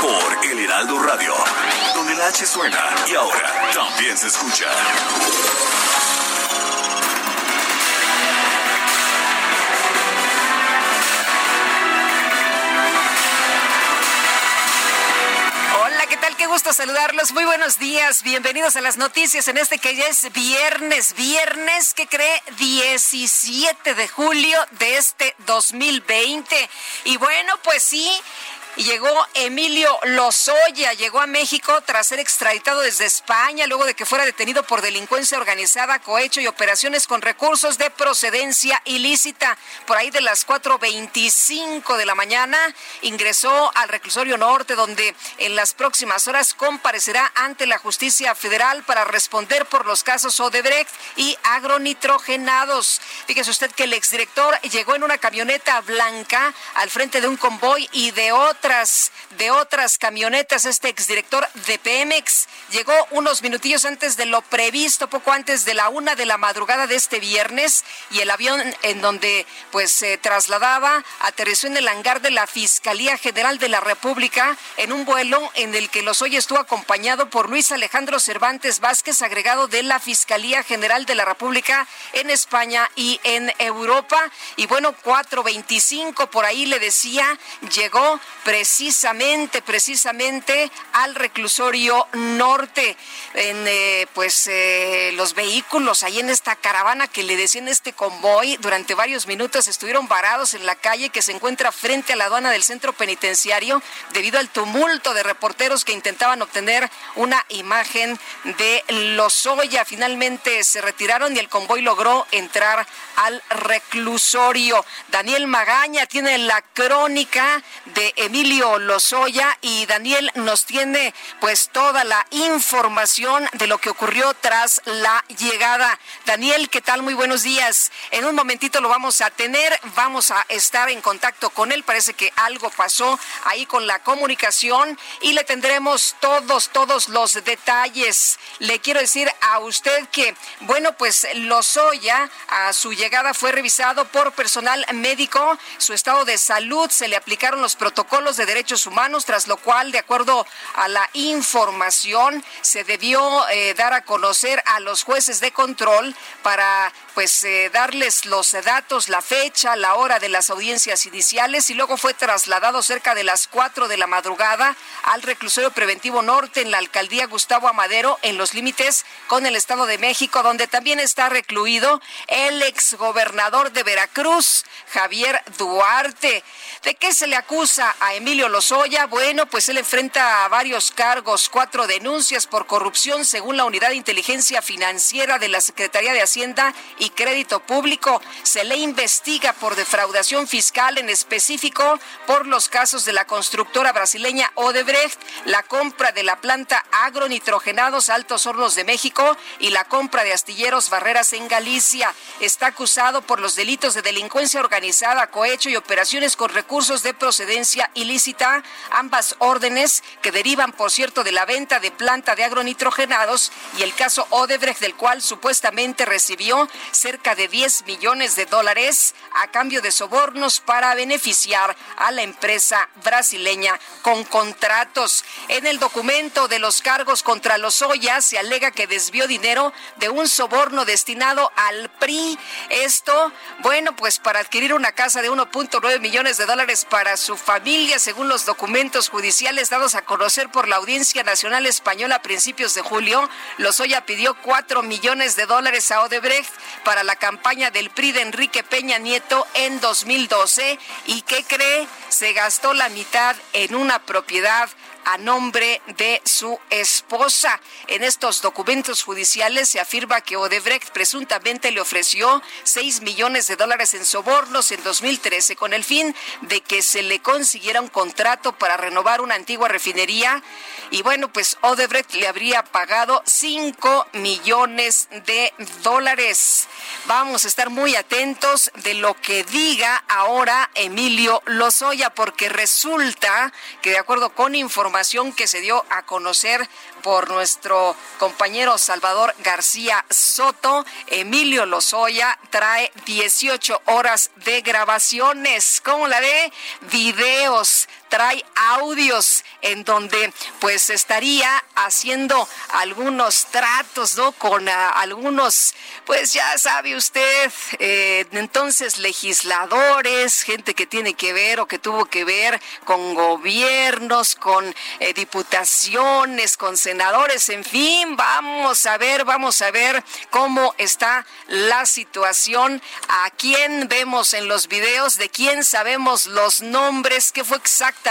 Por El Heraldo Radio, donde la H suena y ahora también se escucha. Hola, ¿qué gusto saludarlos. Muy buenos días. Bienvenidos a las noticias en este que ya es viernes, viernes que cree 17 de julio de este 2020. Y bueno, pues sí, llegó Emilio Lozoya, llegó a México tras ser extraditado desde España, luego de que fuera detenido por delincuencia organizada, cohecho y operaciones con recursos de procedencia ilícita. Por ahí de las 4.25 de la mañana ingresó al reclusorio norte, donde en las próximas horas comparecerá ante la justicia federal para responder por los casos Odebrecht y agronitrogenados. Fíjese usted que el exdirector llegó en una camioneta blanca al frente de un convoy y de otro de otras camionetas. Este exdirector de Pemex llegó unos minutillos antes de lo previsto, poco antes de la una de la madrugada de este viernes, y el avión en donde pues se trasladaba aterrizó en el hangar de la Fiscalía General de la República en un vuelo en el que los hoy estuvo acompañado por Luis Alejandro Cervantes Vázquez, agregado de la Fiscalía General de la República en España y en Europa. Y bueno, 425 por ahí le decía, llegó precisamente, precisamente al reclusorio norte, en eh, pues eh, los vehículos ahí en esta caravana que le decían este convoy durante varios minutos estuvieron varados en la calle que se encuentra frente a la aduana del centro penitenciario debido al tumulto de reporteros que intentaban obtener una imagen de Lozoya. Finalmente se retiraron y el convoy logró entrar al reclusorio. Daniel Magaña tiene la crónica de Emilio Lozoya y Daniel nos tiene pues toda la información de lo que ocurrió tras la llegada. Daniel, ¿qué tal? Muy buenos días. En un momentito lo vamos a tener, vamos a estar en contacto con él. Parece que algo pasó ahí con la comunicación y le tendremos todos, todos los detalles. Le quiero decir a usted que, bueno, pues Lozoya a su llegada fue revisado por personal médico, su estado de salud, se le aplicaron los protocolos de derechos humanos, tras lo cual, de acuerdo a la información, se debió eh, dar a conocer a los jueces de control para pues eh, darles los datos, la fecha, la hora de las audiencias iniciales y luego fue trasladado cerca de las 4 de la madrugada al reclusorio preventivo norte en la alcaldía Gustavo Amadero en los límites con el Estado de México donde también está recluido el exgobernador de Veracruz, Javier Duarte. ¿De qué se le acusa a Emilio Lozoya? Bueno, pues él enfrenta varios cargos, cuatro denuncias por corrupción según la Unidad de Inteligencia Financiera de la Secretaría de Hacienda y Crédito Público. Se le investiga por defraudación fiscal, en específico por los casos de la constructora brasileña Odebrecht, la compra de la planta agronitrogenados Altos Hornos de México y la compra de astilleros Barreras en Galicia. Está acusado por los delitos de delincuencia organizada, cohecho y operaciones con recursos de procedencia ilícita, ambas órdenes que derivan, por cierto, de la venta de planta de agronitrogenados y el caso Odebrecht, del cual supuestamente recibió cerca de 10 millones de dólares a cambio de sobornos para beneficiar a la empresa brasileña con contratos. En el documento de los cargos contra los Ollas se alega que desvió dinero de un soborno destinado al PRI. Esto, bueno, pues para adquirir una casa de 1.9 millones de dólares para su familia Lozoya, según los documentos judiciales dados a conocer por la Audiencia Nacional Española a principios de julio, Lozoya pidió cuatro millones de dólares a Odebrecht para la campaña del PRI de Enrique Peña Nieto en 2012 y que cree se gastó la mitad en una propiedad a nombre de su esposa. En estos documentos judiciales se afirma que Odebrecht presuntamente le ofreció 6 millones de dólares en sobornos en 2013 con el fin de que se le consiguiera un contrato para renovar una antigua refinería. Y bueno, pues Odebrecht le habría pagado 5 millones de dólares. Vamos a estar muy atentos de lo que diga ahora Emilio Lozoya, porque resulta que de acuerdo con información que se dio a conocer por nuestro compañero Salvador García Soto, Emilio Lozoya trae 18 horas de grabaciones. ¿Cómo la ve? Videos trae audios en donde pues estaría haciendo algunos tratos, ¿no? Con ah, algunos, pues ya sabe usted, eh, entonces legisladores, gente que tiene que ver o que tuvo que ver con gobiernos, con eh, diputaciones, con senadores, en fin, vamos a ver, vamos a ver cómo está la situación, a quién vemos en los videos, de quién sabemos los nombres, qué fue exactamente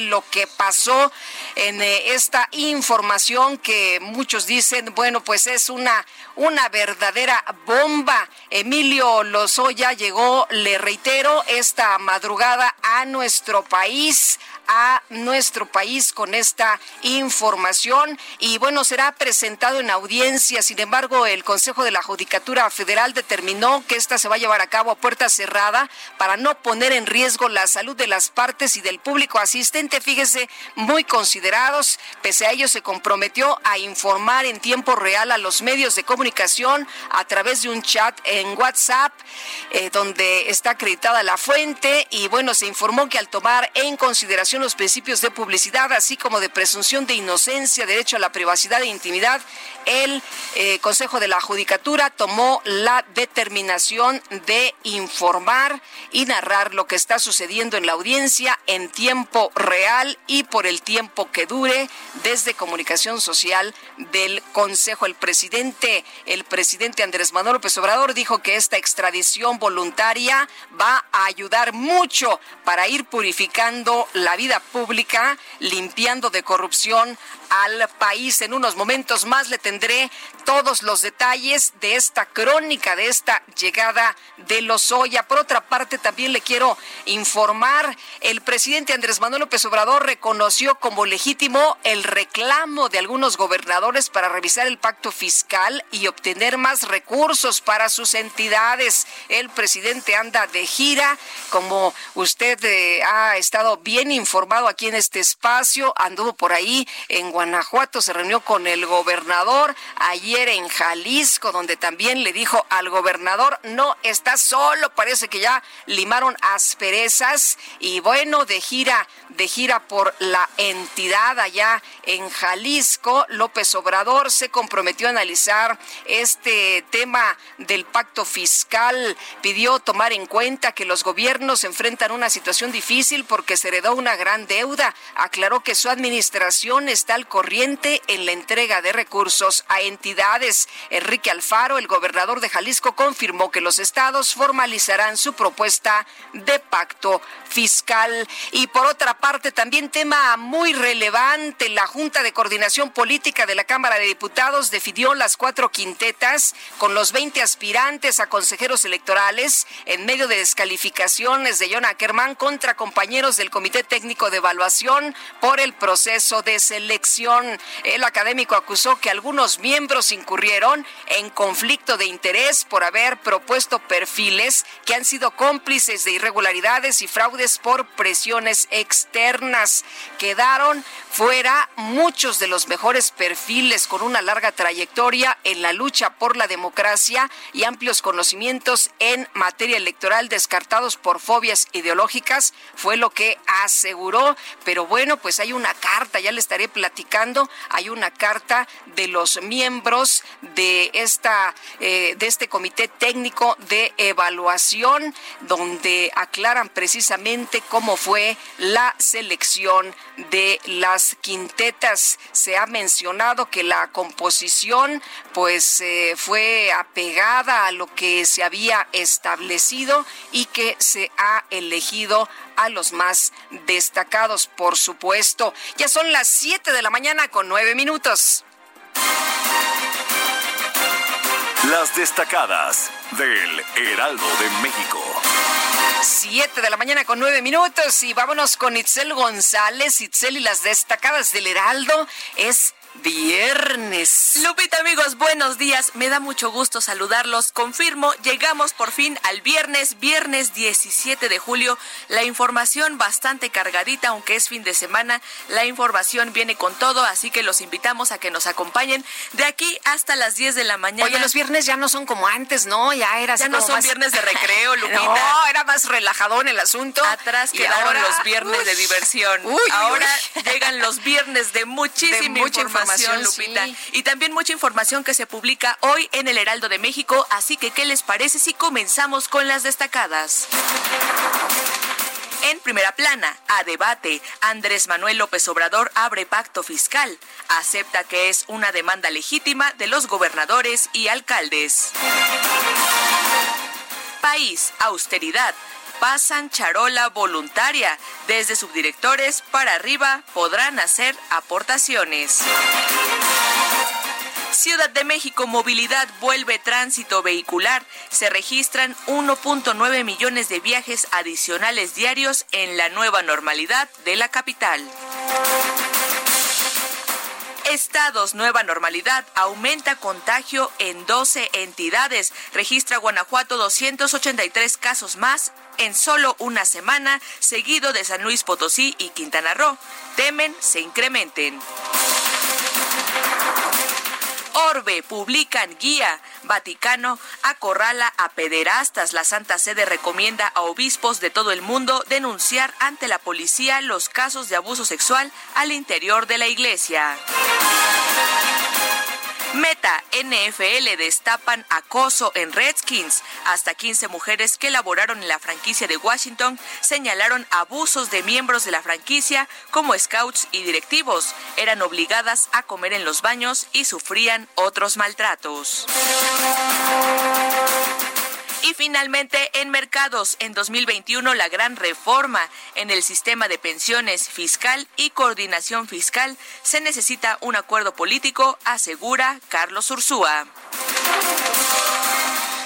lo que pasó en eh, esta información que muchos dicen, bueno, pues es una, una verdadera bomba. Emilio Lozoya llegó, le reitero, esta madrugada a nuestro país a nuestro país con esta información y bueno, será presentado en audiencia. Sin embargo, el Consejo de la Judicatura Federal determinó que esta se va a llevar a cabo a puerta cerrada para no poner en riesgo la salud de las partes y del público asistente. Fíjese, muy considerados. Pese a ello, se comprometió a informar en tiempo real a los medios de comunicación a través de un chat en WhatsApp, eh, donde está acreditada la fuente. Y bueno, se informó que al tomar en consideración los principios de publicidad, así como de presunción de inocencia, derecho a la privacidad e intimidad, el eh, Consejo de la Judicatura tomó la determinación de informar y narrar lo que está sucediendo en la audiencia en tiempo real y por el tiempo que dure desde comunicación social del Consejo. El presidente, el presidente Andrés Manuel López Obrador dijo que esta extradición voluntaria va a ayudar mucho para ir purificando la vida pública, limpiando de corrupción al país. En unos momentos más le tendré todos los detalles de esta crónica, de esta llegada de Lozoya. Por otra parte, también le quiero informar, el presidente Andrés Manuel López Obrador reconoció como legítimo el reclamo de algunos gobernadores para revisar el pacto fiscal y obtener más recursos para sus entidades. El presidente anda de gira, como usted eh, ha estado bien informado aquí en este espacio, anduvo por ahí en Guanajuato, se reunió con el gobernador ayer en Jalisco, donde también le dijo al gobernador, no está solo, parece que ya limaron asperezas y bueno, de gira, de gira por la entidad allá en Jalisco, López Obrador se comprometió a analizar este tema del pacto fiscal, pidió tomar en cuenta que los gobiernos enfrentan una situación difícil porque se heredó una gran deuda, aclaró que su administración está al corriente en la entrega de recursos a entidades. Enrique Alfaro, el gobernador de Jalisco, confirmó que los estados formalizarán su propuesta de pacto fiscal. Y por otra parte, también tema muy relevante, la Junta de Coordinación Política de la Cámara de Diputados definió las cuatro quintetas con los 20 aspirantes a consejeros electorales en medio de descalificaciones de John Ackerman contra compañeros del Comité Técnico de Evaluación por el proceso de selección el académico acusó que algunos miembros incurrieron en conflicto de interés por haber propuesto perfiles que han sido cómplices de irregularidades y fraudes por presiones externas, que quedaron fuera muchos de los mejores perfiles con una larga trayectoria en la lucha por la democracia y amplios conocimientos en materia electoral descartados por fobias ideológicas, fue lo que aseguró. Pero bueno, pues hay una carta, ya le estaré platicando, hay una carta de los miembros de esta eh, de este comité técnico de evaluación donde aclaran precisamente cómo fue la selección de las quintetas. Se ha mencionado que la composición pues eh, fue apegada a lo que se había establecido y que se ha elegido a los más destacados, por supuesto. Ya son las 7 de la mañana con 9 minutos. Las destacadas del Heraldo de México. 7 de la mañana con 9 minutos y vámonos con Itzel González. Itzel y las destacadas del Heraldo es Viernes. Lupita, amigos, buenos días. Me da mucho gusto saludarlos. Confirmo, llegamos por fin al viernes, viernes 17 de julio. La información bastante cargadita, aunque es fin de semana. La información viene con todo, así que los invitamos a que nos acompañen de aquí hasta las 10 de la mañana. Oye, los viernes ya no son como antes, ¿no? Ya era así Ya no como son más- viernes de recreo, Lupita. No, era más relajadón el asunto. Atrás quedaron ahora- los viernes de diversión. uy, Ahora uy. llegan los viernes de muchísima De información, información, Lupita. sí. Y también mucha información que se publica hoy en el Heraldo de México. Así que, ¿qué les parece si comenzamos con las destacadas? En primera plana, a debate, Andrés Manuel López Obrador abre pacto fiscal. Acepta que es una demanda legítima de los gobernadores y alcaldes. País, austeridad. Pasan charola voluntaria. Desde subdirectores para arriba podrán hacer aportaciones. Ciudad de México Movilidad vuelve tránsito vehicular. Se registran 1.9 millones de viajes adicionales diarios en la nueva normalidad de la capital. Estados, nueva normalidad, aumenta contagio en 12 entidades. Registra Guanajuato 283 casos más en solo una semana, seguido de San Luis Potosí y Quintana Roo. Temen se incrementen. Orbe publican guía. Vaticano acorrala a pederastas. La Santa Sede recomienda a obispos de todo el mundo denunciar ante la policía los casos de abuso sexual al interior de la iglesia. Meta NFL destapan acoso en Redskins. Hasta 15 mujeres que laboraron en la franquicia de Washington señalaron abusos de miembros de la franquicia como scouts y directivos. Eran obligadas a comer en los baños y sufrían otros maltratos. Y finalmente, en mercados, en 2021, la gran reforma en el sistema de pensiones fiscal y coordinación fiscal. Se necesita un acuerdo político, asegura Carlos Ursúa.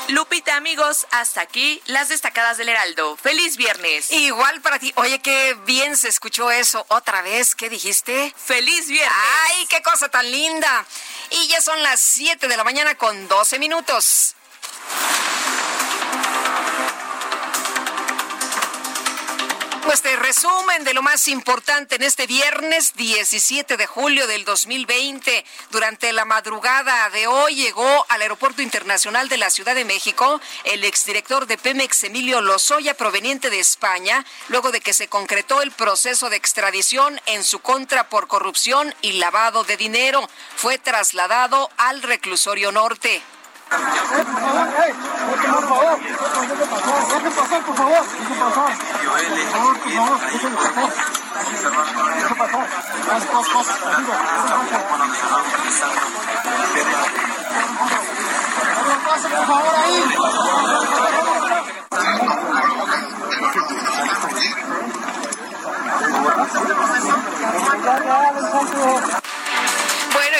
Lupita, amigos, hasta aquí las destacadas del Heraldo. ¡Feliz viernes! Igual para ti. Oye, qué bien se escuchó eso. Otra vez, ¿qué dijiste? ¡Feliz viernes! ¡Ay, qué cosa tan linda! Y ya son las 7 de la mañana con 12 minutos. Pues te resumen de lo más importante en este viernes 17 de julio del 2020. Durante la madrugada de hoy llegó al Aeropuerto Internacional de la Ciudad de México el exdirector de Pemex, Emilio Lozoya, proveniente de España, luego de que se concretó el proceso de extradición en su contra por corrupción y lavado de dinero. Fue trasladado al reclusorio norte. Bueno,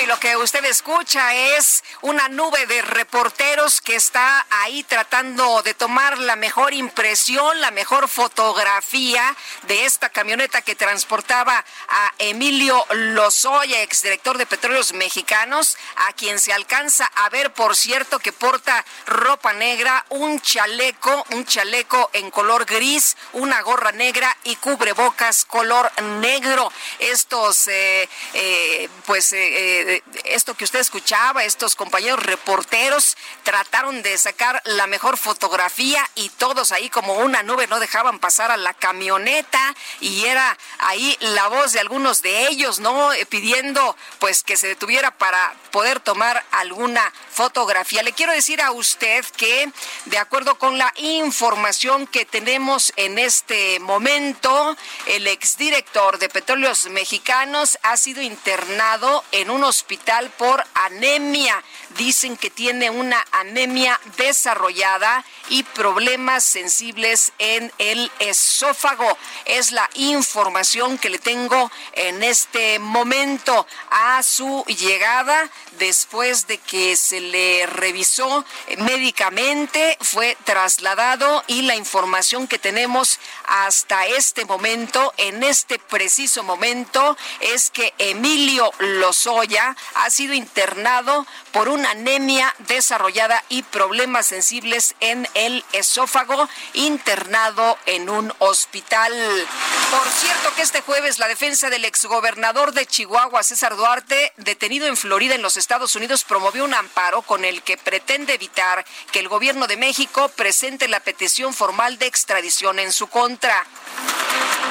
y lo que usted escucha es una nube de reporteros que está ahí tratando de tomar la mejor impresión, la mejor fotografía de esta camioneta que transportaba a Emilio Lozoya, exdirector de Petróleos Mexicanos, a quien se alcanza a ver, por cierto, que porta ropa negra, un chaleco, un chaleco en color gris, una gorra negra y cubrebocas color negro. Estos, eh, eh, pues, eh, esto que usted escuchaba, estos compañeros reporteros trataron de sacar la mejor fotografía y todos ahí como una nube no dejaban pasar a la camioneta y era ahí la voz de algunos de ellos, ¿no? pidiendo pues que se detuviera para poder tomar alguna fotografía. Le quiero decir a usted que de acuerdo con la información que tenemos en este momento, el exdirector de Petróleos Mexicanos ha sido internado en un hospital por anemia. Dicen que tiene una anemia desarrollada y problemas sensibles en el esófago. Es la información que le tengo en este momento a su llegada después de que se le revisó médicamente, fue trasladado y la información que tenemos hasta este momento, en este preciso momento, es que Emilio Lozoya ha sido internado por anemia desarrollada y problemas sensibles en el esófago, internado en un hospital. Por cierto que este jueves la defensa del exgobernador de Chihuahua, César Duarte, detenido en Florida en los Estados Unidos, promovió un amparo con el que pretende evitar que el gobierno de México presente la petición formal de extradición en su contra.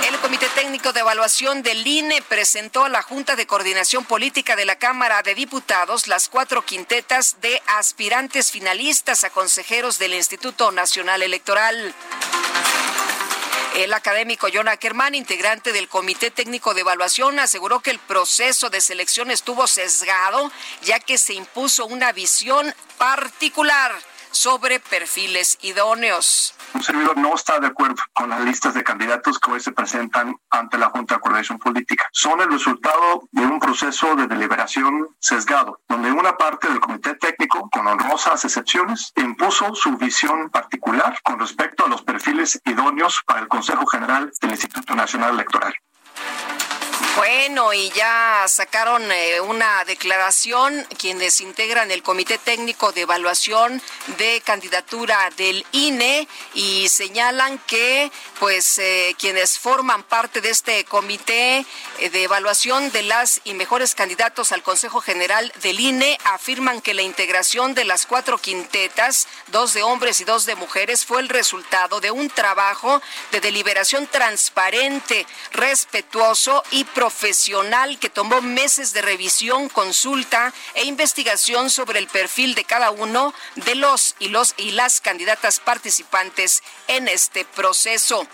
El Comité Técnico de Evaluación del INE presentó a la Junta de Coordinación Política de la Cámara de Diputados las cuatro quintetas de aspirantes finalistas a consejeros del Instituto Nacional Electoral. El académico John Ackerman, integrante del Comité Técnico de Evaluación, aseguró que el proceso de selección estuvo sesgado, ya que se impuso una visión particular sobre perfiles idóneos. Un servidor no está de acuerdo con las listas de candidatos que hoy se presentan ante la Junta de Coordinación Política. Son el resultado de un proceso de deliberación sesgado, donde una parte del comité técnico, con honrosas excepciones, impuso su visión particular con respecto a los perfiles idóneos para el Consejo General del Instituto Nacional Electoral. Bueno, y ya sacaron eh, una declaración quienes integran el Comité Técnico de Evaluación de Candidatura del INE y señalan que pues eh, quienes forman parte de este comité eh, de evaluación de las y mejores candidatos al Consejo General del INE afirman que la integración de las cuatro quintetas, dos de hombres y dos de mujeres, fue el resultado de un trabajo de deliberación transparente, respetuoso y profesional que tomó meses de revisión, consulta e investigación sobre el perfil de cada uno de los y los y las candidatas participantes en este proceso.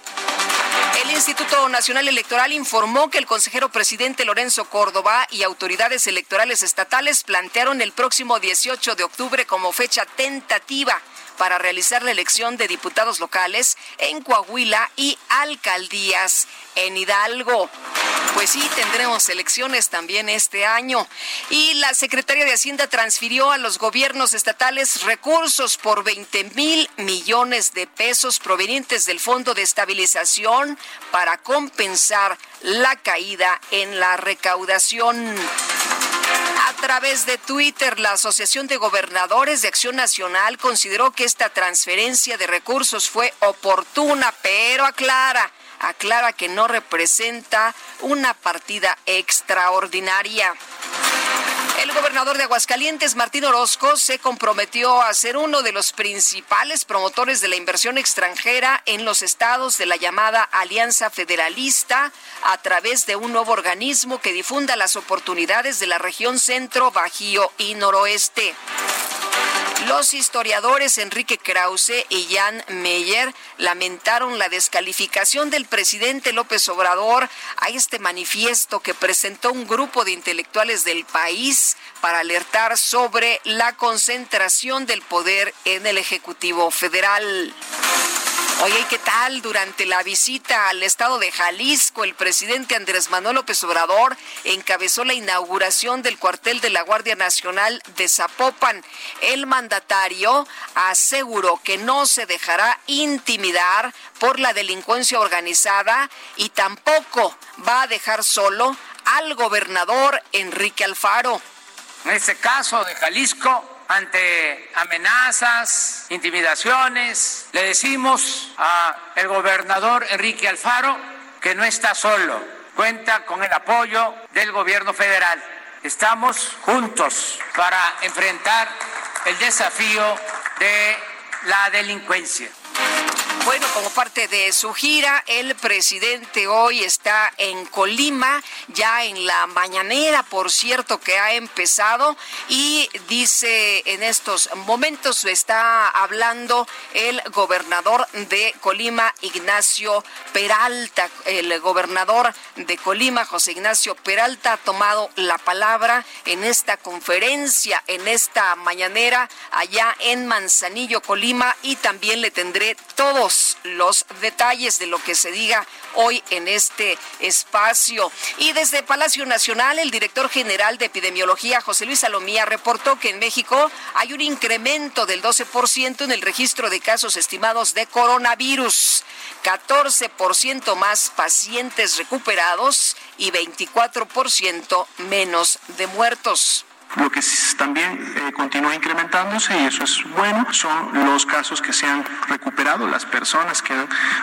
El Instituto Nacional Electoral informó que el consejero presidente Lorenzo Córdoba y autoridades electorales estatales plantearon el próximo 18 de octubre como fecha tentativa para realizar la elección de diputados locales en Coahuila y alcaldías en Hidalgo. Pues sí, tendremos elecciones también este año. Y la Secretaría de Hacienda transfirió a los gobiernos estatales recursos por 20 mil millones de pesos provenientes del Fondo de Estabilización para compensar la caída en la recaudación. A través de Twitter, la Asociación de Gobernadores de Acción Nacional consideró que esta transferencia de recursos fue oportuna, pero aclara, aclara que no representa una partida extraordinaria. El gobernador de Aguascalientes, Martín Orozco, se comprometió a ser uno de los principales promotores de la inversión extranjera en los estados de la llamada Alianza Federalista a través de un nuevo organismo que difunda las oportunidades de la región centro, bajío y noroeste. Los historiadores Enrique Krause y Jan Meyer lamentaron la descalificación del presidente López Obrador a este manifiesto que presentó un grupo de intelectuales del país para alertar sobre la concentración del poder en el Ejecutivo Federal. Oye, ¿qué tal? Durante la visita al estado de Jalisco, el presidente Andrés Manuel López Obrador encabezó la inauguración del cuartel de la Guardia Nacional de Zapopan. El mandatario aseguró que no se dejará intimidar por la delincuencia organizada y tampoco va a dejar solo al gobernador Enrique Alfaro. En este caso de Jalisco, ante amenazas, intimidaciones. Le decimos al gobernador Enrique Alfaro que no está solo, cuenta con el apoyo del gobierno federal. Estamos juntos para enfrentar el desafío de la delincuencia. Bueno, como parte de su gira, el presidente hoy está en Colima, ya en la mañanera, por cierto, que ha empezado, y dice en estos momentos está hablando el gobernador de Colima, Ignacio Peralta. El gobernador de Colima, José Ignacio Peralta, ha tomado la palabra en esta conferencia, en esta mañanera, allá en Manzanillo, Colima, y también le tendré los detalles de lo que se diga hoy en este espacio. Y desde Palacio Nacional, el director general de epidemiología, José Luis Salomía, reportó que en México hay un incremento del 12% en el registro de casos estimados de coronavirus, 14% más pacientes recuperados y 24% menos de muertos. Lo que también eh, continúa incrementándose, y eso es bueno, son los casos que se han recuperado, las personas que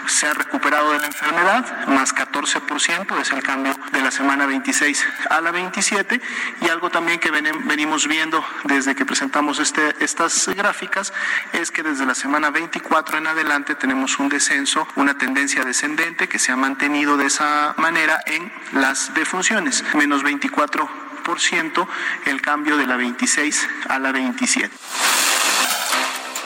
se han recuperado de la enfermedad, más 14% es el cambio de la semana 26 a la 27, y algo también que venimos viendo desde que presentamos este, estas gráficas es que desde la semana 24 en adelante tenemos un descenso, una tendencia descendente que se ha mantenido de esa manera en las defunciones, menos 24 el cambio de la 26 a la 27.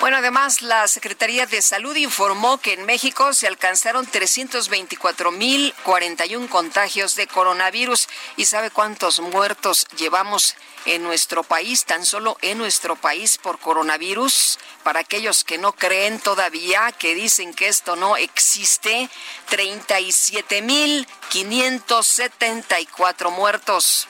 Bueno, además, la Secretaría de Salud informó que en México se alcanzaron 324.041 contagios de coronavirus. ¿Y sabe cuántos muertos llevamos en nuestro país, tan solo en nuestro país por coronavirus? Para aquellos que no creen todavía, que dicen que esto no existe, 37.574 muertos.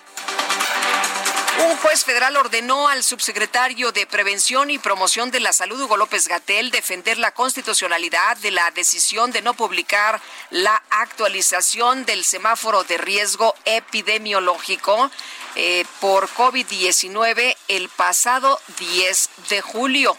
Un juez federal ordenó al subsecretario de Prevención y Promoción de la Salud, Hugo López Gatel, defender la constitucionalidad de la decisión de no publicar la actualización del semáforo de riesgo epidemiológico eh, por COVID-19 el pasado 10 de julio.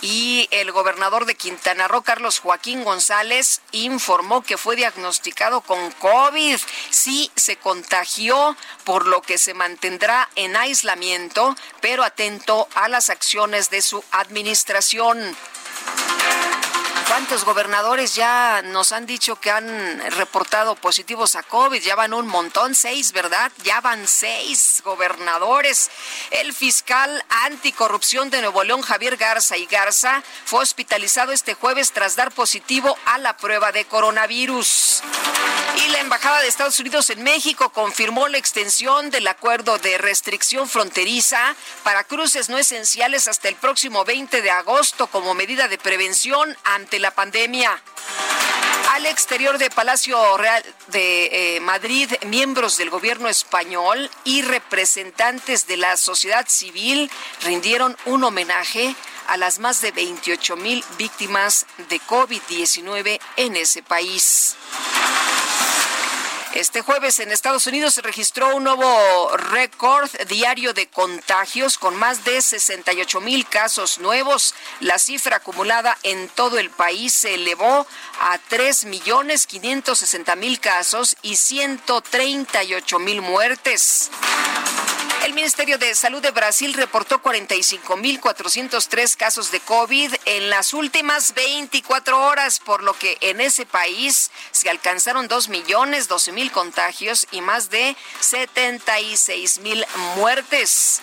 Y el gobernador de Quintana Roo, Carlos Joaquín González, informó que fue diagnosticado con COVID. Sí, se contagió, por lo que se mantendrá en aislamiento, pero atento a las acciones de su administración. ¿Cuántos gobernadores ya nos han dicho que han reportado positivos a COVID? Ya van un montón, seis, ¿verdad? Ya van seis gobernadores. El fiscal anticorrupción de Nuevo León, Javier Garza y Garza, fue hospitalizado este jueves tras dar positivo a la prueba de coronavirus. Y la Embajada de Estados Unidos en México confirmó la extensión del acuerdo de restricción fronteriza para cruces no esenciales hasta el próximo 20 de agosto como medida de prevención ante la pandemia. Al exterior de Palacio Real de eh, Madrid, miembros del gobierno español y representantes de la sociedad civil rindieron un homenaje a las más de 28 mil víctimas de COVID-19 en ese país. Este jueves en Estados Unidos se registró un nuevo récord diario de contagios con más de 68 mil casos nuevos. La cifra acumulada en todo el país se elevó a 3 millones 560 mil casos y 138 mil muertes. El Ministerio de Salud de Brasil reportó 45.403 casos de COVID en las últimas 24 horas, por lo que en ese país se alcanzaron 2 millones 12 mil contagios y más de 76 mil muertes.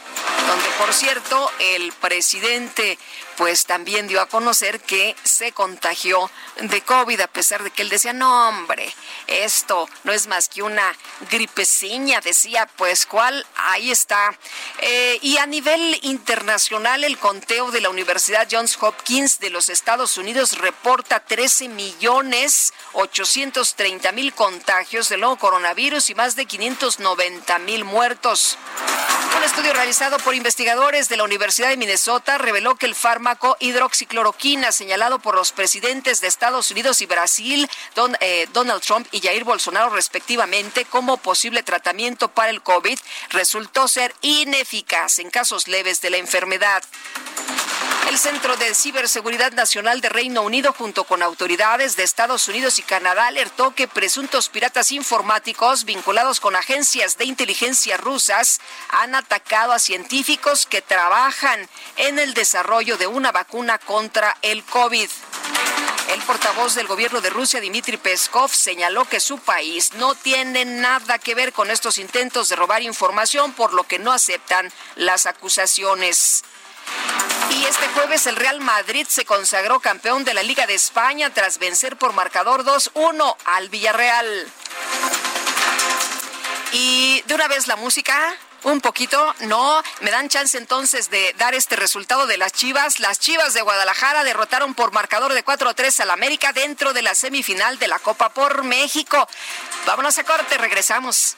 donde por cierto el presidente pues también dio a conocer que se contagió de COVID, a pesar de que él decía, no hombre, esto no es más que una gripeciña, decía, pues cuál, ahí está. Eh, y a nivel internacional, el conteo de la Universidad Johns Hopkins de los Estados Unidos reporta 13 millones 830 mil contagios del nuevo coronavirus y más de 590 mil muertos. Un estudio realizado por investigadores de la Universidad de Minnesota reveló que el fármaco hidroxicloroquina señalado por los presidentes de Estados Unidos y Brasil, eh, Donald Trump y Jair Bolsonaro respectivamente, como posible tratamiento para el COVID, resultó ser ineficaz en casos leves de la enfermedad. El Centro de Ciberseguridad Nacional de Reino Unido, junto con autoridades de Estados Unidos y Canadá, alertó que presuntos piratas informáticos vinculados con agencias de inteligencia rusas han atacado a científicos que trabajan en el desarrollo de una vacuna contra el COVID. El portavoz del gobierno de Rusia, Dmitry Peskov, señaló que su país no tiene nada que ver con estos intentos de robar información, por lo que no aceptan las acusaciones. Y este jueves el Real Madrid se consagró campeón de la Liga de España tras vencer por marcador 2-1 al Villarreal. Y de una vez la música. Un poquito, no, me dan chance entonces de dar este resultado de las Chivas. Las Chivas de Guadalajara derrotaron por marcador de 4-3 al América dentro de la semifinal de la Copa por México. Vámonos a corte, regresamos.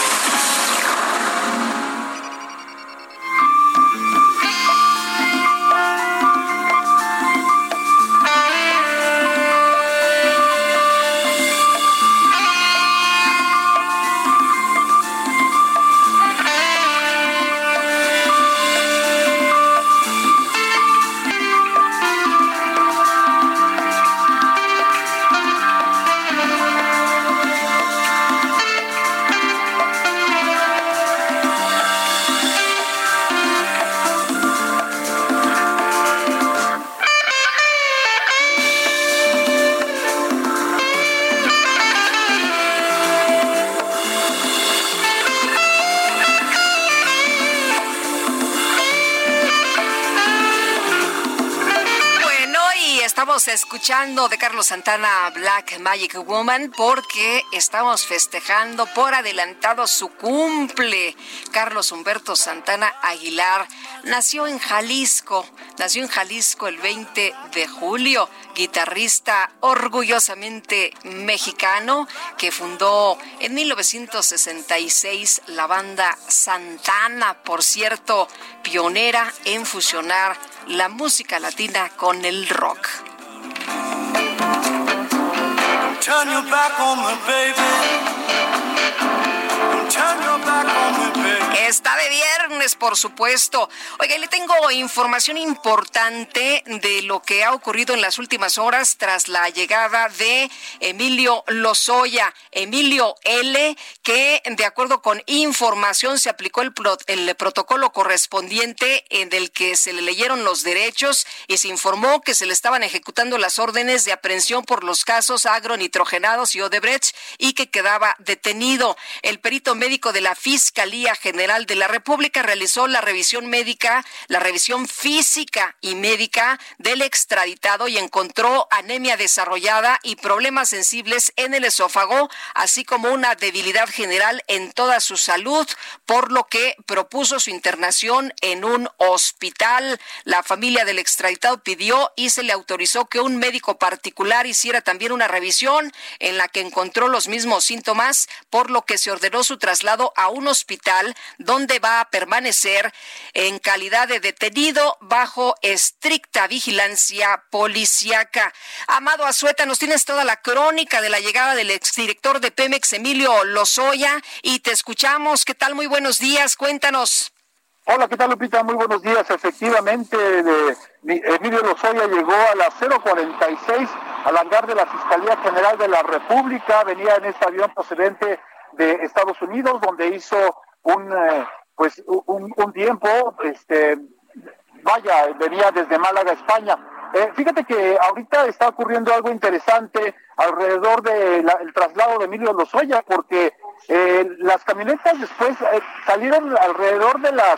Escuchando de Carlos Santana Black Magic Woman porque estamos festejando por adelantado su cumple. Carlos Humberto Santana Aguilar nació en Jalisco, nació en Jalisco el 20 de julio, guitarrista orgullosamente mexicano que fundó en 1966 la banda Santana, por cierto, pionera en fusionar la música latina con el rock. Turn your back on me, baby. Está de viernes, por supuesto. Oiga, le tengo información importante de lo que ha ocurrido en las últimas horas tras la llegada de Emilio Lozoya, Emilio L, que de acuerdo con información se aplicó el, el protocolo correspondiente en el que se le leyeron los derechos y se informó que se le estaban ejecutando las órdenes de aprehensión por los casos agronitrogenados y Odebrecht y que quedaba detenido. El perito médico de la Fiscalía General de la República realizó la revisión médica, la revisión física y médica del extraditado y encontró anemia desarrollada y problemas sensibles en el esófago, así como una debilidad general en toda su salud, por lo que propuso su internación en un hospital. La familia del extraditado pidió y se le autorizó que un médico particular hiciera también una revisión en la que encontró los mismos síntomas, por lo que se ordenó su traslado a un hospital donde va a permanecer en calidad de detenido bajo estricta vigilancia policíaca. Amado Azueta, nos tienes toda la crónica de la llegada del exdirector de Pemex, Emilio Lozoya, y te escuchamos. ¿Qué tal? Muy buenos días. Cuéntanos. Hola, ¿qué tal Lupita? Muy buenos días. Efectivamente, de, Emilio Lozoya llegó a las 046 al hangar de la Fiscalía General de la República. Venía en este avión procedente de Estados Unidos, donde hizo un eh, pues un, tiempo, este, vaya, venía desde Málaga, España. Eh, fíjate que ahorita está ocurriendo algo interesante alrededor del traslado de Emilio Lozoya, porque eh, las camionetas después salieron alrededor de las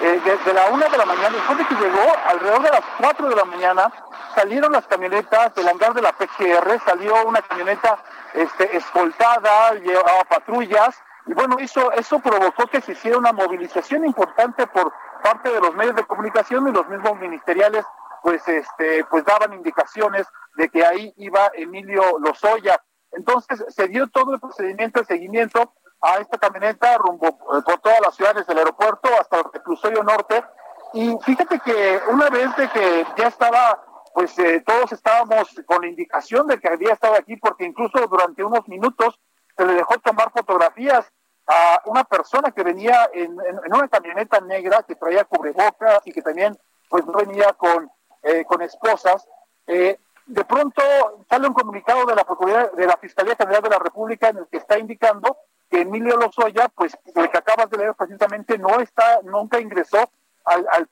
de, la una de la mañana, después de que llegó, alrededor de las cuatro de la mañana, salieron las camionetas del hangar de la PGR, salió una camioneta este, escoltada, llevaba patrullas, y bueno, eso, eso provocó que se hiciera una movilización importante por parte de los medios de comunicación y los mismos ministeriales, pues, este, pues daban indicaciones de que ahí iba Emilio Lozoya. Entonces se dio todo el procedimiento de seguimiento a esta camioneta rumbo eh, por todas las ciudades del aeropuerto hasta el reclusorio norte. Y fíjate que una vez de que ya estaba pues eh, todos estábamos con la indicación de que había estado aquí, porque incluso durante unos minutos se le dejó tomar fotografías a una persona que venía en, una camioneta negra que traía cubrebocas y que también pues venía con, eh, con esposas. Eh, de pronto sale un comunicado de la Procuraduría de la Fiscalía General de la República en el que está indicando que Emilio Lozoya, pues el que acabas de leer precisamente, no está, nunca ingresó al, al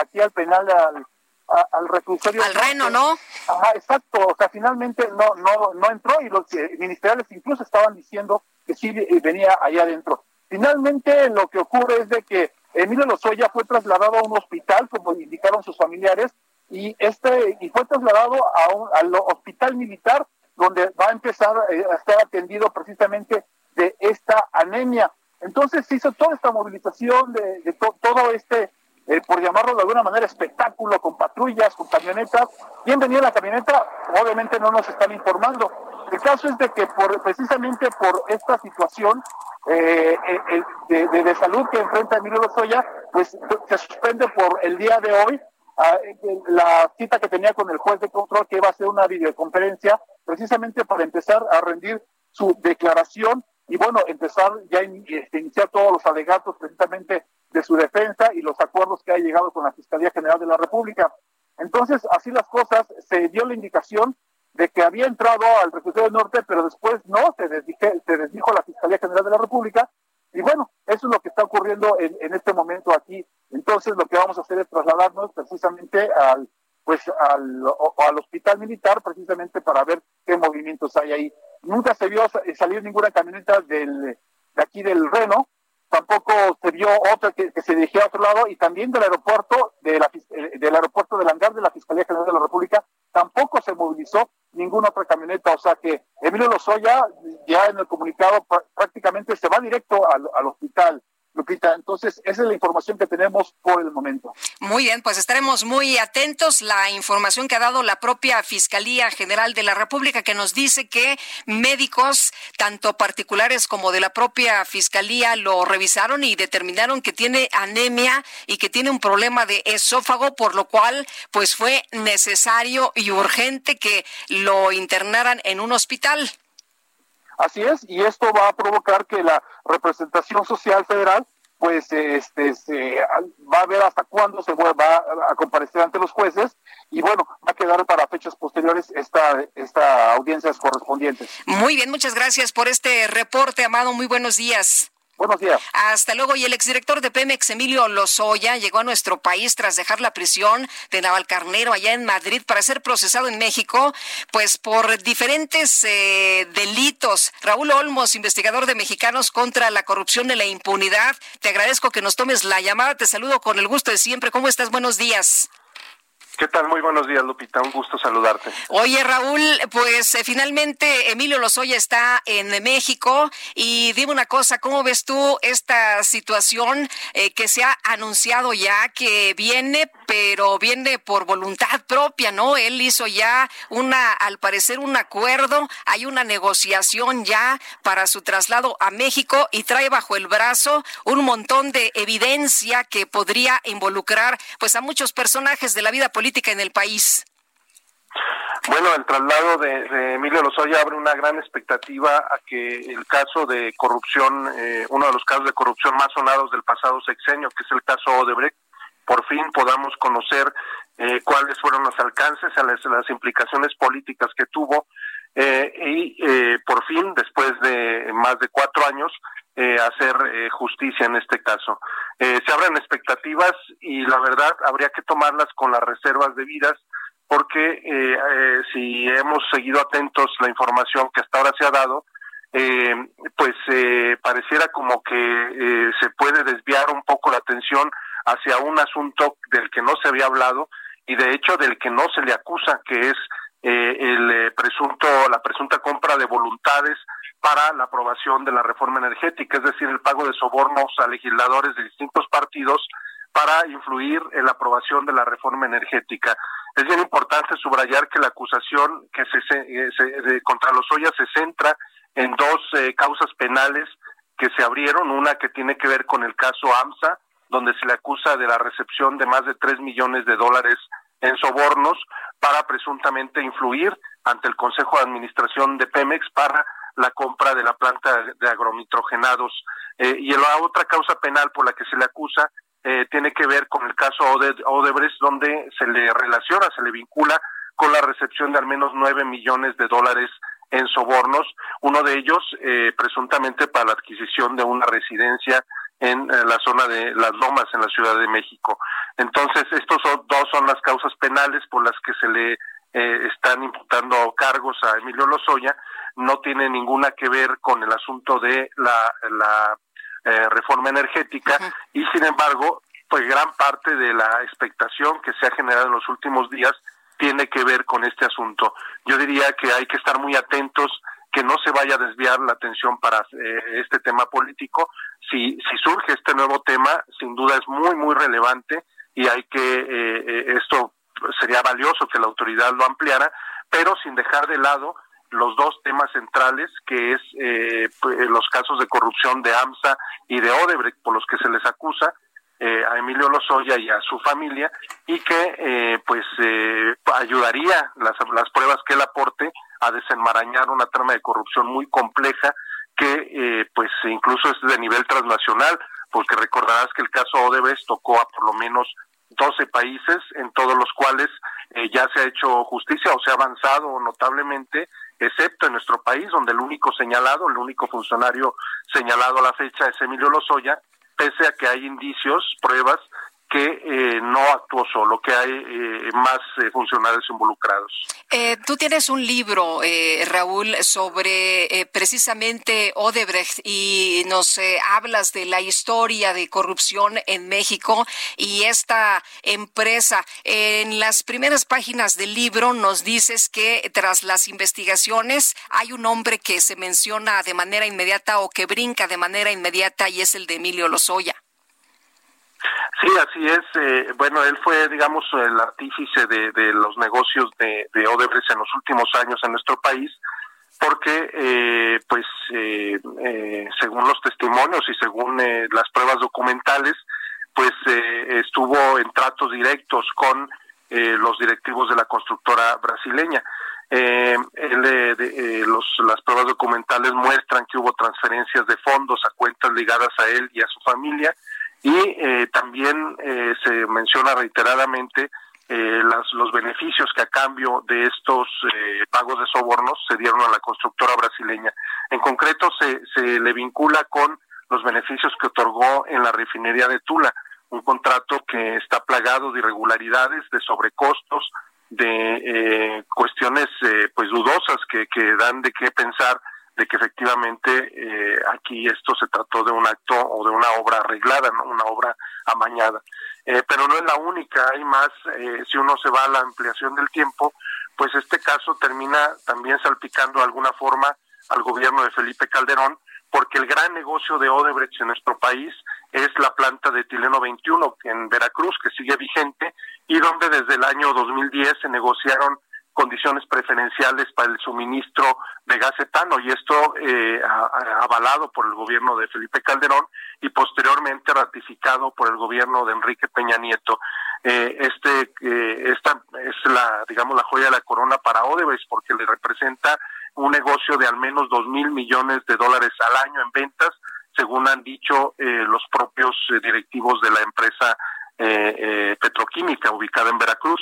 aquí al penal al, al reclusorio. Al Reno, ¿no? Ajá, exacto. O sea, finalmente no, no, no entró y los ministeriales incluso estaban diciendo que sí eh, venía allá adentro. Finalmente lo que ocurre es de que Emilio Lozoya fue trasladado a un hospital, como indicaron sus familiares, y este y fue trasladado a un, al hospital militar donde va a empezar eh, a estar atendido precisamente de esta anemia. Entonces se hizo toda esta movilización de, de todo este eh, por llamarlo de alguna manera, espectáculo con patrullas, con camionetas. ¿Quién venía la camioneta? Obviamente no nos están informando. El caso es de que por, precisamente por esta situación eh, eh, de, salud que enfrenta Emilio Lozoya, pues se suspende por el día de hoy ah, la cita que tenía con el juez de control, que iba a ser una videoconferencia, precisamente para empezar a rendir su declaración y bueno, empezar ya a este, iniciar todos los alegatos precisamente de su defensa y los acuerdos que ha llegado con la Fiscalía General de la República. Entonces, así las cosas, se dio la indicación de que había entrado al reclusorio norte, pero después no, se, desdije, se desdijo la Fiscalía General de la República. Y bueno, eso es lo que está ocurriendo en, en este momento aquí. Entonces, lo que vamos a hacer es trasladarnos precisamente al pues al, al hospital militar precisamente para ver qué movimientos hay ahí. Nunca se vio salir ninguna camioneta del, de aquí del Reno, tampoco se vio otra que, se dirigía a otro lado y también del aeropuerto de la, eh, del aeropuerto del hangar de la Fiscalía General de la República tampoco se movilizó ninguna otra camioneta, o sea que Emilio Lozoya ya en el comunicado prácticamente se va directo al, al hospital Lupita. Entonces, esa es la información que tenemos por el momento. Muy bien, pues estaremos muy atentos. La información que ha dado la propia Fiscalía General de la República, que nos dice que médicos, tanto particulares como de la propia Fiscalía, lo revisaron y determinaron que tiene anemia y que tiene un problema de esófago, por lo cual, pues fue necesario y urgente que lo internaran en un hospital. Así es, y esto va a provocar que la representación social federal pues este, va a ver hasta cuándo se va a comparecer ante los jueces y bueno, va a quedar para fechas posteriores esta, esta audiencias correspondientes. Muy bien, muchas gracias por este reporte, Amado. Muy buenos días. Buenos días. Hasta luego. Y el exdirector de Pemex, Emilio Lozoya, llegó a nuestro país tras dejar la prisión de Navalcarnero allá en Madrid para ser procesado en México, pues por diferentes eh, delitos. Raúl Olmos, investigador de Mexicanos contra la corrupción y la impunidad, te agradezco que nos tomes la llamada. Te saludo con el gusto de siempre. ¿Cómo estás? Buenos días. ¿Qué tal? Muy buenos días, Lupita. Un gusto saludarte. Oye, Raúl, pues eh, finalmente Emilio Lozoya está en México y dime una cosa, ¿cómo ves tú esta situación eh, que se ha anunciado ya que viene, pero viene por voluntad propia, ¿no? Él hizo ya una, al parecer, un acuerdo, hay una negociación ya para su traslado a México y trae bajo el brazo un montón de evidencia que podría involucrar pues a muchos personajes de la vida política en el país? Bueno, el traslado de, Emilio Lozoya abre una gran expectativa a que el caso de corrupción, eh, uno de los casos de corrupción más sonados del pasado sexenio, que es el caso Odebrecht, por fin podamos conocer eh, cuáles fueron los alcances, las, implicaciones políticas que tuvo eh, y por fin, después de más de cuatro años, eh, hacer eh, justicia en este caso. Eh, se abren expectativas y la verdad habría que tomarlas con las reservas debidas porque si hemos seguido atentos la información que hasta ahora se ha dado, pues pareciera como que se puede desviar un poco la atención hacia un asunto del que no se había hablado y de hecho del que no se le acusa, que es el presunto, la presunta compra de voluntades para la aprobación de la reforma energética, es decir, el pago de sobornos a legisladores de distintos partidos para influir en la aprobación de la reforma energética. Es bien importante subrayar que la acusación que se, se contra los Ollas se centra en dos eh, causas penales que se abrieron, una que tiene que ver con el caso AMSA, donde se le acusa de la recepción de más de tres millones de dólares en sobornos para presuntamente influir ante el Consejo de Administración de Pemex para la compra de la planta de agronitrogenados. Eh, y la otra causa penal por la que se le acusa eh, tiene que ver con el caso Odebrecht, donde se le relaciona, se le vincula con la recepción de al menos nueve millones de dólares en sobornos, uno de ellos eh, presuntamente para la adquisición de una residencia en la zona de Las Lomas, en la Ciudad de México. Entonces, estos dos son las causas penales por las que se le están imputando cargos a Emilio Lozoya no tiene ninguna que ver con el asunto de la, la eh, reforma energética y sin embargo, pues gran parte de la expectación que se ha generado en los últimos días tiene que ver con este asunto. Yo diría que hay que estar muy atentos que no se vaya a desviar la atención para eh, este tema político. Si, si surge este nuevo tema, sin duda es muy, muy relevante y hay que, eh, esto sería valioso que la autoridad lo ampliara, pero sin dejar de lado los dos temas centrales, que es eh, pues, los casos de corrupción de AMSA y de Odebrecht, por los que se les acusa eh, a Emilio Lozoya y a su familia, y que eh, pues ayudaría las, las pruebas que él aporte a desenmarañar una trama de corrupción muy compleja que pues incluso es de nivel transnacional, porque recordarás que el caso Odebrecht tocó a por lo menos 12 países en todos los cuales ya se ha hecho justicia o se ha avanzado notablemente excepto en nuestro país, donde el único señalado, el único funcionario señalado a la fecha es Emilio Lozoya, pese a que hay indicios, pruebas eh, no actuó solo, que hay eh, más eh, funcionarios involucrados. tú tienes un libro, Raúl, sobre precisamente Odebrecht y nos hablas de la historia de corrupción en México y esta empresa. En las primeras páginas del libro nos dices que tras las investigaciones hay un hombre que se menciona de manera inmediata o que brinca de manera inmediata y es el de Emilio Lozoya. Sí, así es. Eh, bueno, él fue, digamos, el artífice de, de los negocios de, de, Odebrecht en los últimos años en nuestro país, porque, eh, pues, eh, eh según los testimonios y según eh, las pruebas documentales, pues estuvo en tratos directos con los directivos de la constructora brasileña. Eh, los, las pruebas documentales muestran que hubo transferencias de fondos a cuentas ligadas a él y a su familia y eh, también eh, se menciona reiteradamente eh, las, los beneficios que a cambio de estos pagos de sobornos se dieron a la constructora brasileña. En concreto, se, se le vincula con los beneficios que otorgó en la refinería de Tula, un contrato que está plagado de irregularidades, de sobrecostos, de eh, cuestiones eh, pues dudosas que, que dan de qué pensar de que efectivamente eh, aquí esto se trató de un acto o de una obra arreglada, ¿no? una obra amañada. Eh, pero no es la única, hay más, eh, si uno se va a la ampliación del tiempo, pues este caso termina también salpicando de alguna forma al gobierno de Felipe Calderón, porque el gran negocio de Odebrecht en nuestro país es la planta de Tileno 21 en Veracruz, que sigue vigente, y donde desde el año 2010 se negociaron condiciones preferenciales para el suministro de gas etano y esto eh, avalado por el gobierno de Felipe Calderón y posteriormente ratificado por el gobierno de Enrique Peña Nieto. Eh, este eh, esta es la digamos la joya de la corona para Odebrecht porque le representa un negocio de al menos dos mil millones de dólares al año en ventas según han dicho eh, los propios eh, directivos de la empresa eh, petroquímica ubicada en Veracruz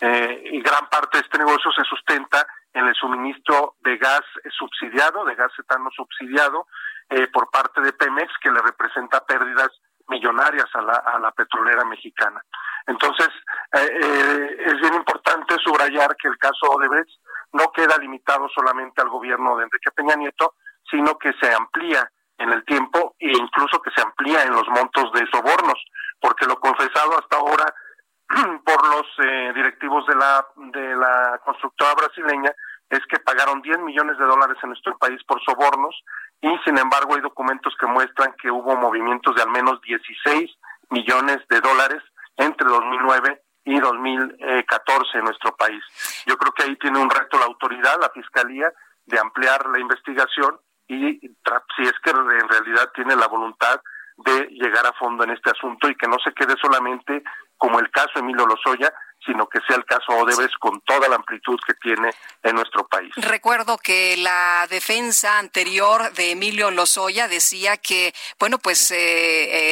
eh, y gran parte de este negocio se sustenta en el suministro de gas subsidiado, de gas etano subsidiado eh, por parte de Pemex, que le representa pérdidas millonarias a la, a la petrolera mexicana. Entonces, eh, es bien importante subrayar que el caso Odebrecht no queda limitado solamente al gobierno de Enrique Peña Nieto, sino que se amplía en el tiempo e incluso que se amplía en los montos de sobornos, porque lo confesado hasta ahora por los eh, directivos de la, de la constructora brasileña es que pagaron 10 millones de dólares en nuestro país por sobornos y sin embargo hay documentos que muestran que hubo movimientos de al menos 16 millones de dólares entre 2009 y 2014 en nuestro país. Yo creo que ahí tiene un reto la autoridad, la fiscalía, de ampliar la investigación y si es que en realidad tiene la voluntad de llegar a fondo en este asunto y que no se quede solamente como el caso Emilio Lozoya, sino que sea el caso Odebrecht con toda la amplitud que tiene en nuestro país. Recuerdo que la defensa anterior de Emilio Lozoya decía que, bueno, pues eh,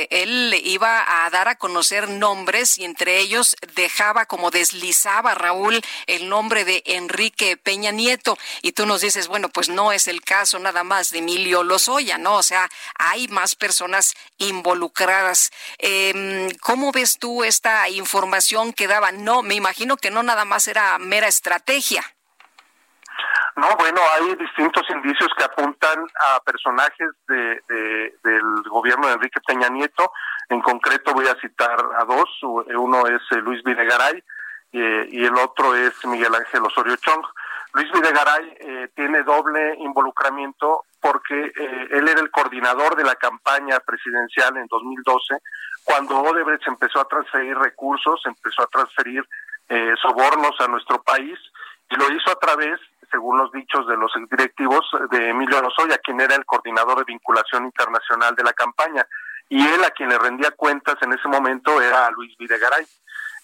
eh, él iba a dar a conocer nombres y entre ellos dejaba como deslizaba Raúl el nombre de Enrique Peña Nieto. Y tú nos dices, bueno, pues no es el caso nada más de Emilio Lozoya, ¿no? O sea, hay más personas involucradas. Eh, ¿Cómo ves tú esta información que daba? No me imagino que no nada más era mera estrategia. No, bueno, hay distintos indicios que apuntan a personajes de, del gobierno de Enrique Peña Nieto. En concreto voy a citar a dos. Uno es eh, Luis Videgaray eh, y el otro es Miguel Ángel Osorio Chong. Luis Videgaray eh, tiene doble involucramiento porque él era el coordinador de la campaña presidencial en 2012 cuando Odebrecht empezó a transferir recursos, empezó a transferir eh, sobornos a nuestro país y lo hizo a través, según los dichos de los directivos, de Emilio Lozoya, quien era el coordinador de vinculación internacional de la campaña. Y él a quien le rendía cuentas en ese momento era Luis Videgaray.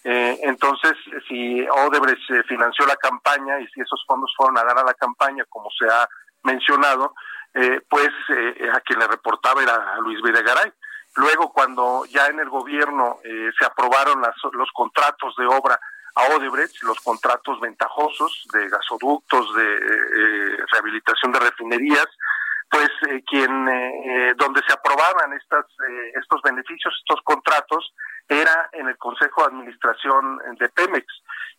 Eh, entonces, si Odebrecht financió la campaña y si esos fondos fueron a dar a la campaña, como se ha mencionado, eh, pues eh, a quien le reportaba era a Luis Videgaray. Luego, cuando ya en el gobierno eh, se aprobaron las, los contratos de obra a Odebrecht, los contratos ventajosos de gasoductos, de eh, rehabilitación de refinerías, pues eh, quien donde se aprobaban estas estos beneficios, estos contratos era en el Consejo de Administración de Pemex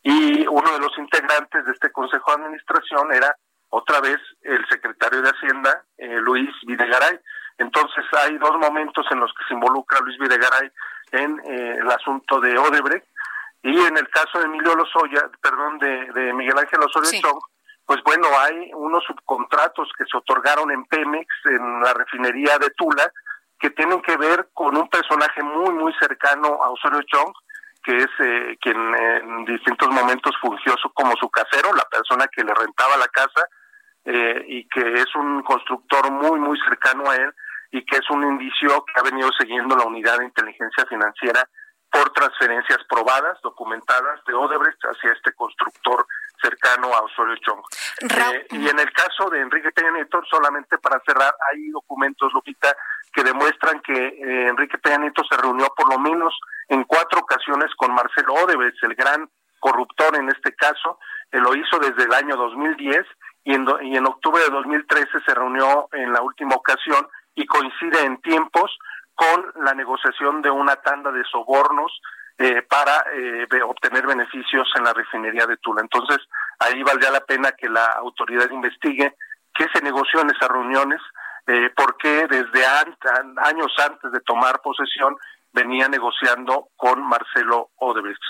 y uno de los integrantes de este Consejo de Administración era otra vez el secretario de Hacienda Luis Videgaray. Entonces hay dos momentos en los que se involucra Luis Videgaray en eh, el asunto de Odebrecht y en el caso de Emilio Lozoya, perdón, de, Miguel Ángel Osorio pues bueno, hay unos subcontratos que se otorgaron en Pemex, en la refinería de Tula, que tienen que ver con un personaje muy, muy cercano a Osorio Chong, que es eh, quien en distintos momentos fungió como su casero, la persona que le rentaba la casa, eh, y que es un constructor muy, muy cercano a él, y que es un indicio que ha venido siguiendo la unidad de inteligencia financiera por transferencias probadas, documentadas de Odebrecht hacia este constructor cercano a Osorio Chong. Eh, y en el caso de Enrique Peña Nieto, solamente para cerrar, hay documentos, Lupita, que demuestran que eh, Enrique Peña Nieto se reunió por lo menos en cuatro ocasiones con Marcelo Odebrecht, el gran corruptor en este caso, él lo hizo desde el año 2010 y en, y en octubre de 2013 se reunió en la última ocasión y coincide en tiempos con la negociación de una tanda de sobornos eh, para eh, obtener beneficios en la refinería de Tula. Entonces, ahí valdría la pena que la autoridad investigue qué se negoció en esas reuniones, eh, por qué desde años antes de tomar posesión venía negociando con Marcelo Odebrecht.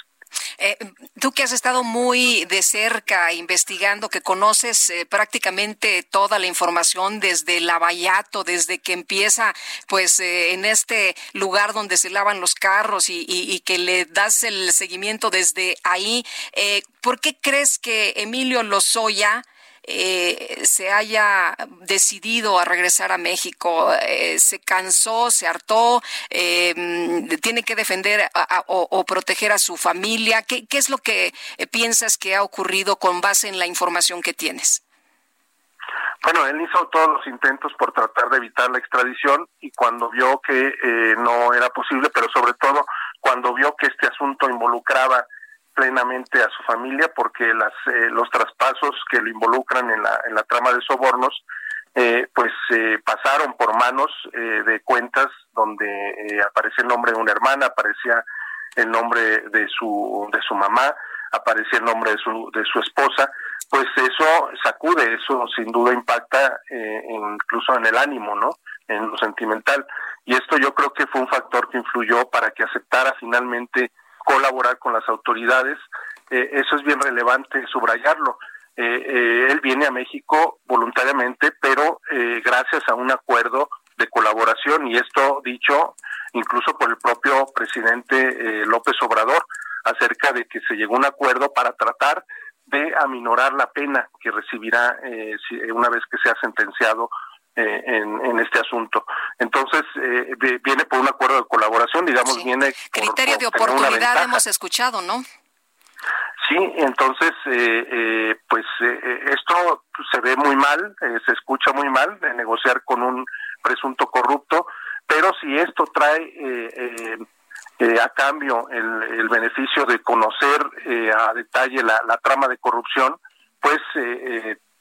Eh, tú que has estado muy de cerca investigando, que conoces eh, prácticamente toda la información desde el Lavallato, desde que empieza pues eh, en este lugar donde se lavan los carros y, y, que le das el seguimiento desde ahí, ¿por qué crees que Emilio Lozoya eh, se haya decidido a regresar a México, eh, se cansó, se hartó, eh, tiene que defender o, proteger a su familia. ¿Qué, ¿Qué es lo que piensas que ha ocurrido con base en la información que tienes? Bueno, él hizo todos los intentos por tratar de evitar la extradición y cuando vio que no era posible, pero sobre todo cuando vio que este asunto involucraba plenamente a su familia porque las, eh, los traspasos que lo involucran en la, en la trama de sobornos eh, pues eh, pasaron por manos de cuentas donde aparecía el nombre de una hermana, aparecía el nombre de su de su mamá, aparecía el nombre de su de su esposa, pues eso sacude, eso sin duda impacta incluso en el ánimo, ¿no? En lo sentimental. Y esto yo creo que fue un factor que influyó para que aceptara finalmente colaborar con las autoridades. Eh, eso es bien relevante subrayarlo. Eh, eh, él viene a México voluntariamente, pero gracias a un acuerdo de colaboración y esto dicho incluso por el propio presidente López Obrador acerca de que se llegó a un acuerdo para tratar de aminorar la pena que recibirá una vez que sea sentenciado eh, en, este asunto. Entonces, eh, viene por un acuerdo de colaboración, digamos, viene... Criterio de oportunidad hemos escuchado, ¿no? Sí, entonces, eh, pues esto se ve muy mal, se escucha muy mal, de negociar con un presunto corrupto, pero si esto trae a cambio el, beneficio de conocer a detalle la, la, trama de corrupción, pues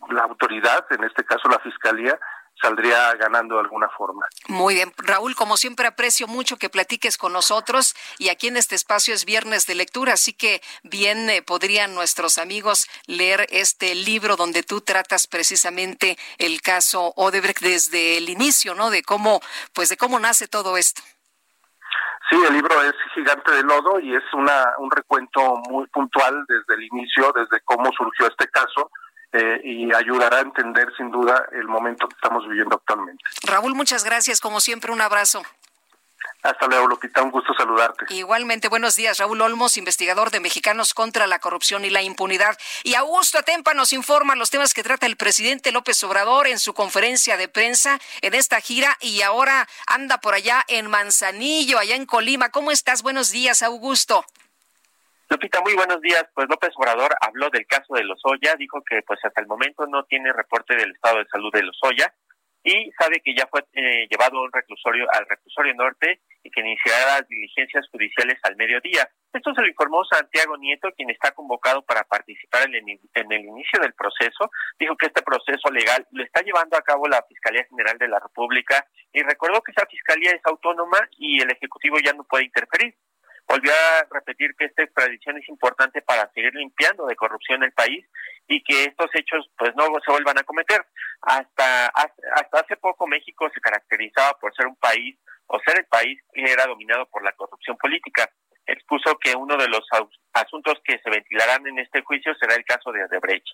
la autoridad, en este caso la Fiscalía, saldría ganando de alguna forma. Muy bien, Raúl, como siempre aprecio mucho que platiques con nosotros y aquí en este espacio es viernes de lectura, así que bien eh, podrían nuestros amigos leer este libro donde tú tratas precisamente el caso Odebrecht desde el inicio, ¿no? De cómo, pues de cómo nace todo esto. Sí, el libro es Gigante de Lodo y es una, un recuento muy puntual desde el inicio, desde cómo surgió este caso eh, y ayudará a entender sin duda el momento que estamos viviendo actualmente. Raúl, muchas gracias. Como siempre, un abrazo. Hasta luego, Lupita. Un gusto saludarte. Igualmente, buenos días. Raúl Olmos, investigador de Mexicanos contra la Corrupción y la Impunidad. Y Augusto Atempa nos informa los temas que trata el presidente López Obrador en su conferencia de prensa en esta gira y ahora anda por allá en Manzanillo, allá en Colima. ¿Cómo estás? Buenos días, Augusto. Lupita, muy buenos días. Pues López Obrador habló del caso de Lozoya, dijo que pues hasta el momento no tiene reporte del estado de salud de Lozoya y sabe que ya fue eh, llevado un reclusorio al reclusorio norte y que iniciará las diligencias judiciales al mediodía. Esto se lo informó Santiago Nieto, quien está convocado para participar en el, en el inicio del proceso. Dijo que este proceso legal lo está llevando a cabo la Fiscalía General de la República y recordó que esa fiscalía es autónoma y el Ejecutivo ya no puede interferir volvió a repetir que esta extradición es importante para seguir limpiando de corrupción el país y que estos hechos pues no se vuelvan a cometer. Hasta hasta hace poco México se caracterizaba por ser un país o ser el país que era dominado por la corrupción política. Expuso que uno de los asuntos que se ventilarán en este juicio será el caso de Odebrecht.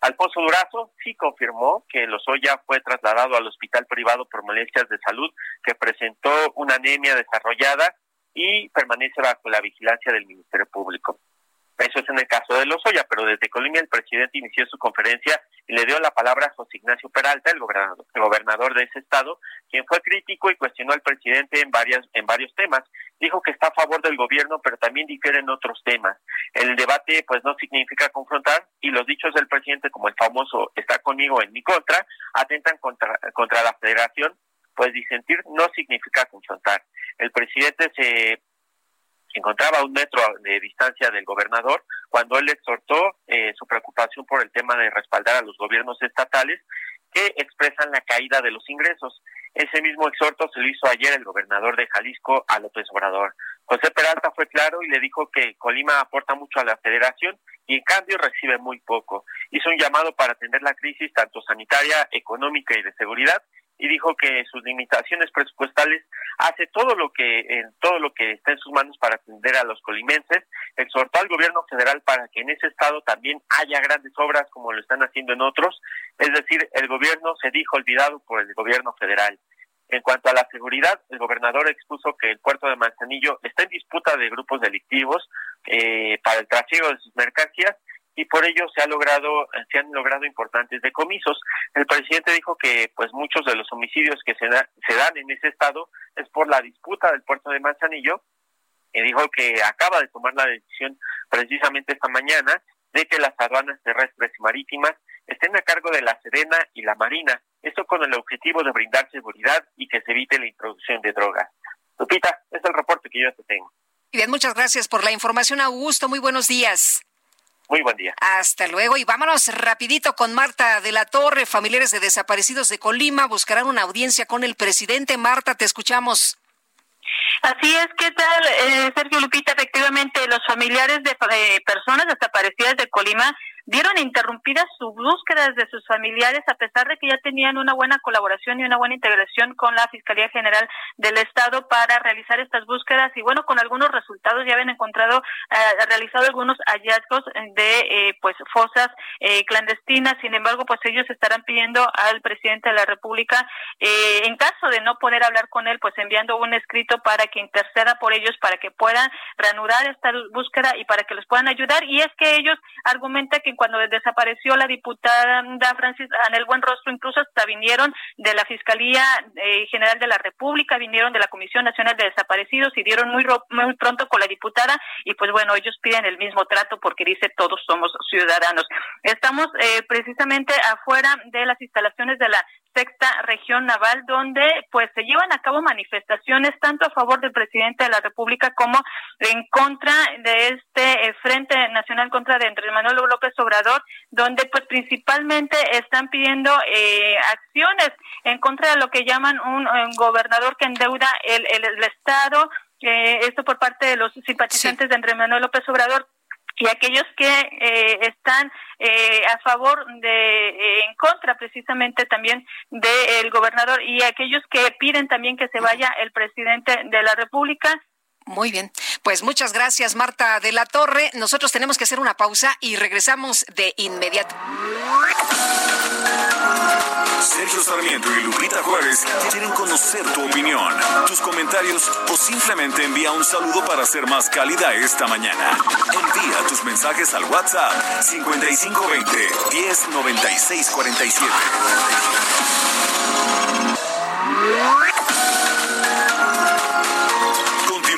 Alfonso Durazo sí confirmó que Lozoya fue trasladado al hospital privado por molestias de salud, que presentó una anemia desarrollada y permanece bajo la vigilancia del Ministerio Público. Eso es en el caso de Lozoya, pero desde Colombia el presidente inició su conferencia y le dio la palabra a José Ignacio Peralta, el gobernador, gobernador de ese estado, quien fue crítico y cuestionó al presidente en varias en varios temas. Dijo que está a favor del gobierno, pero también difiere en otros temas. El debate pues no significa confrontar y los dichos del presidente como el famoso está conmigo en mi contra atentan contra contra la Federación pues disentir no significa confrontar. El presidente se, encontraba a un metro de distancia del gobernador cuando él exhortó eh, su preocupación por el tema de respaldar a los gobiernos estatales que expresan la caída de los ingresos. Ese mismo exhorto se lo hizo ayer el gobernador de Jalisco a López Obrador. José Peralta fue claro y le dijo que Colima aporta mucho a la federación y en cambio recibe muy poco. Hizo un llamado para atender la crisis tanto sanitaria, económica y de seguridad y dijo que sus limitaciones presupuestales hace todo lo que en todo lo que está en sus manos para atender a los colimenses, exhortó al gobierno federal para que en ese estado también haya grandes obras como lo están haciendo en otros, es decir, el gobierno se dijo olvidado por el gobierno federal. En cuanto a la seguridad, el gobernador expuso que el puerto de Manzanillo está en disputa de grupos delictivos eh, para el trasiego de sus mercancías y por ello se han logrado importantes decomisos. El presidente dijo que pues muchos de los homicidios que se, se dan en ese estado es por la disputa del puerto de Manzanillo y dijo que acaba de tomar la decisión precisamente esta mañana de que las aduanas terrestres y marítimas estén a cargo de la Serena y la Marina, esto con el objetivo de brindar seguridad y que se evite la introducción de drogas. Lupita, es el reporte que yo te tengo. Bien, muchas gracias por la información, Augusto. Muy buenos días. Muy buen día. Hasta luego y vámonos rapidito con Marta de la Torre. Familiares de desaparecidos de Colima buscarán una audiencia con el presidente. Marta, te escuchamos. Así es, ¿qué tal, eh, Sergio Lupita? Efectivamente, los familiares de eh, personas desaparecidas de Colima vieron interrumpidas sus búsquedas de sus familiares a pesar de que ya tenían una buena colaboración y una buena integración con la Fiscalía General del Estado para realizar estas búsquedas y bueno, con algunos resultados ya habían encontrado, eh, realizado algunos hallazgos de eh, pues fosas eh, clandestinas, sin embargo, pues ellos estarán pidiendo al presidente de la República, en caso de no poder hablar con él, pues enviando un escrito para que interceda por ellos, para que puedan reanudar esta búsqueda y para que les puedan ayudar. Y es que ellos argumentan que cuando desapareció la diputada Francis Anel Buenrostro, incluso hasta vinieron de la Fiscalía eh, General de la República, vinieron de la Comisión Nacional de Desaparecidos y dieron muy, muy pronto con la diputada y pues bueno, ellos piden el mismo trato porque dice todos somos ciudadanos. Estamos eh, precisamente afuera de las instalaciones de la sexta región naval, donde pues se llevan a cabo manifestaciones tanto a favor del presidente de la República como en contra de este eh, Frente Nacional contra de Andrés Manuel López Obrador, donde pues principalmente están pidiendo eh, acciones en contra de lo que llaman un, gobernador que endeuda el, el, Estado, eh, esto por parte de los simpatizantes de Andrés Manuel López Obrador y aquellos que eh, están eh, a favor de eh, en contra precisamente también del gobernador y aquellos que piden también que se vaya el presidente de la República muy bien, pues muchas gracias Marta de la Torre. Nosotros tenemos que hacer una pausa y regresamos de inmediato. Sergio Sarmiento y Lupita Juárez quieren conocer tu opinión, tus comentarios o simplemente envía un saludo para ser más cálida esta mañana. Envía tus mensajes al WhatsApp 5520 109647.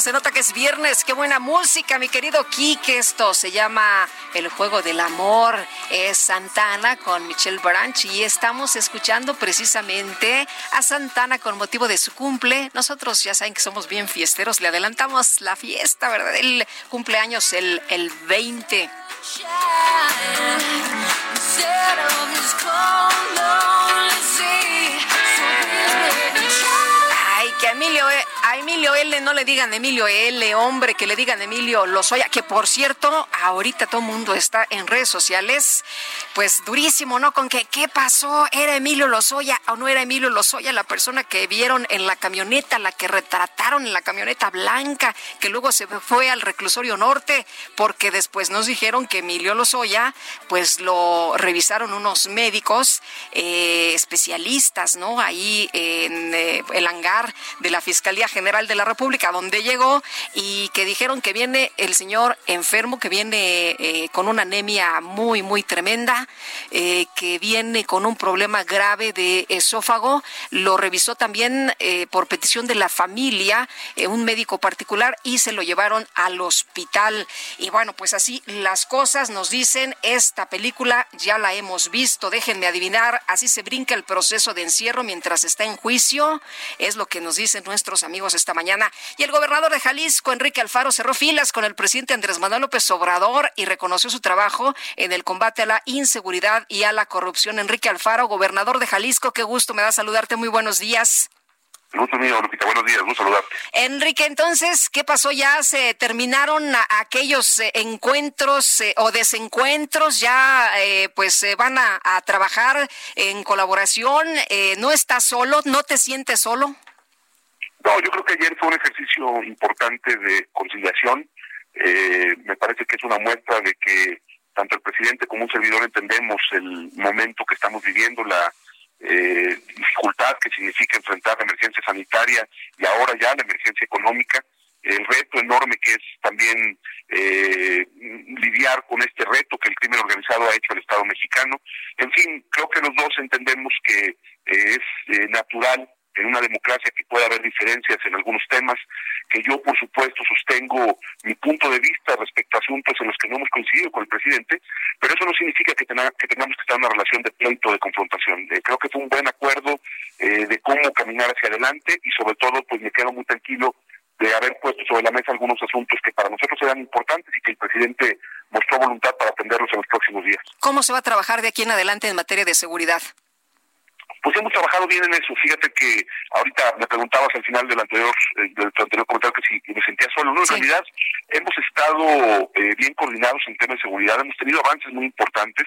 Se nota que es viernes. Qué buena música, mi querido Kike. Esto se llama El Juego del Amor. Es Santana con Michelle Branch y estamos escuchando precisamente a Santana con motivo de su cumple. Nosotros ya saben que somos bien fiesteros. Le adelantamos la fiesta, ¿verdad? El cumpleaños el, el 20. Ay, que Emilio, eh, Emilio L, no le digan Emilio L, hombre, que le digan Emilio Lozoya, que por cierto, ahorita todo el mundo está en redes sociales, pues durísimo, ¿no? Con que, ¿qué pasó? ¿Era Emilio Lozoya o no era Emilio Lozoya la persona que vieron en la camioneta, la que retrataron en la camioneta blanca, que luego se fue al reclusorio norte, porque después nos dijeron que Emilio Lozoya, pues lo revisaron unos médicos eh, especialistas, ¿no? Ahí en eh, el hangar de la Fiscalía General de la República, donde llegó y que dijeron que viene el señor enfermo, que viene eh, con una anemia muy, muy tremenda, eh, que viene con un problema grave de esófago. Lo revisó también eh, por petición de la familia, un médico particular, y se lo llevaron al hospital. Y bueno, pues así las cosas nos dicen, esta película ya la hemos visto, déjenme adivinar, así se brinca el proceso de encierro mientras está en juicio, es lo que nos dicen nuestros amigos esta mañana. Y el gobernador de Jalisco, Enrique Alfaro, cerró filas con el presidente Andrés Manuel López Obrador y reconoció su trabajo en el combate a la inseguridad y a la corrupción. Enrique Alfaro, gobernador de Jalisco, qué gusto me da saludarte. Muy buenos días. Gusto mío, Lupita. Buenos días, gusto saludarte. Enrique, entonces, ¿qué pasó? ¿Ya se terminaron aquellos eh, encuentros eh, o desencuentros? ¿Ya eh, pues van a, a, trabajar en colaboración? ¿No estás solo? ¿No te sientes solo? No, yo creo que ayer fue un ejercicio importante de conciliación. Eh, me parece que es una muestra de que tanto el presidente como un servidor entendemos el momento que estamos viviendo, la eh, dificultad que significa enfrentar la emergencia sanitaria y ahora ya la emergencia económica, el reto enorme que es también eh, lidiar con este reto que el crimen organizado ha hecho al Estado mexicano. En fin, creo que los dos entendemos que es natural en una democracia que puede haber diferencias en algunos temas, que yo por supuesto sostengo mi punto de vista respecto a asuntos en los que no hemos coincidido con el presidente, pero eso no significa que, que tengamos que estar en una relación de pleito, de confrontación. Eh, creo que fue un buen acuerdo eh, de cómo caminar hacia adelante y sobre todo pues me quedo muy tranquilo de haber puesto sobre la mesa algunos asuntos que para nosotros eran importantes y que el presidente mostró voluntad para atenderlos en los próximos días. ¿Cómo se va a trabajar de aquí en adelante en materia de seguridad? Pues hemos trabajado bien en eso. Fíjate que ahorita me preguntabas al final del anterior eh, del anterior comentario que si me sentía solo. No, en realidad hemos estado eh, bien coordinados en temas de seguridad. Hemos tenido avances muy importantes.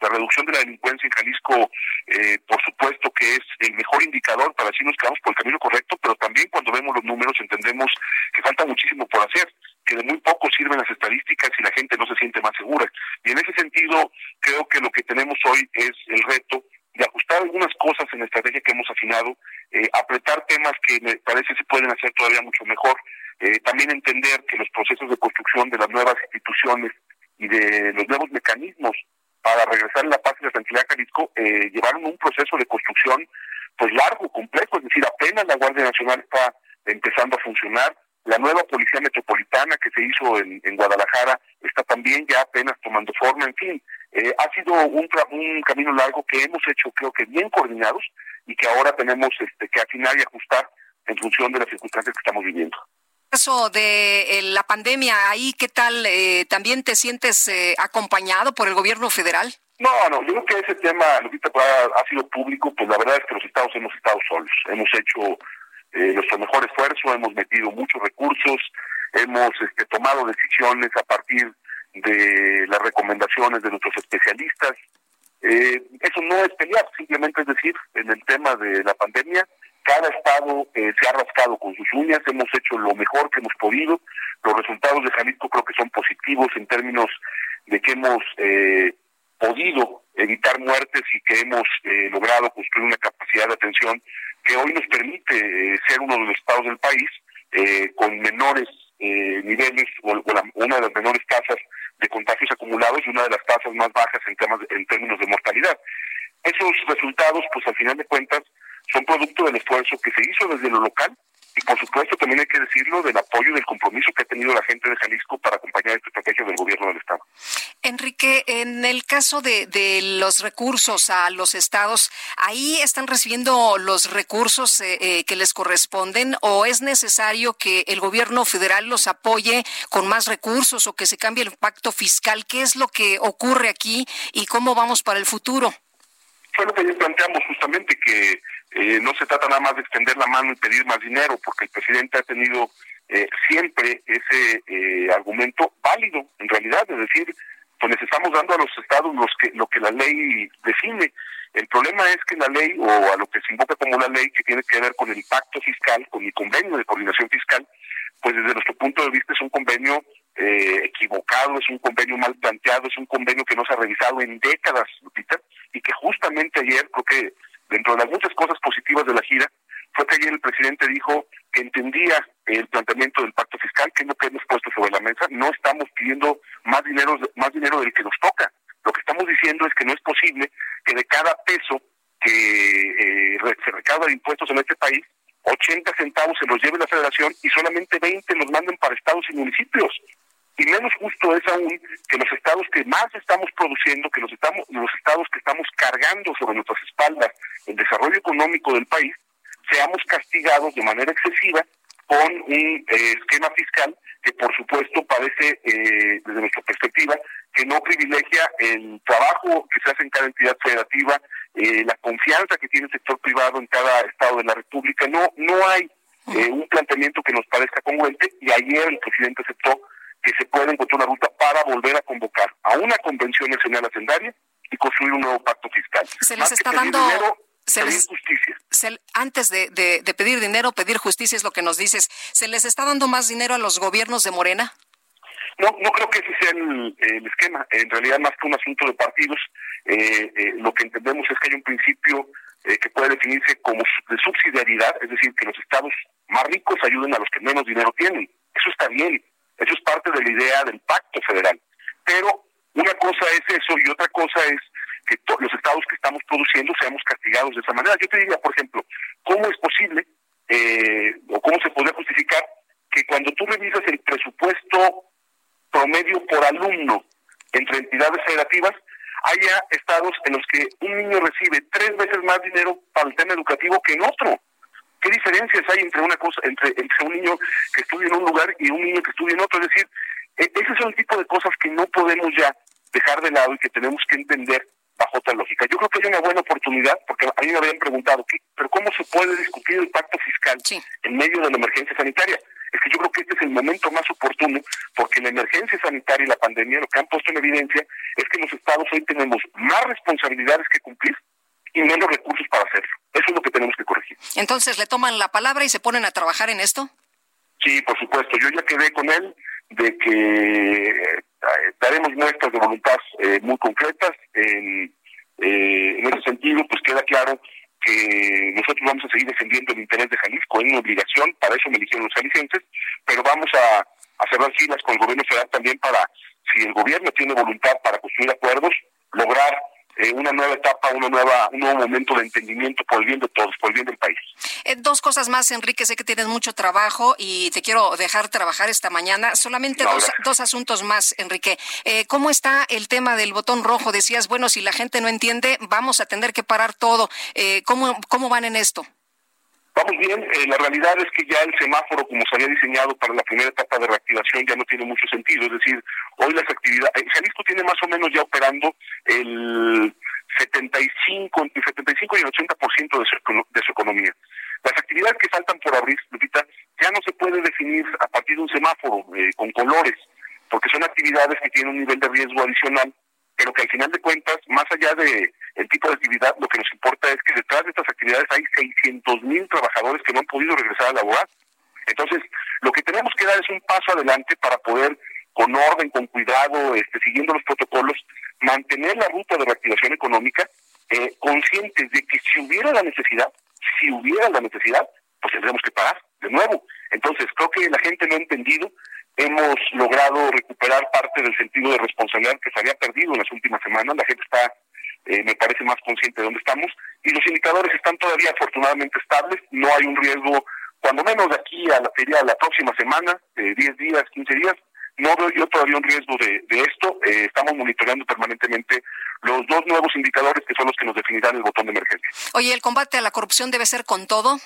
La reducción de la delincuencia en Jalisco, eh, por supuesto que es el mejor indicador para si nos quedamos por el camino correcto, pero también cuando vemos los números entendemos que falta muchísimo por hacer que de muy poco sirven las estadísticas y la gente no se siente más segura. Y en ese sentido, creo que lo que tenemos hoy es el reto de ajustar algunas cosas en la estrategia que hemos afinado, eh, apretar temas que me parece se pueden hacer todavía mucho mejor, eh, también entender que los procesos de construcción de las nuevas instituciones y de los nuevos mecanismos para regresar la paz y la tranquilidad a Jalisco eh, llevaron un proceso de construcción pues largo, complejo, es decir, apenas la Guardia Nacional está empezando a funcionar, la nueva Policía Metropolitana que se hizo en Guadalajara está también ya apenas tomando forma, en fin, eh, ha sido un, un camino largo que hemos hecho creo que bien coordinados y que ahora tenemos este, que afinar y ajustar en función de las circunstancias que estamos viviendo. Eso de eh, la pandemia, ahí, ¿qué tal? Eh, ¿También te sientes acompañado por el gobierno federal? No, no, yo creo que ese tema, Lupita, pues, ha, ha sido público, pues la verdad es que los estados hemos estado solos, hemos hecho nuestro mejor esfuerzo, hemos metido muchos recursos, hemos este, tomado decisiones a partir de las recomendaciones de nuestros especialistas. Eh, eso no es pelear, simplemente es decir, en el tema de la pandemia, cada estado eh, se ha rascado con sus uñas, hemos hecho lo mejor que hemos podido, los resultados de Jalisco creo que son positivos en términos de que hemos eh, podido evitar muertes y que hemos logrado construir una capacidad de atención que hoy nos permite ser uno de los estados del país con menores niveles o, una de las menores tasas de contagios acumulados y una de las tasas más bajas en temas en términos de mortalidad. Esos resultados, pues al final de cuentas, son producto del esfuerzo que se hizo desde lo local y por supuesto también hay que decirlo del apoyo y del compromiso que ha tenido la gente de Jalisco para acompañar esta estrategia del gobierno del Estado. Enrique, en el caso de, de los recursos a los estados, ¿ahí están recibiendo los recursos eh, eh, que les corresponden o es necesario que el gobierno federal los apoye con más recursos o que se cambie el pacto fiscal? ¿Qué es lo que ocurre aquí y cómo vamos para el futuro? Bueno, pues ahí planteamos justamente que eh, no se trata nada más de extender la mano y pedir más dinero, porque el presidente ha tenido eh, siempre ese eh, argumento válido, en realidad, es decir, pues les estamos dando a los estados los que, lo que la ley define. El problema es que la ley, o a lo que se invoca como la ley, que tiene que ver con el pacto fiscal, con el convenio de coordinación fiscal, pues desde nuestro punto de vista es un convenio eh, equivocado, es un convenio mal planteado, es un convenio que no se ha revisado en décadas, Lupita, y que justamente ayer, creo que dentro de las muchas cosas positivas de la gira, fue que ayer el presidente dijo que entendía el planteamiento del pacto fiscal, que es lo que hemos puesto sobre la mesa. No estamos pidiendo más dinero, más dinero del que nos toca. Lo que estamos diciendo es que no es posible que de cada peso que eh, se recauda de impuestos en este país, 80 centavos se los lleve la federación y solamente 20 los manden para estados y municipios. Y menos justo es aún que los estados que más estamos produciendo, que los, estamos, los estados que estamos cargando sobre nuestras espaldas el desarrollo económico del país, seamos castigados de manera excesiva con un eh, esquema fiscal que por supuesto parece, eh, desde nuestra perspectiva, que no privilegia el trabajo que se hace en cada entidad federativa, eh, la confianza que tiene el sector privado en cada estado de la República. No, no hay un planteamiento que nos parezca congruente y ayer el presidente aceptó que se puede encontrar una ruta para volver a convocar a una convención nacional hacendaria y construir un nuevo pacto fiscal. Se les está dando se les, antes de, de, pedir dinero, pedir justicia es lo que nos dices. ¿Se les está dando más dinero a los gobiernos de Morena? No, no creo que ese sea el, esquema. En realidad, más que un asunto de partidos, eh, eh, lo que entendemos es que hay un principio eh, que puede definirse como de subsidiariedad, es decir, que los estados más ricos ayuden a los que menos dinero tienen. Eso está bien. Eso es parte de la idea del pacto federal. Pero una cosa es eso y otra cosa es que los estados que estamos produciendo seamos castigados de esa manera. Yo te diría, por ejemplo, ¿cómo es posible eh, o cómo se podría justificar que cuando tú revisas el presupuesto promedio por alumno entre entidades federativas, haya estados en los que un niño recibe tres veces más dinero para el tema educativo que en otro? ¿Qué diferencias hay entre una cosa, entre, entre un niño que estudia en un lugar y un niño que estudia en otro? Es decir, e, ese son el tipo de cosas que no podemos ya dejar de lado y que tenemos que entender bajo otra lógica. Yo creo que hay una buena oportunidad, porque a mí me habían preguntado, ¿pero cómo se puede discutir el pacto fiscal en medio de la emergencia sanitaria? Es que yo creo que este es el momento más oportuno, porque la emergencia sanitaria y la pandemia lo que han puesto en evidencia es que los estados hoy tenemos más responsabilidades que cumplir y menos recursos para hacerlo. Eso es lo que tenemos que corregir. Entonces, ¿le toman la palabra y se ponen a trabajar en esto? Sí, por supuesto. Yo ya quedé con él de que eh, daremos muestras de voluntad eh, muy concretas. En, eh, en ese sentido, pues queda claro que nosotros vamos a seguir defendiendo el interés de Jalisco, es una obligación, para eso me eligieron los jaliscienses, pero vamos a, a cerrar filas con el gobierno federal también para, si el gobierno tiene voluntad para construir acuerdos, lograr eh, una nueva etapa, una nueva, un nuevo momento de entendimiento por el bien de todos, por el bien del país. Eh, dos cosas más, Enrique, sé que tienes mucho trabajo y te quiero dejar trabajar esta mañana. Solamente dos, dos, asuntos más, Enrique. Eh, ¿Cómo está el tema del botón rojo? Decías, bueno, si la gente no entiende, vamos a tener que parar todo. ¿cómo, ¿Cómo van en esto? Vamos bien, eh, la realidad es que ya el semáforo, como se había diseñado para la primera etapa de reactivación, ya no tiene mucho sentido. Es decir, hoy las actividades, eh, Jalisco tiene más o menos ya operando el 75, entre 75 y el 80% de su, de su economía. Las actividades que faltan por abrir, Lupita, ya no se puede definir a partir de un semáforo eh, con colores, porque son actividades que tienen un nivel de riesgo adicional pero que al final de cuentas, más allá de el tipo de actividad, lo que nos importa es que detrás de estas actividades hay 600 mil trabajadores que no han podido regresar a laborar. Entonces, lo que tenemos que dar es un paso adelante para poder, con orden, con cuidado, este, siguiendo los protocolos, mantener la ruta de reactivación económica, eh, conscientes de que si hubiera la necesidad, si hubiera la necesidad, pues tendremos que parar de nuevo. Entonces, creo que la gente no ha entendido hemos logrado recuperar parte del sentido de responsabilidad que se había perdido en las últimas semanas. La gente está, eh, me parece, más consciente de dónde estamos y los indicadores están todavía afortunadamente estables. No hay un riesgo, cuando menos de aquí a la, feria la próxima semana, de 10 días, 15 días, no veo yo todavía un riesgo de, esto. Eh, estamos monitoreando permanentemente los dos nuevos indicadores que son los que nos definirán el botón de emergencia. Oye, ¿el combate a la corrupción debe ser con todo?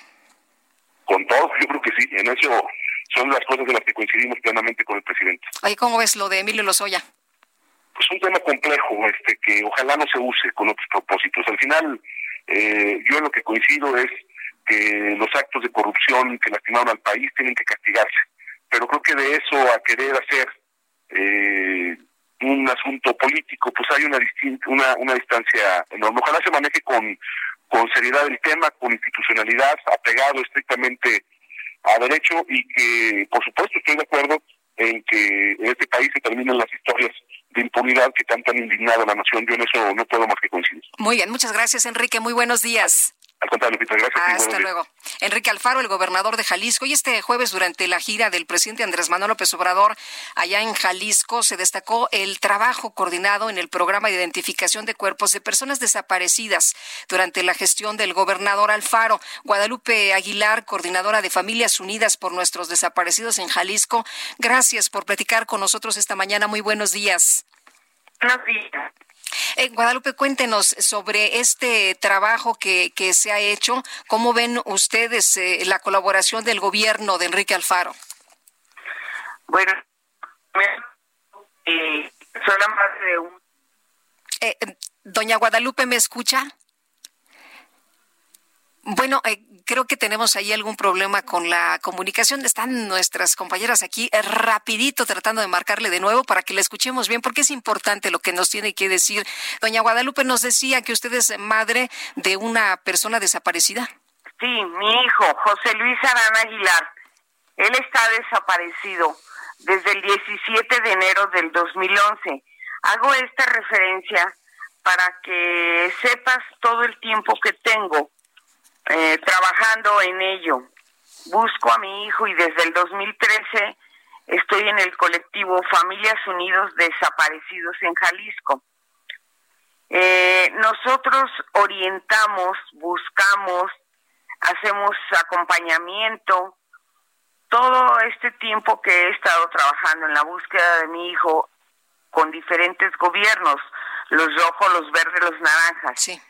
Con todo, yo creo que sí. En eso son las cosas de las que coincidimos plenamente con el presidente. Oye, ¿cómo ves lo de Emilio Lozoya? Pues un tema complejo, este, que ojalá no se use con otros propósitos. Al final, Eh, yo en lo que coincido es que los actos de corrupción que lastimaron al país tienen que castigarse, pero creo que de eso a querer hacer eh, un asunto político, pues hay una, una, una distancia enorme. Ojalá se maneje con, con seriedad el tema, con institucionalidad, apegado estrictamente a derecho y que, por supuesto, estoy de acuerdo en que en este país se terminen las historias de impunidad que tanto han indignado a la nación. Yo en eso no puedo más que coincidir. Muy bien, muchas gracias, Enrique. Muy buenos días. Hasta luego. Enrique Alfaro, el gobernador de Jalisco. Y este jueves, durante la gira del presidente Andrés Manuel López Obrador allá en Jalisco, se destacó el trabajo coordinado en el programa de identificación de cuerpos de personas desaparecidas durante la gestión del gobernador Alfaro. Guadalupe Aguilar, coordinadora de Familias Unidas por Nuestros Desaparecidos en Jalisco. Gracias por platicar con nosotros esta mañana. Muy buenos días. Buenos días. Eh, Guadalupe, cuéntenos sobre este trabajo que, que se ha hecho. ¿Cómo ven ustedes eh, la colaboración del gobierno de Enrique Alfaro? Bueno, eh, la madre de un... Eh, doña Guadalupe, ¿me escucha? Bueno, eh, creo que tenemos ahí algún problema con la comunicación. Están nuestras compañeras aquí eh, rapidito tratando de marcarle de nuevo para que la escuchemos bien, porque es importante lo que nos tiene que decir. Doña Guadalupe nos decía que usted es madre de una persona desaparecida. Sí, mi hijo, José Luis Arana Aguilar. Él está desaparecido desde el 17 de enero del 2011. Hago esta referencia para que sepas todo el tiempo que tengo eh, trabajando en ello. Busco a mi hijo y desde el 2013 estoy en el colectivo Familias Unidos Desaparecidos en Jalisco. Eh, nosotros orientamos, buscamos, hacemos acompañamiento. Todo este tiempo que he estado trabajando en la búsqueda de mi hijo con diferentes gobiernos, los rojos, los verdes, los naranjas. Sí.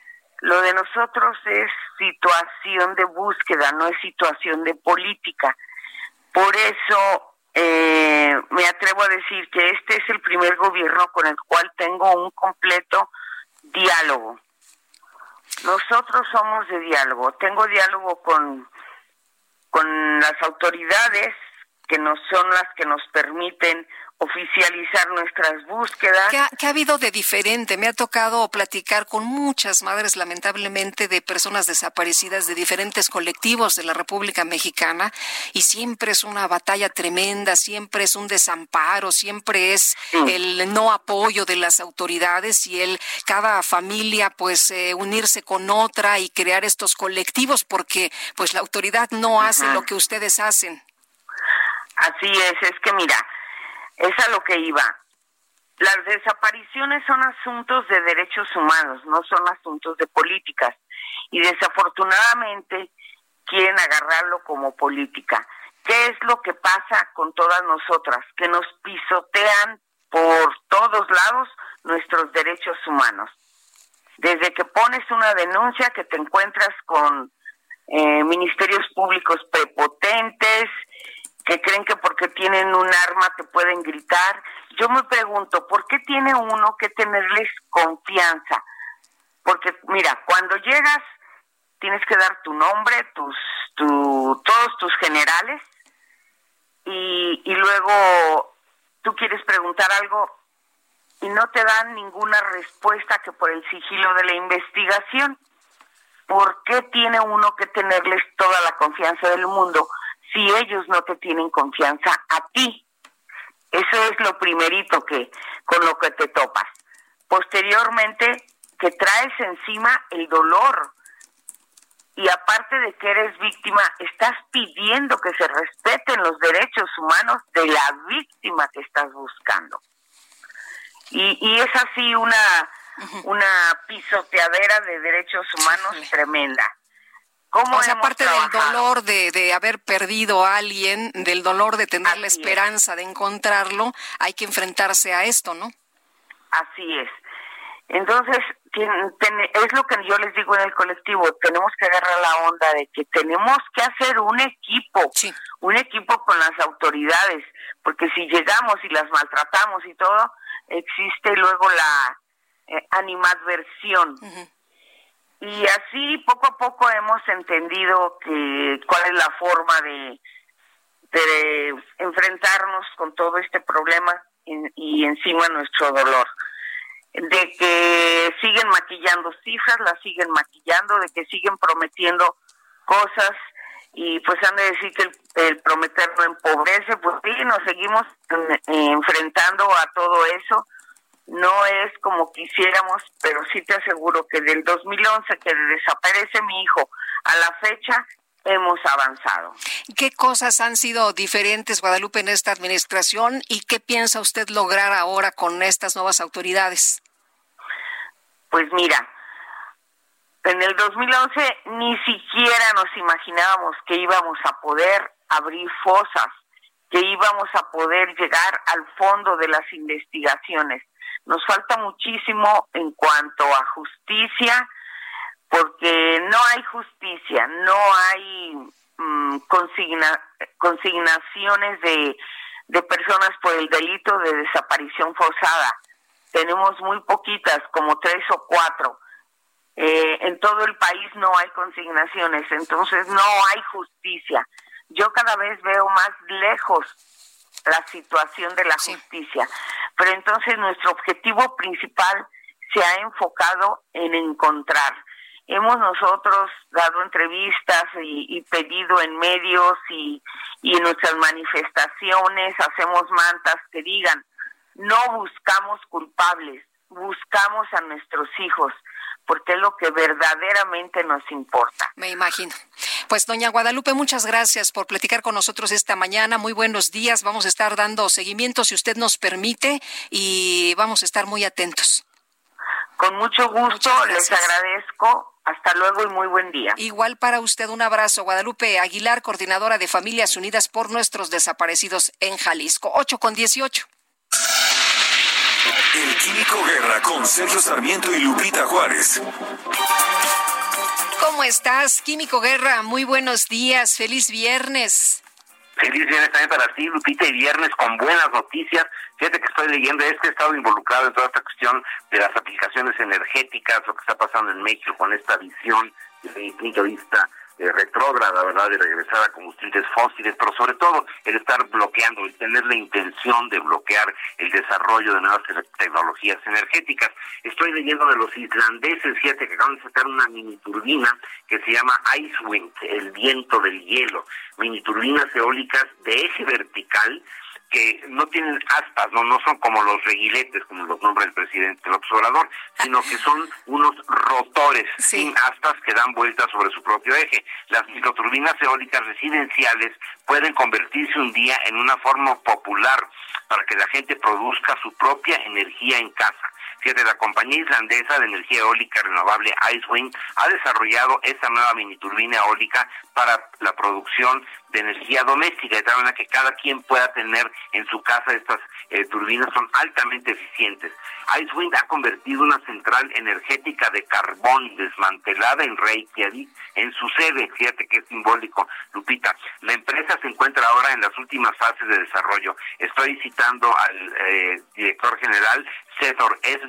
Lo de nosotros es situación de búsqueda, no es situación de política. Por eso eh, me atrevo a decir que este es el primer gobierno con el cual tengo un completo diálogo. Nosotros somos de diálogo. Tengo diálogo con, con las autoridades que no son las que nos permiten oficializar nuestras búsquedas. ¿Qué ha, habido de diferente? Me ha tocado platicar con muchas madres, lamentablemente, de personas desaparecidas de diferentes colectivos de la República Mexicana y siempre es una batalla tremenda, siempre es un desamparo, siempre es el no apoyo de las autoridades y el cada familia pues eh, unirse con otra y crear estos colectivos porque pues la autoridad no hace lo que ustedes hacen. Así es, es que mira, es a lo que iba. Las desapariciones son asuntos de derechos humanos, no son asuntos de políticas. Y desafortunadamente quieren agarrarlo como política. ¿Qué es lo que pasa con todas nosotras? Que nos pisotean por todos lados nuestros derechos humanos. Desde que pones una denuncia que te encuentras con eh, ministerios públicos prepotentes, que creen que porque tienen un arma te pueden gritar. Yo me pregunto, ¿por qué tiene uno que tenerles confianza? Porque mira, cuando llegas tienes que dar tu nombre, tus, tu, todos tus generales y, y luego tú quieres preguntar algo y no te dan ninguna respuesta que por el sigilo de la investigación. ¿Por qué tiene uno que tenerles toda la confianza del mundo? Si ellos no te tienen confianza a ti. Eso es lo primerito que con lo que te topas. Posteriormente que traes encima el dolor y aparte de que eres víctima, estás pidiendo que se respeten los derechos humanos de la víctima que estás buscando. Y, y es así una, una pisoteadera de derechos humanos tremenda. ¿Cómo o sea, aparte del dolor de, de, haber perdido a alguien, del dolor de tener la esperanza de encontrarlo, hay que enfrentarse a esto, ¿no? Así es. Entonces, es lo que yo les digo en el colectivo, tenemos que agarrar la onda de que tenemos que hacer un equipo, un equipo con las autoridades, porque si llegamos y las maltratamos y todo, existe luego la eh, animadversión y así poco a poco hemos entendido que cuál es la forma de, de enfrentarnos con todo este problema y, encima nuestro dolor de que siguen maquillando cifras, las siguen maquillando, de que siguen prometiendo cosas y pues han de decir que el, prometer no empobrece, pues sí, nos seguimos enfrentando a todo eso. No es como quisiéramos, pero sí te aseguro que del 2011 que desaparece mi hijo a la fecha hemos avanzado. ¿Qué cosas han sido diferentes, Guadalupe, en esta administración y qué piensa usted lograr ahora con estas nuevas autoridades? Pues mira, en el 2011 ni siquiera nos imaginábamos que íbamos a poder abrir fosas, que íbamos a poder llegar al fondo de las investigaciones. Nos falta muchísimo en cuanto a justicia, porque no hay justicia, no hay mm, consignaciones de, de personas por el delito de desaparición forzada. Tenemos muy poquitas, como tres o cuatro. Eh, en todo el país no hay consignaciones, entonces no hay justicia. Yo cada vez veo más lejos la situación de la justicia, pero entonces nuestro objetivo principal se ha enfocado en encontrar hemos nosotros dado entrevistas y, pedido en medios y, y en nuestras manifestaciones hacemos mantas que digan, no buscamos culpables, buscamos a nuestros hijos, porque es lo que verdaderamente nos importa. Me imagino. Pues doña Guadalupe, muchas gracias por platicar con nosotros esta mañana. Muy buenos días. Vamos a estar dando seguimiento si usted nos permite y vamos a estar muy atentos. Con mucho gusto, les agradezco hasta luego y muy buen día. Igual para usted un abrazo. Guadalupe Aguilar, coordinadora de Familias Unidas por Nuestros Desaparecidos en Jalisco. 8 con 18. El Químico Guerra con Sergio Sarmiento y Lupita Juárez. ¿Cómo estás, Químico Guerra? Muy buenos días. Feliz viernes. Feliz viernes también para ti, Lupita, y viernes con buenas noticias. Fíjate que estoy leyendo, es que he estado involucrado en toda esta cuestión de las aplicaciones energéticas, lo que está pasando en México con esta visión desde mi punto de vista eh, retrógrada, ¿verdad?, de regresar a combustibles fósiles, pero sobre todo el estar bloqueando, el tener la intención de bloquear el desarrollo de nuevas tecnologías energéticas. Estoy leyendo de los islandeses, fíjate que acaban de sacar una mini turbina que se llama Icewind, el viento del hielo, mini turbinas eólicas de eje vertical que no tienen aspas, no no son como los reguiletes, como los nombra el presidente del observador, sino que son unos rotores sin aspas que dan vueltas sobre su propio eje. Las microturbinas eólicas residenciales pueden convertirse un día en una forma popular para que la gente produzca su propia energía en casa. La compañía islandesa de energía eólica renovable Icewind ha desarrollado esta nueva mini turbina eólica para la producción de energía doméstica, de tal manera que cada quien pueda tener en su casa estas eh, turbinas, son altamente eficientes. Icewind ha convertido una central energética de carbón desmantelada en Reykjavik en su sede, fíjate que es simbólico, Lupita. La empresa se encuentra ahora en las últimas fases de desarrollo. Estoy citando al eh, director general César S.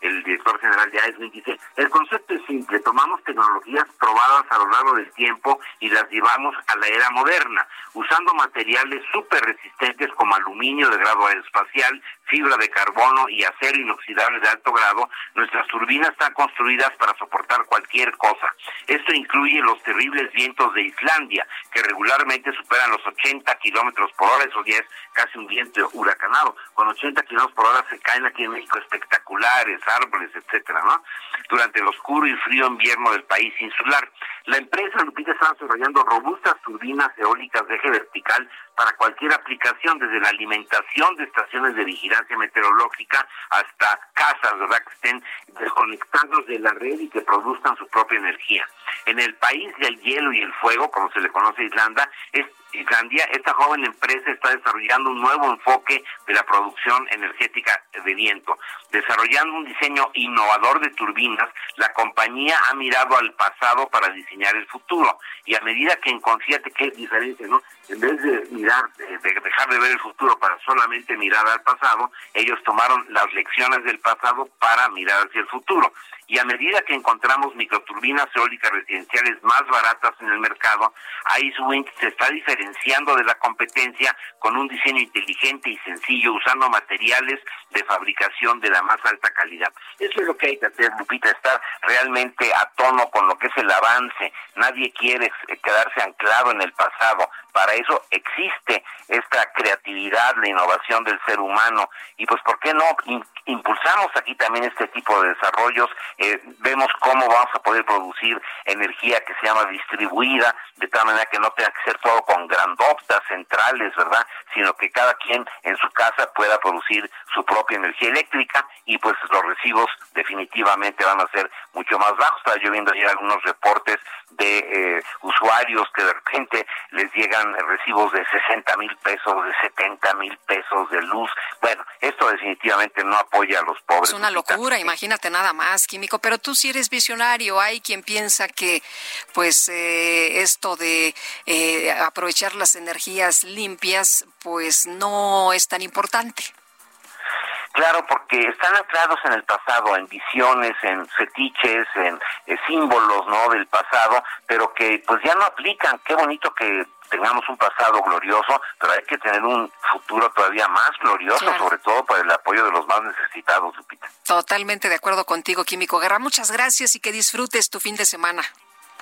El director general de Icewind, dice, el concepto es simple, tomamos tecnologías probadas a lo largo del tiempo y las llevamos a la era moderna, usando materiales súper resistentes como aluminio de grado aeroespacial, fibra de carbono y acero inoxidable de alto grado, nuestras turbinas están construidas para soportar cualquier cosa. Esto incluye los terribles vientos de Islandia, que regularmente superan los 80 kilómetros por hora, eso ya es casi un viento huracanado. Con 80 kilómetros por hora se caen aquí en México espectaculares, árboles, etcétera, ¿no? Durante el oscuro y frío invierno del país insular. La empresa Lupita está desarrollando robustas turbinas eólicas de eje vertical para cualquier aplicación, desde la alimentación de estaciones de vigilancia meteorológica hasta casas, ¿verdad? Que estén desconectados de la red y que produzcan su propia energía. En el país del hielo y el fuego, como se le conoce a Islanda, es Islandia, esta joven empresa está desarrollando un nuevo enfoque de la producción energética de viento. Desarrollando un diseño innovador de turbinas, la compañía ha mirado al pasado para diseñar el futuro. Y a medida que en fíjate qué diferencia, ¿no? En vez de mirar, de dejar de ver el futuro para solamente mirar al pasado, ellos tomaron las lecciones del pasado para mirar hacia el futuro y a medida que encontramos microturbinas eólicas residenciales más baratas en el mercado, Icewind se está diferenciando de la competencia con un diseño inteligente y sencillo, usando materiales de fabricación de la más alta calidad. Eso es lo que hay que hacer, Lupita, estar realmente a tono con lo que es el avance. Nadie quiere quedarse anclado en el pasado. Para eso existe esta creatividad, la innovación del ser humano. Y pues, ¿por qué no impulsamos aquí también este tipo de desarrollos? Eh, vemos cómo vamos a poder producir energía que se llama distribuida, de tal manera que no tenga que ser todo con grandotas centrales, ¿verdad? Sino que cada quien en su casa pueda producir su propia energía eléctrica y pues los recibos definitivamente van a ser mucho más bajos. Estaba yo viendo ayer algunos reportes de eh, usuarios que de repente les llegan recibos de 60 mil pesos, de 70 mil pesos de luz. Bueno, esto definitivamente no apoya a los pobres. Es una locura, imagínate nada más, químico. Pero tú sí eres visionario. Hay quien piensa que, pues, eh, esto de eh, aprovechar las energías limpias, pues, no es tan importante. Claro, porque están anclados en el pasado, en visiones, en fetiches, en, en símbolos, ¿no? Del pasado, pero que pues ya no aplican. Qué bonito que tengamos un pasado glorioso, pero hay que tener un futuro todavía más glorioso, sobre todo para el apoyo de los más necesitados, Lupita. Totalmente de acuerdo contigo, Químico Guerra. Muchas gracias y que disfrutes tu fin de semana.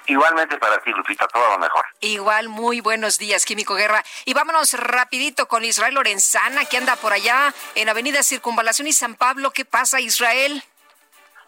Igualmente para ti, Lupita, todo lo mejor. Igual, muy buenos días, Químico Guerra. Y vámonos rapidito con Israel Lorenzana, que anda por allá en Avenida Circunvalación y San Pablo. ¿Qué pasa, Israel?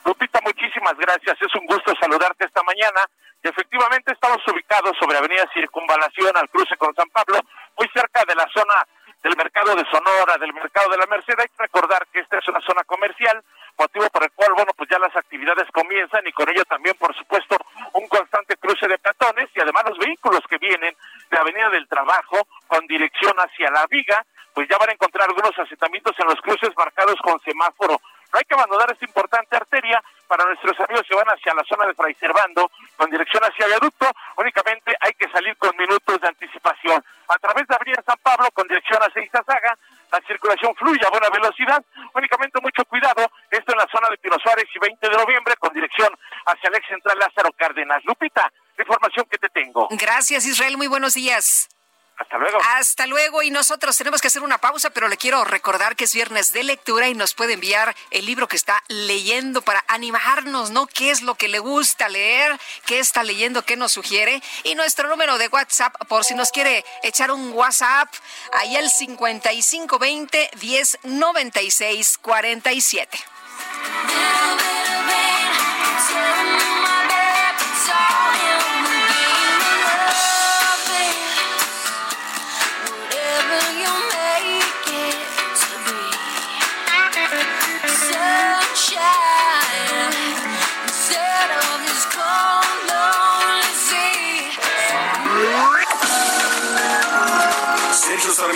Lupita, muchísimas gracias. Es un gusto saludarte esta mañana efectivamente estamos ubicados sobre Avenida Circunvalación al cruce con San Pablo, muy cerca de la zona del mercado de Sonora, del mercado de la Merced. Hay que recordar que esta es una zona comercial, motivo por el cual, bueno, pues ya las actividades comienzan y con ello también, por supuesto, un constante cruce de peatones y además los vehículos que vienen de Avenida del Trabajo con dirección hacia la Viga, pues ya van a encontrar algunos asentamientos en los cruces marcados con semáforo. No hay que abandonar esta importante arteria para nuestros amigos que van hacia la zona de Fray Servando con dirección hacia Viaducto, únicamente hay que salir con minutos de anticipación. A través de Avenida San Pablo con dirección hacia Izazaga, la circulación fluye a buena velocidad, únicamente mucho cuidado, esto en la zona de Pino Suárez y 20 de noviembre con dirección hacia el ex central Lázaro Cárdenas. Lupita, la información que te tengo. Gracias Israel, muy buenos días. Hasta luego. Hasta luego. Y nosotros tenemos que hacer una pausa, pero le quiero recordar que es viernes de lectura y nos puede enviar el libro que está leyendo para animarnos, ¿no? ¿Qué es lo que le gusta leer? ¿Qué está leyendo? ¿Qué nos sugiere? Y nuestro número de WhatsApp, por si nos quiere echar un WhatsApp, ahí el 5520 1096 47.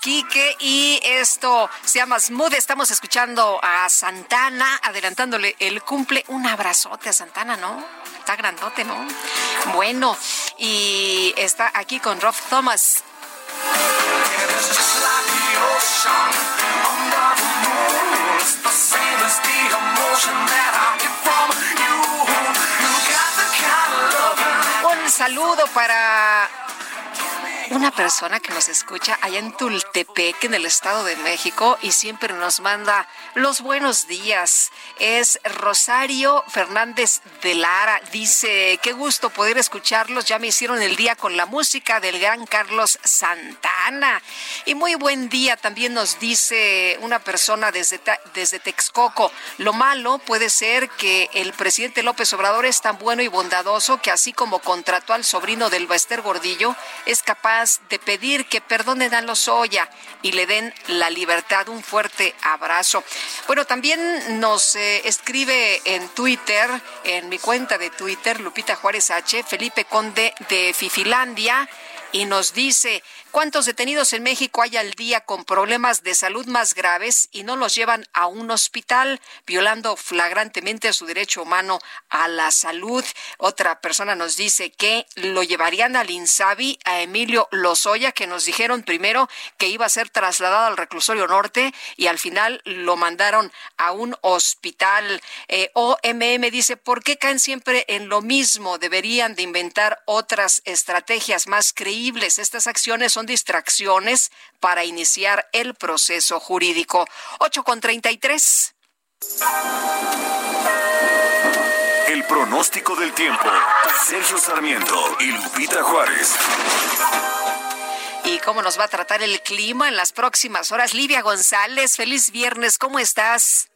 Quique. Y esto se llama Smooth. Estamos escuchando a Santana, adelantándole el cumple. Un abrazote a Santana, ¿no? Está grandote, ¿no? Bueno, y está aquí con Rob Thomas. Un saludo para una persona que nos escucha allá en Tultepec, en el Estado de México, y siempre nos manda los buenos días. Es Rosario Fernández de Lara. Dice, qué gusto poder escucharlos. Ya me hicieron el día con la música del gran Carlos Santana. Y muy buen día también nos dice una persona desde, desde Texcoco. Lo malo puede ser que el presidente López Obrador es tan bueno y bondadoso que así como contrató al sobrino del Bester Gordillo, es capaz de pedir que perdonen a Lozoya y le den la libertad. Un fuerte abrazo. Bueno, también nos eh, escribe en Twitter, en mi cuenta de Twitter, Lupita Juárez H, Felipe Conde de Fifilandia, y nos dice, ¿Cuántos detenidos en México hay al día con problemas de salud más graves y no los llevan a un hospital, violando flagrantemente su derecho humano a la salud? Otra persona nos dice que lo llevarían al INSABI, a Emilio Lozoya, que nos dijeron primero que iba a ser trasladado al reclusorio norte y al final lo mandaron a un hospital. Eh, OMM dice, ¿por qué caen siempre en lo mismo? Deberían de inventar otras estrategias más creíbles. Estas acciones son distracciones para iniciar el proceso jurídico. 8 con 33. El pronóstico del tiempo. Sergio Sarmiento y Lupita Juárez. ¿Y cómo nos va a tratar el clima en las próximas horas? Livia González, feliz viernes, ¿cómo estás?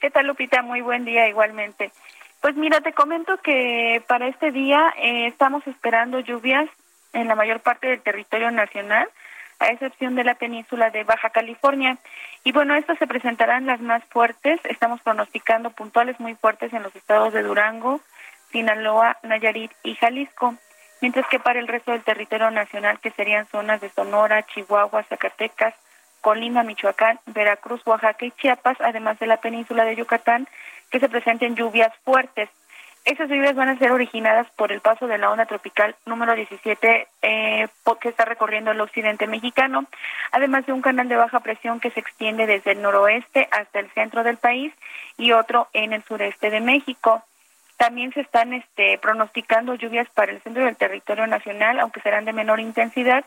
¿Qué tal, Lupita? Muy buen día igualmente. Pues mira, te comento que para este día eh, estamos esperando lluvias en la mayor parte del territorio nacional, a excepción de la península de Baja California. Y bueno, estas se presentarán las más fuertes. Estamos pronosticando puntuales muy fuertes en los estados de Durango, Sinaloa, Nayarit y Jalisco. Mientras que para el resto del territorio nacional, que serían zonas de Sonora, Chihuahua, Zacatecas, Colima, Michoacán, Veracruz, Oaxaca y Chiapas, además de la península de Yucatán, que se presenten lluvias fuertes. Esas lluvias van a ser originadas por el paso de la onda tropical número 17 eh, que está recorriendo el occidente mexicano, además de un canal de baja presión que se extiende desde el noroeste hasta el centro del país y otro en el sureste de México. También se están este, pronosticando lluvias para el centro del territorio nacional, aunque serán de menor intensidad.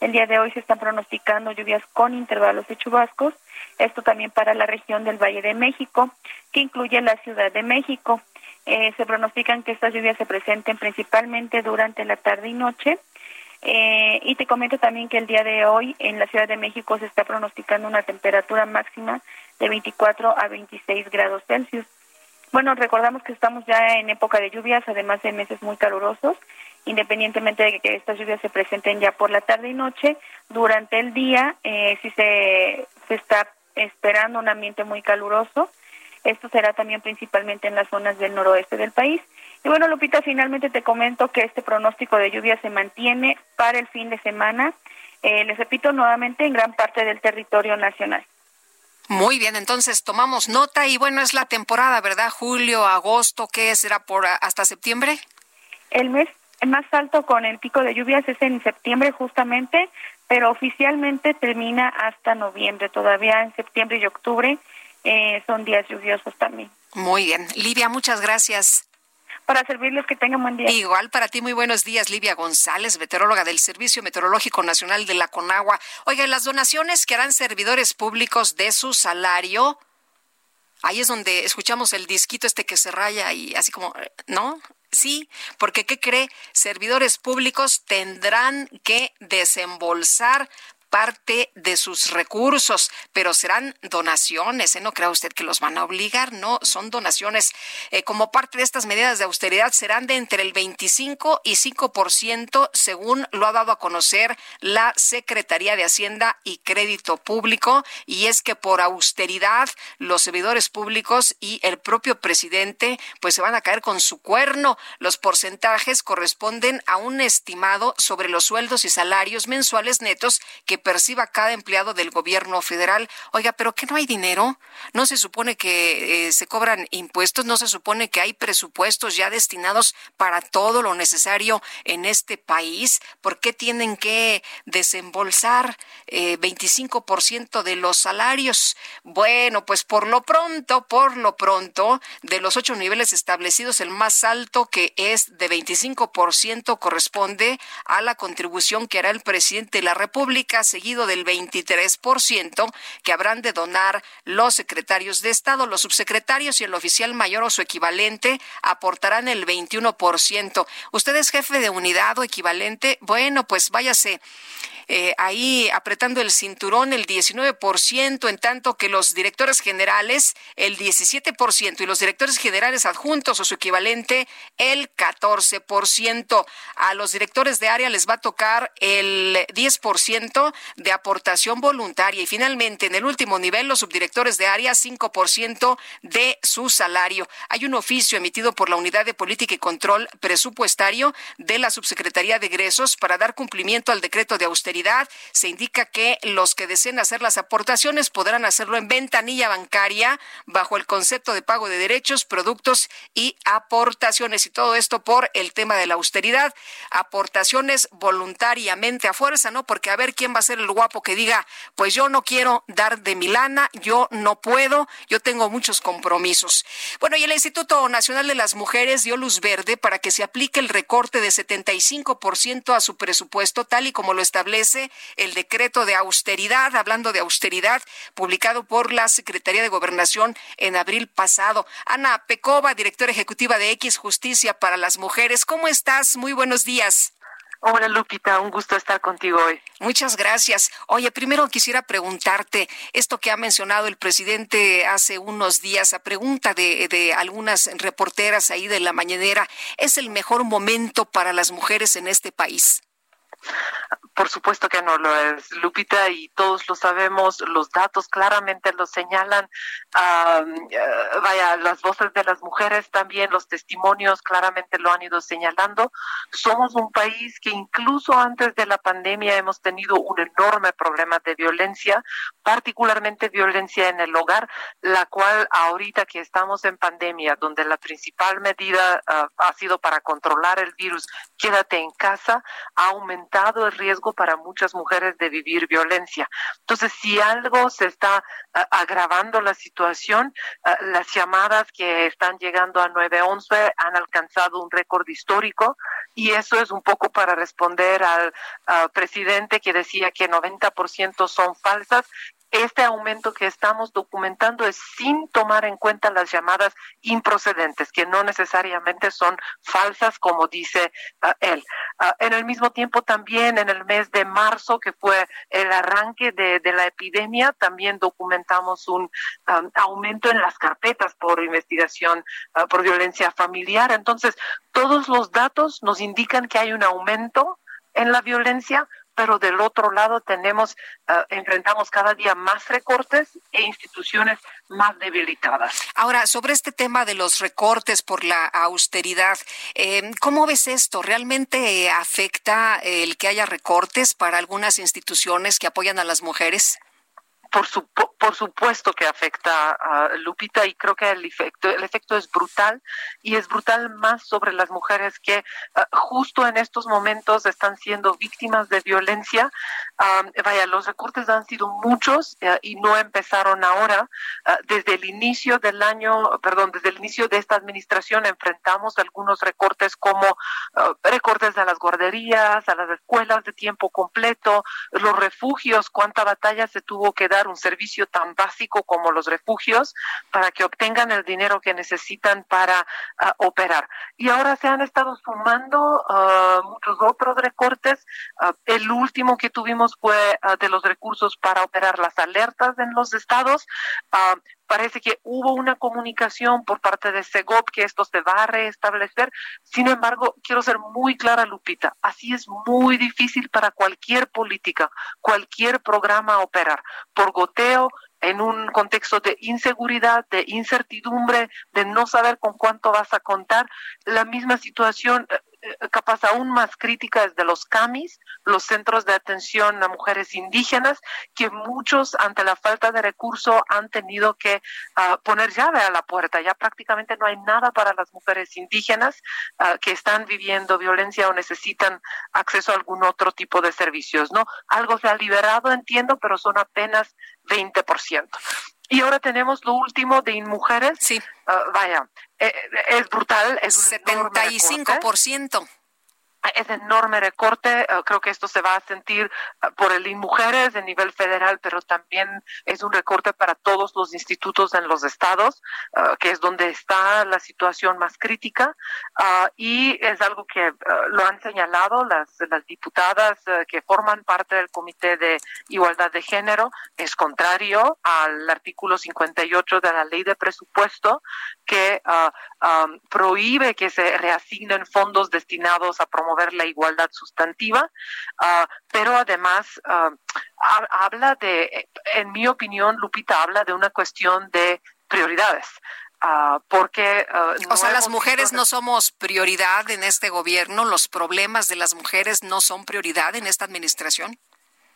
El día de hoy se están pronosticando lluvias con intervalos de chubascos, esto también para la región del Valle de México, que incluye la Ciudad de México. Eh, se pronostican que estas lluvias se presenten principalmente durante la tarde y noche. Eh, y te comento también que el día de hoy en la Ciudad de México se está pronosticando una temperatura máxima de 24 a 26 grados Celsius. Bueno, recordamos que estamos ya en época de lluvias, además de meses muy calurosos, independientemente de que estas lluvias se presenten ya por la tarde y noche, durante el día eh, sí se, se está esperando un ambiente muy caluroso esto será también principalmente en las zonas del noroeste del país. Y bueno, Lupita, finalmente te comento que este pronóstico de lluvia se mantiene para el fin de semana. Eh, les repito nuevamente, en gran parte del territorio nacional. Muy bien, entonces tomamos nota y bueno, es la temporada, ¿verdad? Julio, agosto, ¿qué será por hasta septiembre? El mes más alto con el pico de lluvias es en septiembre justamente, pero oficialmente termina hasta noviembre. Todavía en septiembre y octubre eh, son días lluviosos también. Muy bien. Livia, muchas gracias. Para servirles que tengan buen día. Igual para ti, muy buenos días, Livia González, meteoróloga del Servicio Meteorológico Nacional de la Conagua. Oiga, las donaciones que harán servidores públicos de su salario, ahí es donde escuchamos el disquito este que se raya y así como, ¿no? Sí, porque ¿qué cree? Servidores públicos tendrán que desembolsar parte de sus recursos, pero serán donaciones, ¿eh? no crea usted que los van a obligar, no, son donaciones. Eh, como parte de estas medidas de austeridad serán de entre el 25 y 5%, según lo ha dado a conocer la Secretaría de Hacienda y Crédito Público, y es que por austeridad los servidores públicos y el propio presidente pues se van a caer con su cuerno. Los porcentajes corresponden a un estimado sobre los sueldos y salarios mensuales netos que perciba cada empleado del gobierno federal. Oiga, pero que no hay dinero, no se supone que eh, se cobran impuestos, no se supone que hay presupuestos ya destinados para todo lo necesario en este país. ¿Por qué tienen que desembolsar eh, 25% de los salarios? Bueno, pues por lo pronto, por lo pronto, de los ocho niveles establecidos, el más alto que es de 25% corresponde a la contribución que hará el presidente de la República seguido del 23% que habrán de donar los secretarios de Estado, los subsecretarios y el oficial mayor o su equivalente aportarán el 21%. ¿Usted es jefe de unidad o equivalente? Bueno, pues váyase eh, ahí apretando el cinturón el 19%, en tanto que los directores generales el 17% y los directores generales adjuntos o su equivalente el 14%. A los directores de área les va a tocar el 10% de aportación voluntaria y finalmente en el último nivel los subdirectores de área 5% de su salario. Hay un oficio emitido por la Unidad de Política y Control Presupuestario de la Subsecretaría de Egresos para dar cumplimiento al decreto de austeridad se indica que los que deseen hacer las aportaciones podrán hacerlo en ventanilla bancaria bajo el concepto de pago de derechos, productos y aportaciones. Y todo esto por el tema de la austeridad. Aportaciones voluntariamente a fuerza, ¿no? Porque a ver quién va a ser el guapo que diga, pues yo no quiero dar de mi lana, yo no puedo, yo tengo muchos compromisos. Bueno, y el Instituto Nacional de las Mujeres dio luz verde para que se aplique el recorte de 75% a su presupuesto, tal y como lo establece el decreto de austeridad, hablando de austeridad, publicado por la Secretaría de Gobernación en abril pasado. Ana Pecova, directora ejecutiva de X Justicia para las Mujeres. ¿Cómo estás? Muy buenos días. Hola Lupita, un gusto estar contigo hoy. Muchas gracias. Oye, primero quisiera preguntarte esto que ha mencionado el presidente hace unos días a pregunta de, de, algunas reporteras ahí de la mañanera. ¿Es el mejor momento para las mujeres en este país? Por supuesto que no lo es, Lupita, y todos lo sabemos, los datos claramente lo señalan. Uh, vaya, las voces de las mujeres también, los testimonios claramente lo han ido señalando. Somos un país que incluso antes de la pandemia hemos tenido un enorme problema de violencia, particularmente violencia en el hogar, la cual ahorita que estamos en pandemia, donde la principal medida uh, ha sido para controlar el virus, quédate en casa, ha aumentado el riesgo para muchas mujeres de vivir violencia. Entonces, si algo se está agravando la situación, las llamadas que están llegando a 911 han alcanzado un récord histórico y eso es un poco para responder al presidente que decía que 90% son falsas este aumento que estamos documentando es sin tomar en cuenta las llamadas improcedentes, que no necesariamente son falsas, como dice uh, él. Uh, en el mismo tiempo, también en el mes de marzo, que fue el arranque de, de la epidemia, también documentamos un um, aumento en las carpetas por investigación uh, por violencia familiar. Entonces, todos los datos nos indican que hay un aumento en la violencia, pero del otro lado tenemos, uh, enfrentamos cada día más recortes e instituciones más debilitadas. Ahora, sobre este tema de los recortes por la austeridad, eh, ¿cómo ves esto? ¿Realmente afecta el que haya recortes para algunas instituciones que apoyan a las mujeres? Por, su, por supuesto que afecta a Lupita y creo que el efecto, el efecto es brutal y es brutal más sobre las mujeres que uh, justo en estos momentos están siendo víctimas de violencia. Um, vaya, los recortes han sido muchos uh, y no empezaron ahora. Uh, desde el inicio del año, perdón, desde el inicio de esta administración enfrentamos algunos recortes como recortes a las guarderías, a las escuelas de tiempo completo, los refugios, cuánta batalla se tuvo que dar un servicio tan básico como los refugios para que obtengan el dinero que necesitan para ah, operar. Y ahora se han estado sumando ah, muchos otros recortes. Ah, el último que tuvimos fue de los recursos para operar las alertas en los estados parece que hubo una comunicación por parte de Segop que esto se va a restablecer. Sin embargo, quiero ser muy clara, Lupita, así es muy difícil para cualquier política, cualquier programa operar. Por goteo, en un contexto de inseguridad, de incertidumbre, de no saber con cuánto vas a contar, la misma situación eh, capaz aún más crítica es de los CAMIS, los centros de atención a mujeres indígenas, que muchos ante la falta de recursos han tenido que ah, poner llave a la puerta. Ya prácticamente no hay nada para las mujeres indígenas ah, que están viviendo violencia o necesitan acceso a algún otro tipo de servicios. ¿no? Algo se ha liberado, entiendo, pero son apenas 20%. Y ahora tenemos lo último de InMujeres. Sí. Ah, vaya, es brutal. Es un 75% es enorme recorte. Eh, creo que esto se va a sentir eh, por el INMujeres a nivel federal, pero también es un recorte para todos los institutos en los estados, eh, que es donde está la situación más crítica. y es algo que lo han señalado las, las diputadas que forman parte del Comité de Igualdad de Género. Es contrario al artículo 58 de la ley de presupuesto que prohíbe que se reasignen fondos destinados a promover ver la igualdad sustantiva, ah, pero además ah, habla de, en mi opinión, Lupita habla de una cuestión de prioridades. Uh, porque o sea las mujeres no somos prioridad en este gobierno los problemas de las mujeres no son prioridad en esta administración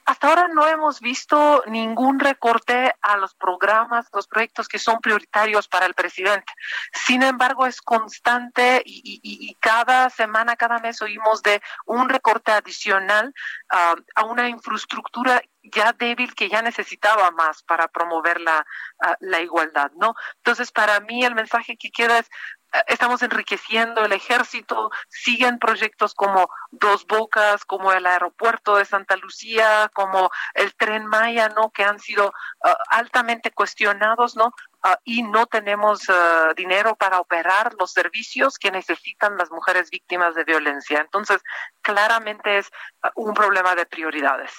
hasta ahora no hemos visto ningún recorte a los programas, los proyectos que son prioritarios para el presidente. Sin embargo, es constante y, cada semana, cada mes oímos de un recorte adicional ah, a una infraestructura ya débil que ya necesitaba más para promover la, la igualdad, ¿no? Entonces, para mí el mensaje que queda es estamos enriqueciendo el ejército, siguen proyectos como Dos Bocas, como el aeropuerto de Santa Lucía, como el tren Maya, ¿no? Que han sido ah, altamente cuestionados, ¿no? Ah, y no tenemos ah, dinero para operar los servicios que necesitan las mujeres víctimas de violencia. Entonces, claramente es un problema de prioridades.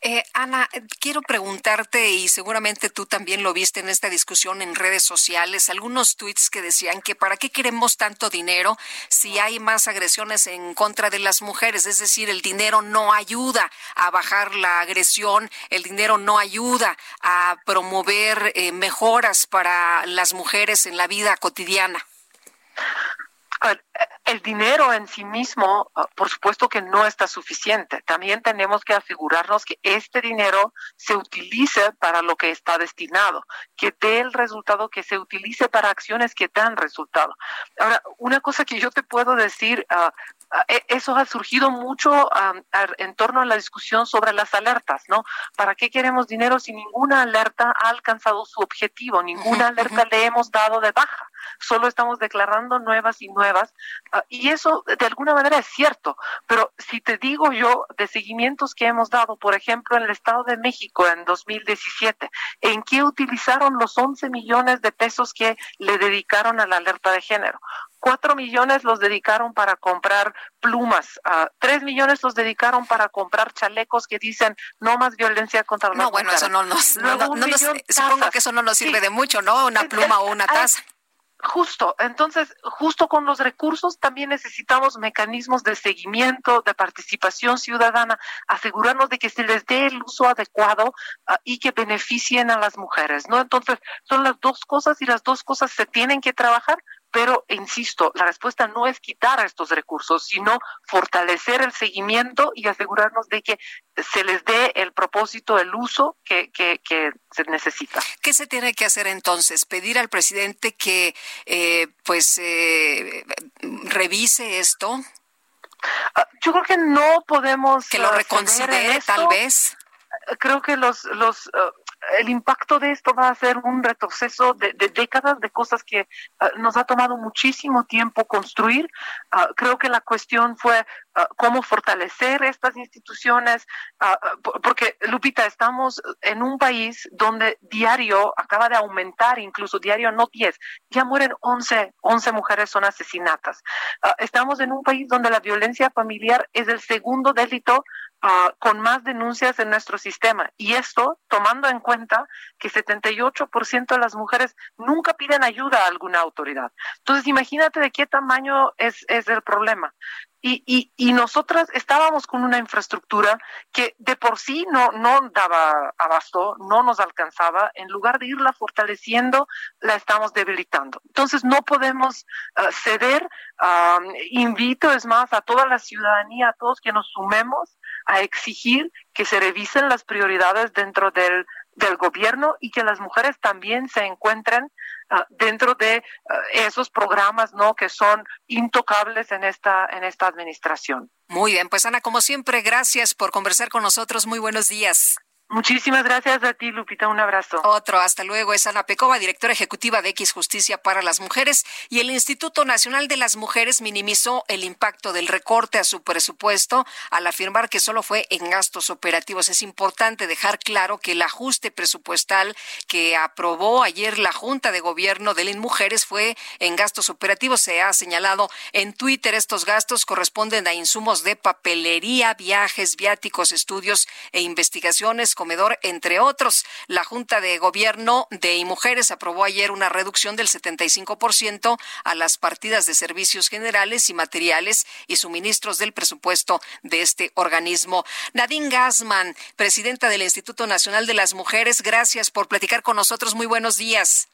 Eh, Ana, quiero preguntarte, y seguramente tú también lo viste en esta discusión en redes sociales, algunos tweets que decían que para qué queremos tanto dinero si hay más agresiones en contra de las mujeres, es decir, el dinero no ayuda a bajar la agresión, el dinero no ayuda a promover eh, mejoras para las mujeres en la vida cotidiana el dinero en sí mismo, ah, por supuesto que no está suficiente. También tenemos que asegurarnos que este dinero se utilice para lo que está destinado, que dé el resultado, que se utilice para acciones que dan resultado. Ahora, una cosa que yo te puedo decir, e, eso ha surgido mucho en torno a la discusión sobre las alertas, ¿no? ¿Para qué queremos dinero si ninguna alerta ha alcanzado su objetivo? Ninguna alerta le hemos dado de baja. Solo estamos declarando nuevas y nuevas Ah, y eso de alguna manera es cierto, pero si te digo yo de seguimientos que hemos dado, por ejemplo, en el Estado de México en 2017, en qué utilizaron los 11 millones de pesos que le dedicaron a la alerta de género. Cuatro millones los dedicaron para comprar plumas, uh, tres millones los dedicaron para comprar chalecos que dicen no más violencia contra las No, bueno, eso no nos, no, supongo que eso no nos sirve de mucho, ¿no? Una pluma o una taza. Justo, entonces, justo con los recursos también necesitamos mecanismos de seguimiento, de participación ciudadana, asegurarnos de que se les dé el uso adecuado ah, y que beneficien a las mujeres, ¿no? Entonces, son las dos cosas y las dos cosas se tienen que trabajar pero, insisto, la respuesta no es quitar estos recursos, sino fortalecer el seguimiento y asegurarnos de que se les dé el propósito, el uso que, que, se necesita. ¿Qué se tiene que hacer entonces? ¿Pedir al presidente que eh, pues eh, revise esto? Ah, yo creo que no podemos... Que lo ah, reconsidere, tal vez. Creo que los... los ah, el impacto de esto va a ser un retroceso de, décadas de cosas que ah, nos ha tomado muchísimo tiempo construir. Ah, creo que la cuestión fue ah, cómo fortalecer estas instituciones, ah, porque Lupita, estamos en un país donde diario acaba de aumentar, incluso diario no 10, ya mueren 11, 11 mujeres son asesinatas. estamos en un país donde la violencia familiar es el segundo delito con más denuncias en nuestro sistema. Y esto tomando en cuenta que 78% de las mujeres nunca piden ayuda a alguna autoridad. Entonces, imagínate de qué tamaño es, es el problema. Y, y, y, nosotras estábamos con una infraestructura que de por sí no, no daba abasto, no nos alcanzaba. En lugar de irla fortaleciendo, la estamos debilitando. Entonces no podemos uh, ceder. Um, invito, es más, a toda la ciudadanía, a todos que nos sumemos a exigir que se revisen las prioridades dentro del, del gobierno y que las mujeres también se encuentren Ah, dentro de ah, esos programas no que son intocables en esta en esta administración. Muy bien, pues Ana, como siempre, gracias por conversar con nosotros. Muy buenos días. Muchísimas gracias a ti, Lupita. Un abrazo. Otro, hasta luego. Es Ana Pecova, directora ejecutiva de X Justicia para las Mujeres. Y el Instituto Nacional de las Mujeres minimizó el impacto del recorte a su presupuesto al afirmar que solo fue en gastos operativos. Es importante dejar claro que el ajuste presupuestal que aprobó ayer la Junta de Gobierno del Mujeres fue en gastos operativos. Se ha señalado en Twitter estos gastos corresponden a insumos de papelería, viajes, viáticos, estudios e investigaciones comedor, entre otros. La Junta de Gobierno de Mujeres aprobó ayer una reducción del 75% a las partidas de servicios generales y materiales y suministros del presupuesto de este organismo. Nadine Gassman, presidenta del Instituto Nacional de las Mujeres, gracias por platicar con nosotros. Muy buenos días.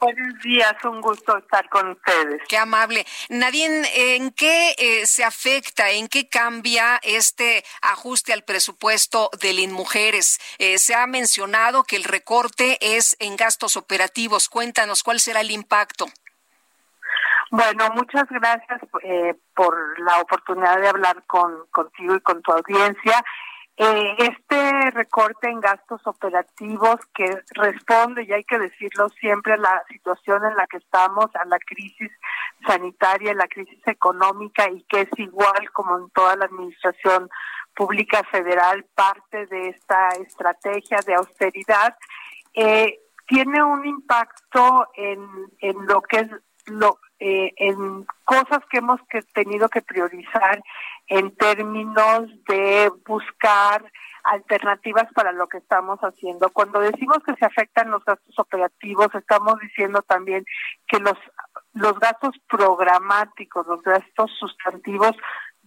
Buenos días, un gusto estar con ustedes. Qué amable. Nadine, ¿en qué eh, se afecta, en qué cambia este ajuste al presupuesto del INMujeres? Eh, se ha mencionado que el recorte es en gastos operativos. Cuéntanos cuál será el impacto. Bueno, muchas gracias eh, por la oportunidad de hablar con, contigo y con tu audiencia. Este recorte en gastos operativos que responde, y hay que decirlo siempre, a la situación en la que estamos, a la crisis sanitaria, la crisis económica y que es igual como en toda la administración pública federal, parte de esta estrategia de austeridad, eh, tiene un impacto en, en lo que es lo, eh, en cosas que hemos que tenido que priorizar en términos de buscar alternativas para lo que estamos haciendo. Cuando decimos que se afectan los gastos operativos, estamos diciendo también que los los gastos programáticos, los gastos sustantivos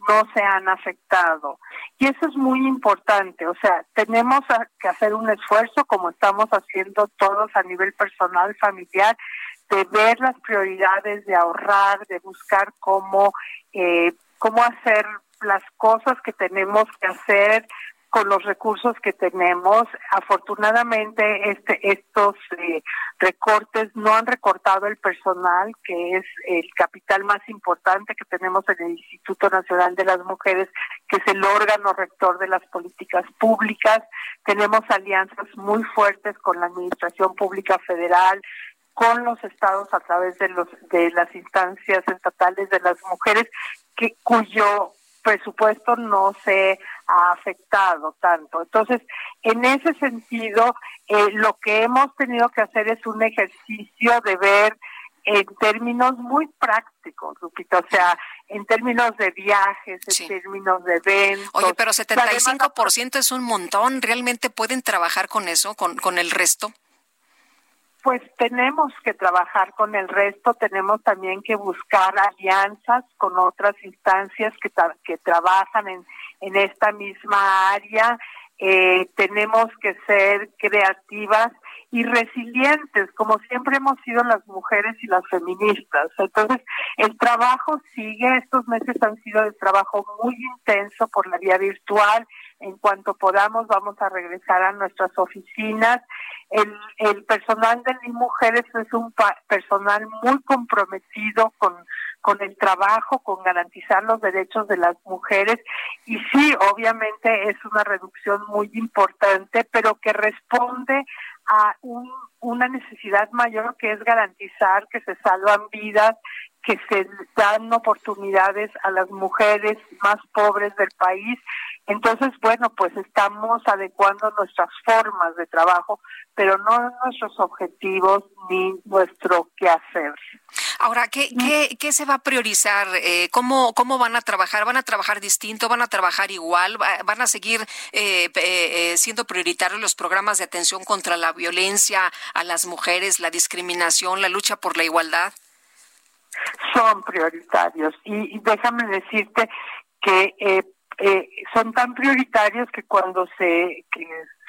no se han afectado. Y eso es muy importante, o sea, tenemos que hacer un esfuerzo como estamos haciendo todos a nivel personal, familiar, de ver las prioridades, de ahorrar, de buscar cómo, eh, cómo hacer las cosas que tenemos que hacer con los recursos que tenemos. Afortunadamente, este, estos eh, recortes no han recortado el personal, que es el capital más importante que tenemos en el Instituto Nacional de las Mujeres, que es el órgano rector de las políticas públicas. Tenemos alianzas muy fuertes con la Administración Pública Federal, con los estados a través de los de las instancias estatales de las mujeres que cuyo presupuesto no se ha afectado tanto. Entonces, en ese sentido, eh, lo que hemos tenido que hacer es un ejercicio de ver en términos muy prácticos, Lupita, o sea, en términos de viajes, en términos de eventos. Oye, pero 75% es un montón, ¿realmente pueden trabajar con eso, con, con el resto? Pues tenemos que trabajar con el resto, tenemos también que buscar alianzas con otras instancias que, que trabajan en, en esta misma área, eh, tenemos que ser creativas y resilientes, como siempre hemos sido las mujeres y las feministas. Entonces, el trabajo sigue, estos meses han sido de trabajo muy intenso por la vía virtual, en cuanto podamos vamos a regresar a nuestras oficinas. El, personal de mujeres es un personal muy comprometido con, con el trabajo, con garantizar los derechos de las mujeres. Y sí, obviamente es una reducción muy importante, pero que responde a un, una necesidad mayor que es garantizar que se salvan vidas, que se dan oportunidades a las mujeres más pobres del país. Entonces, bueno, pues estamos adecuando nuestras formas de trabajo, pero no nuestros objetivos ni nuestro quehacer. Ahora, ¿qué, qué, qué se va a priorizar? Eh, ¿cómo, ¿Cómo van a trabajar? ¿Van a trabajar distinto? ¿Van a trabajar igual? ¿Van a seguir eh, eh, siendo prioritarios los programas de atención contra la violencia a las mujeres, la discriminación, la lucha por la igualdad? Son prioritarios y, déjame decirte que son tan prioritarios que cuando se,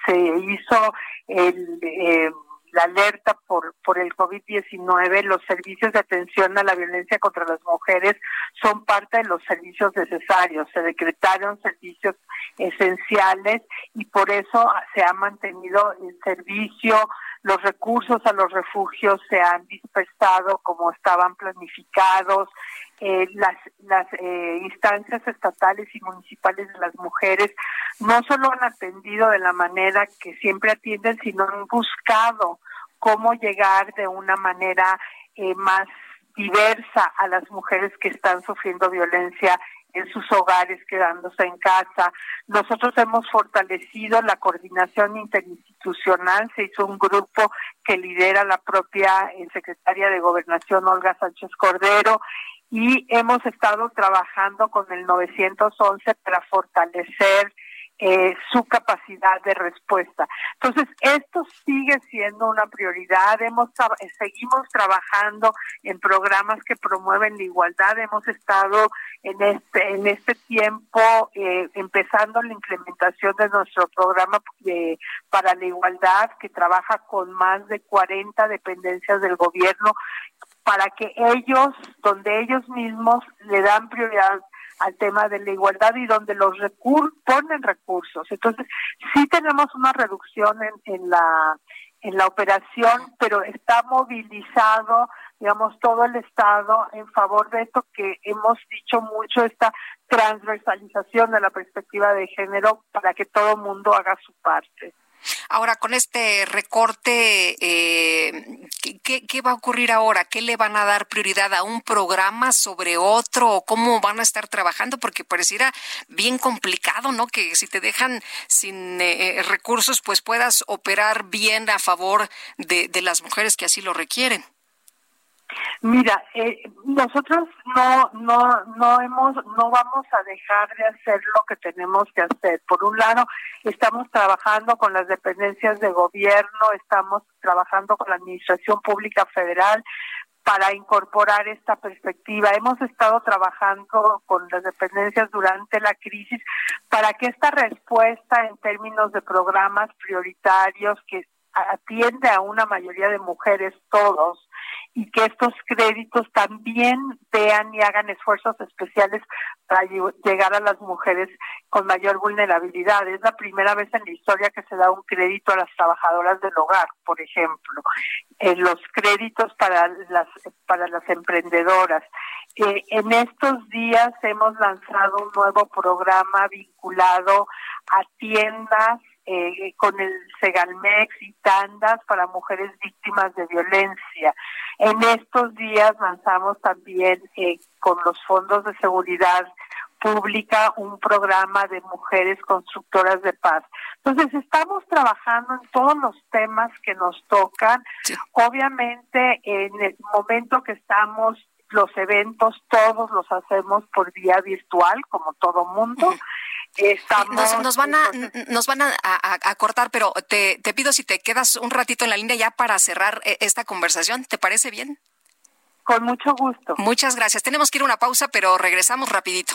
se hizo el la alerta por, por el COVID-19, los servicios de atención a la violencia contra las mujeres son parte de los servicios necesarios. Se decretaron servicios esenciales y por eso se ha mantenido el servicio, los recursos a los refugios se han dispersado como estaban planificados, eh, las, las eh, instancias estatales y municipales de las mujeres no solo han atendido de la manera que siempre atienden, sino han buscado cómo llegar de una manera eh, más diversa a las mujeres que están sufriendo violencia en sus hogares, quedándose en casa. Nosotros hemos fortalecido la coordinación interinstitucional, se hizo un grupo que lidera la propia eh, secretaria de Gobernación, Olga Sánchez Cordero, y hemos estado trabajando con el 911 para fortalecer eh, su capacidad de respuesta. Entonces, esto sigue siendo una prioridad. Hemos seguimos trabajando en programas que promueven la igualdad. Hemos estado en este en este tiempo eh, empezando la implementación de nuestro programa para la igualdad que trabaja con más de 40 dependencias del gobierno para que ellos, donde ellos mismos le dan prioridad al tema de la igualdad y donde los recursos ponen recursos. Entonces, sí tenemos una reducción en, en la en la operación, pero está movilizado, digamos, todo el Estado en favor de esto que hemos dicho mucho, esta transversalización de la perspectiva de género para que todo mundo haga su parte. Ahora, con este recorte, eh, ¿qué, va a ocurrir ahora? ¿Qué le van a dar prioridad a un programa sobre otro? ¿Cómo van a estar trabajando? Porque pareciera bien complicado, ¿no? Que si te dejan sin eh, recursos, pues puedas operar bien a favor de las mujeres que así lo requieren. Mira, eh, nosotros no, no, no hemos, no vamos a dejar de hacer lo que tenemos que hacer. Por un lado, estamos trabajando con las dependencias de gobierno, estamos trabajando con la Administración Pública Federal para incorporar esta perspectiva. Hemos estado trabajando con las dependencias durante la crisis para que esta respuesta en términos de programas prioritarios que atiende a una mayoría de mujeres todos, y que estos créditos también vean y hagan esfuerzos especiales para llegar a las mujeres con mayor vulnerabilidad. Es la primera vez en la historia que se da un crédito a las trabajadoras del hogar, por ejemplo, eh, los créditos para las para las emprendedoras. Eh, en estos días hemos lanzado un nuevo programa vinculado a tiendas eh, con el Segalmex y tandas para mujeres víctimas de violencia. En estos días lanzamos también eh, con los fondos de seguridad pública un programa de mujeres constructoras de paz. Entonces estamos trabajando en todos los temas que nos tocan. Obviamente en el momento que estamos los eventos todos los hacemos por vía virtual como todo mundo. Estamos, nos, van a nos van a, cortar, pero te, te pido si te quedas un ratito en la línea ya para cerrar eh, esta conversación. ¿Te parece bien? Con mucho gusto. Muchas gracias. Tenemos que ir a una pausa, pero regresamos rapidito.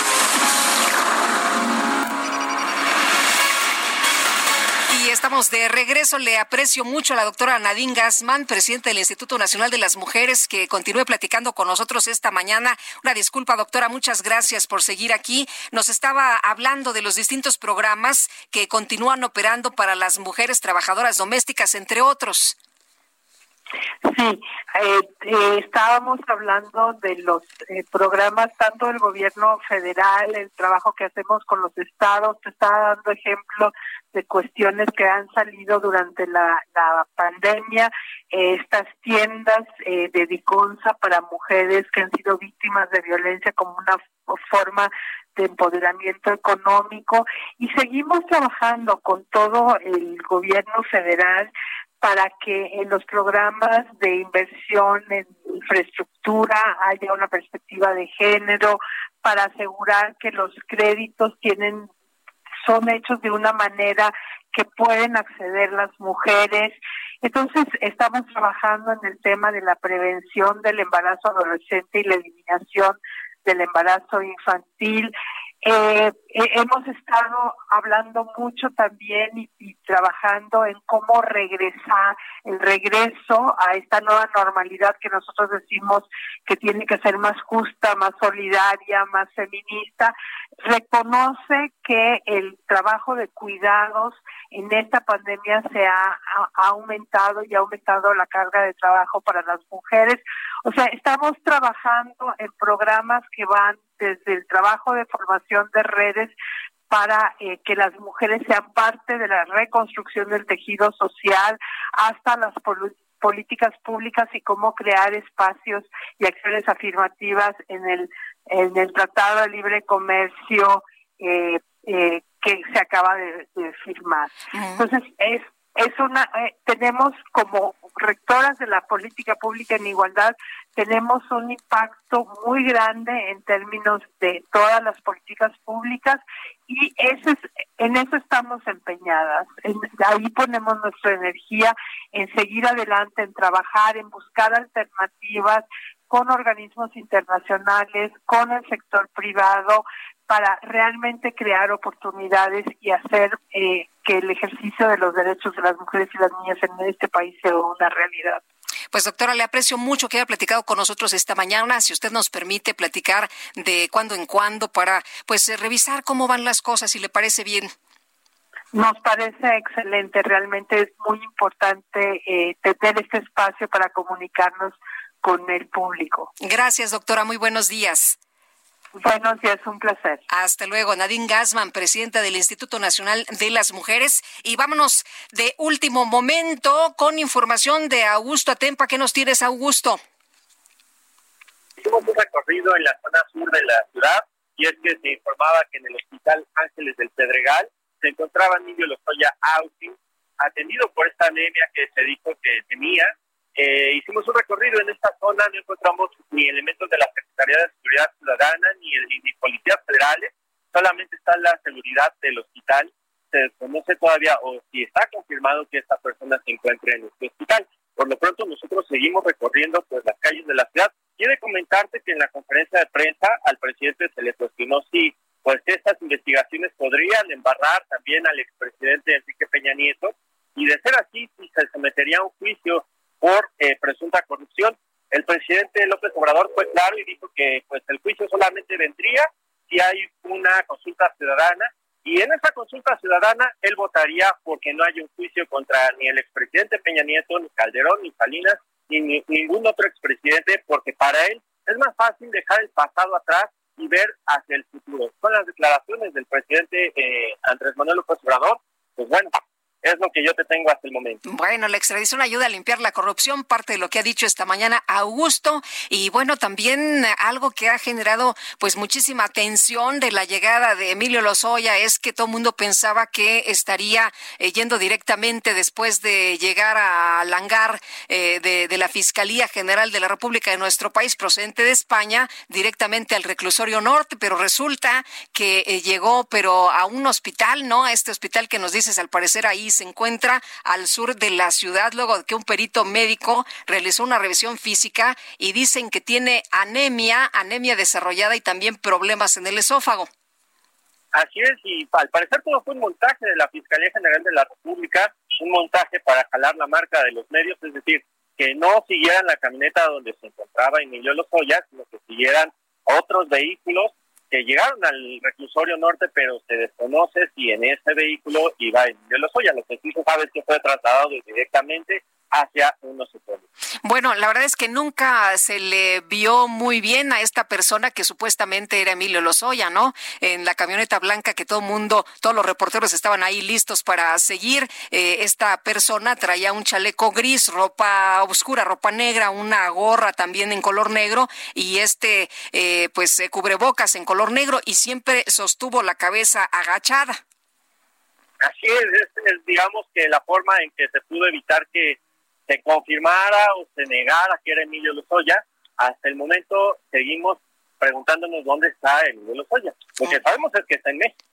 Estamos de regreso. Le aprecio mucho a la doctora Nadine Gassman, presidenta del Instituto Nacional de las Mujeres, que continúe platicando con nosotros esta mañana. Una disculpa, doctora, muchas gracias por seguir aquí. Nos estaba hablando de los distintos programas que continúan operando para las mujeres trabajadoras domésticas, entre otros. Sí, eh, eh, estábamos hablando de los eh, programas tanto del gobierno federal, el trabajo que hacemos con los estados, te estaba dando ejemplo de cuestiones que han salido durante la, la pandemia, estas tiendas de Diconsa para mujeres que han sido víctimas de violencia como una forma de empoderamiento económico y seguimos trabajando con todo el gobierno federal para que en los programas de inversión en infraestructura haya una perspectiva de género, para asegurar que los créditos tienen son hechos de una manera que pueden acceder las mujeres. Entonces, estamos trabajando en el tema de la prevención del embarazo adolescente y la eliminación del embarazo infantil. Eh, hemos estado hablando mucho también y, trabajando en cómo regresar, el regreso a esta nueva normalidad que nosotros decimos que tiene que ser más justa, más solidaria, más feminista. Reconoce que el trabajo de cuidados en esta pandemia se ha, ha aumentado y ha aumentado la carga de trabajo para las mujeres. O sea, estamos trabajando en programas que van desde el trabajo de formación de redes para eh, que las mujeres sean parte de la reconstrucción del tejido social hasta las políticas públicas y cómo crear espacios y acciones afirmativas en el en el Tratado de Libre Comercio eh, eh, que se acaba de, firmar. Entonces es es una tenemos como rectoras de la política pública en igualdad tenemos un impacto muy grande en términos de todas las políticas públicas y ese en eso estamos empeñadas. ahí ponemos nuestra energía en seguir adelante, en trabajar, en buscar alternativas con organismos internacionales, con el sector privado, para realmente crear oportunidades y hacer eh, que el ejercicio de los derechos de las mujeres y las niñas en este país sea una realidad. Pues doctora, le aprecio mucho que haya platicado con nosotros esta mañana. Si usted nos permite platicar de cuando en cuando para pues eh, revisar cómo van las cosas, si le parece bien. Nos parece excelente, realmente es muy importante eh, tener este espacio para comunicarnos con el público. Gracias, doctora. Muy buenos días. Buenos días, un placer. Hasta luego, Nadine Gassman, presidenta del Instituto Nacional de las Mujeres. Y vámonos de último momento con información de Augusto Atempa. ¿Qué nos tienes, Augusto? Hicimos un recorrido en la zona sur de la ciudad y es que se informaba que en el Hospital Ángeles del Pedregal se encontraba Niño Lozoya Austin, atendido por esta anemia que se dijo que tenía eh, hicimos un recorrido en esta zona, no encontramos ni elementos de la Secretaría de Seguridad Ciudadana ni, el, ni policías federales, solamente está la seguridad del hospital. Se desconoce todavía o si está confirmado que esta persona se encuentre en este hospital. Por lo pronto nosotros seguimos recorriendo pues las calles de la ciudad. Quiero comentarte que en la conferencia de prensa al presidente se le cuestionó si pues estas investigaciones podrían embarrar también al expresidente Enrique Peña Nieto y de ser así si se sometería a un juicio por eh, presunta corrupción. El presidente López Obrador fue claro y dijo que pues el juicio solamente vendría si hay una consulta ciudadana y en esa consulta ciudadana él votaría porque no haya un juicio contra ni el expresidente Peña Nieto, ni Calderón, ni Salinas, ni, ningún otro expresidente, porque para él es más fácil dejar el pasado atrás y ver hacia el futuro. Con las declaraciones del presidente eh, Andrés Manuel López Obrador, pues bueno, es lo que yo te tengo hasta el momento. Bueno, la extradición ayuda a limpiar la corrupción, parte de lo que ha dicho esta mañana Augusto, y bueno, también algo que ha generado pues muchísima atención de la llegada de Emilio Lozoya es que todo el mundo pensaba que estaría eh, yendo directamente después de llegar al hangar eh, de, la Fiscalía General de la República de nuestro país, procedente de España, directamente al reclusorio norte, pero resulta que eh, llegó pero a un hospital, ¿no? A este hospital que nos dices al parecer ahí se encuentra al sur de la ciudad luego de que un perito médico realizó una revisión física y dicen que tiene anemia, anemia desarrollada y también problemas en el esófago. Así es, y al parecer todo fue un montaje de la Fiscalía General de la República, un montaje para jalar la marca de los medios, es decir, que no siguieran la camioneta donde se encontraba Emilio Lozoya, sino que siguieran otros vehículos que llegaron al reclusorio norte, pero se desconoce si en ese vehículo iba Emilio Lozoya. Lo que sí se sabe es que fue trasladado directamente hacia unos. Bueno, la verdad es que nunca se le vio muy bien a esta persona que supuestamente era Emilio Lozoya, ¿no? En la camioneta blanca que todo el mundo, todos los reporteros estaban ahí listos para seguir. Eh, esta persona traía un chaleco gris, ropa oscura, ropa negra, una gorra también en color negro y este, eh, pues, eh, cubrebocas en color negro y siempre sostuvo la cabeza agachada. Así es, es digamos que la forma en que se pudo evitar que se confirmara o se negara que era Emilio Lozoya, hasta el momento seguimos preguntándonos dónde está Emilio Lozoya. Lo que sabemos es que está en México.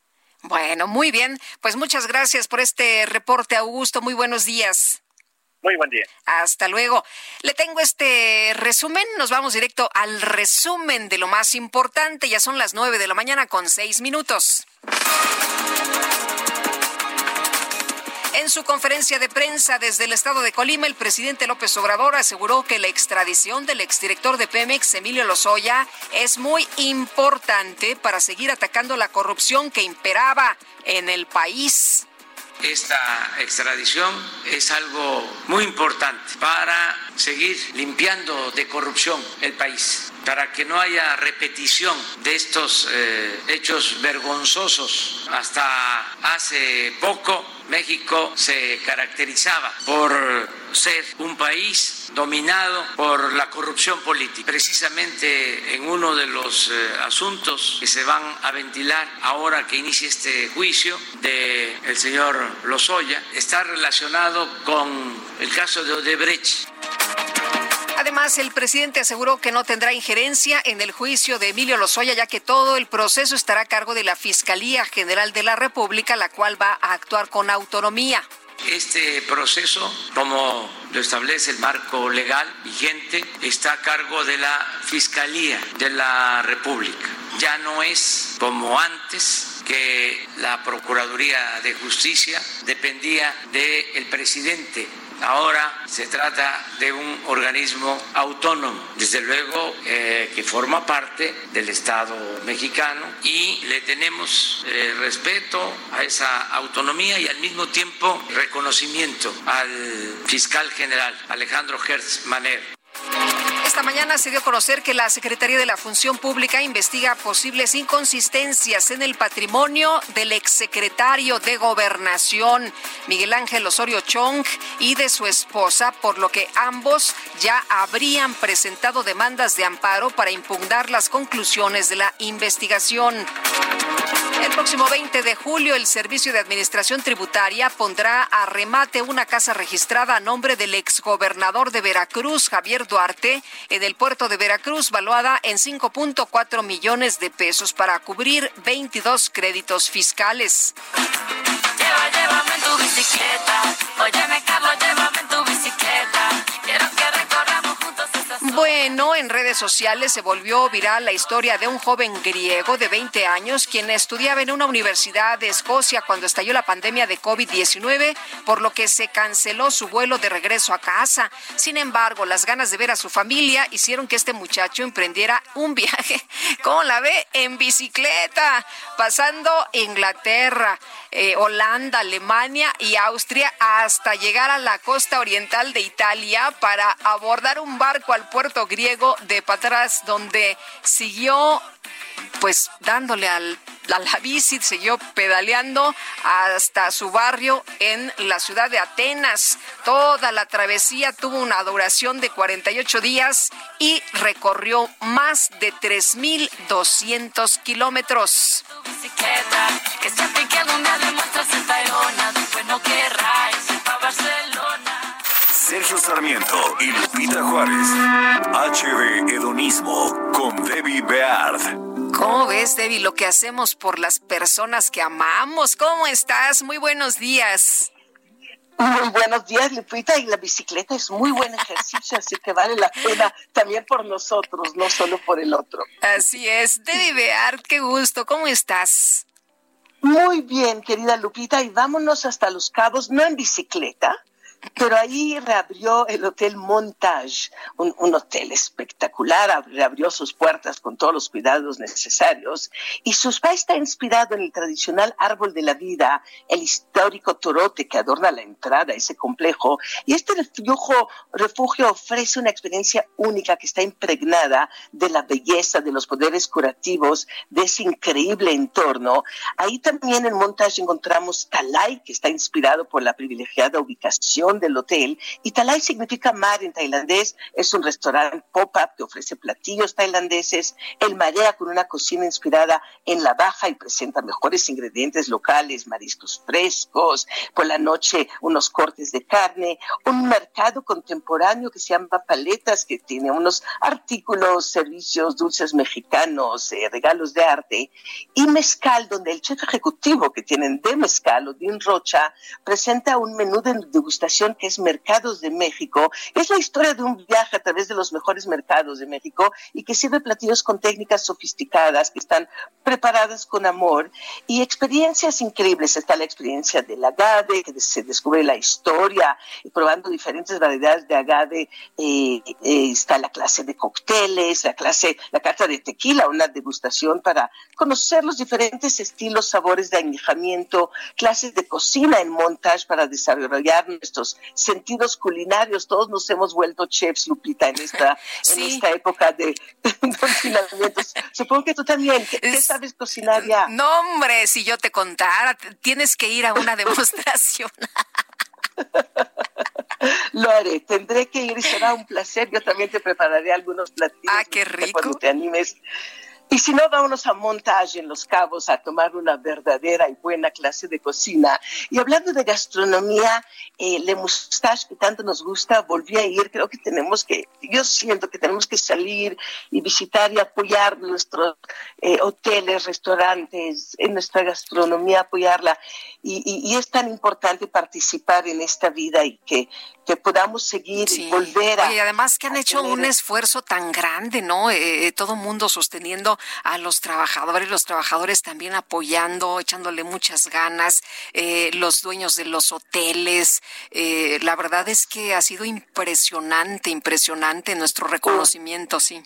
Bueno, muy bien. Pues muchas gracias por este reporte, Augusto. Muy buenos días. Muy buen día. Hasta luego. Le tengo este resumen. Nos vamos directo al resumen de lo más importante. Ya son las nueve de la mañana con seis minutos. En su conferencia de prensa desde el estado de Colima, el presidente López Obrador aseguró que la extradición del exdirector de Pemex, Emilio Lozoya, es muy importante para seguir atacando la corrupción que imperaba en el país. Esta extradición es algo muy importante para seguir limpiando de corrupción el país, para que no haya repetición de estos eh, hechos vergonzosos. Hasta hace poco México se caracterizaba por ser un país dominado por la corrupción política. Precisamente en uno de los eh, asuntos que se van a ventilar ahora que inicie este juicio del el señor Lozoya está relacionado con el caso de Odebrecht. Además, el presidente aseguró que no tendrá injerencia en el juicio de Emilio Lozoya, ya que todo el proceso estará a cargo de la Fiscalía General de la República, la cual va a actuar con autonomía. Este proceso, como lo establece el marco legal vigente, está a cargo de la Fiscalía de la República. Ya no es como antes que la Procuraduría de Justicia dependía del presidente Ahora se trata de un organismo autónomo, desde luego eh, que forma parte del Estado mexicano y le tenemos eh, respeto a esa autonomía y al mismo tiempo reconocimiento al fiscal general Alejandro Hertz Manero. Esta mañana se dio a conocer que la Secretaría de la Función Pública investiga posibles inconsistencias en el patrimonio del exsecretario de Gobernación, Miguel Ángel Osorio Chong, y de su esposa, por lo que ambos ya habrían presentado demandas de amparo para impugnar las conclusiones de la investigación. El próximo 20 de julio, el Servicio de Administración Tributaria pondrá a remate una casa registrada a nombre del exgobernador de Veracruz, Javier Duarte, en el puerto de Veracruz, valuada en 5.4 millones de pesos para cubrir 22 créditos fiscales. Lleva, llévame en tu bicicleta. Óyeme, Bueno, en redes sociales se volvió viral la historia de un joven griego de 20 años quien estudiaba en una universidad de Escocia cuando estalló la pandemia de COVID-19, por lo que se canceló su vuelo de regreso a casa. Sin embargo, las ganas de ver a su familia hicieron que este muchacho emprendiera un viaje, ¿cómo la ve? En bicicleta, pasando Inglaterra, eh, Holanda, Alemania y Austria hasta llegar a la costa oriental de Italia para abordar un barco al puerto griego de Patras, donde siguió pues dándole al, a la bici, siguió pedaleando hasta su barrio en la ciudad de Atenas. Toda la travesía tuvo una duración de 48 días y recorrió más de 3.200 kilómetros. Que Barcelona. Sergio Sarmiento y Lupita Juárez. HD Hedonismo con Debbie Beard. ¿Cómo ves, Debbie, lo que hacemos por las personas que amamos? ¿Cómo estás? Muy buenos días. Muy buenos días, Lupita. Y la bicicleta es muy buen ejercicio, así que vale la pena también por nosotros, no solo por el otro. Así es. Debbie Beard, qué gusto. ¿Cómo estás? Muy bien, querida Lupita, y vámonos hasta Los Cabos, no en bicicleta, pero ahí reabrió el Hotel Montage, un, hotel espectacular, reabrió sus puertas con todos los cuidados necesarios y su spa está inspirado en el tradicional árbol de la vida, el histórico torote que adorna la entrada a ese complejo. Y este refugio, refugio ofrece una experiencia única que está impregnada de la belleza, de los poderes curativos, de ese increíble entorno. Ahí también en Montage encontramos Talai, que está inspirado por la privilegiada ubicación del hotel. Y Talai significa mar en tailandés. Es un restaurante pop-up que ofrece platillos tailandeses. El marea con una cocina inspirada en la baja y presenta mejores ingredientes locales, mariscos frescos. Por la noche, unos cortes de carne. Un mercado contemporáneo que se llama Paletas, que tiene unos artículos, servicios, dulces mexicanos, eh, regalos de arte. Y Mezcal, donde el chef ejecutivo que tienen de Mezcal, Odín Rocha, presenta un menú de degustación que es Mercados de México. Es la historia de un viaje a través de los mejores mercados de México y que sirve platillos con técnicas sofisticadas que están preparadas con amor y experiencias increíbles. Está la experiencia del agave, que se descubre la historia y probando diferentes variedades de agave. Eh, eh, está la clase de cócteles, la clase, la carta de tequila, una degustación para conocer los diferentes estilos, sabores de añejamiento, clases de cocina en montage para desarrollar nuestros sentidos culinarios. Todos nos hemos vuelto chefs, Lupita, en esta, en esta época de confinamientos. Supongo que tú también. ¿Qué, sabes cocinar ya? No, hombre, si yo te contara, tienes que ir a una demostración. Lo haré, tendré que ir y será un placer. Yo también te prepararé algunos platillos. Ah, qué rico. Cuando te animes y si no, vámonos a Montage en Los Cabos a tomar una verdadera y buena clase de cocina. Y hablando de gastronomía, eh, Le Moustache, que tanto nos gusta, volví a ir. Creo que tenemos que, yo siento que tenemos que salir y visitar y apoyar nuestros eh, hoteles, restaurantes, en nuestra gastronomía, apoyarla. Y, es tan importante participar en esta vida y que, que podamos seguir y volver a. Y además que han hecho un esfuerzo tan grande, ¿no? Eh, eh todo mundo sosteniendo a los trabajadores, los trabajadores también apoyando, echándole muchas ganas, eh, los dueños de los hoteles. Eh, la verdad es que ha sido impresionante, impresionante nuestro reconocimiento, sí.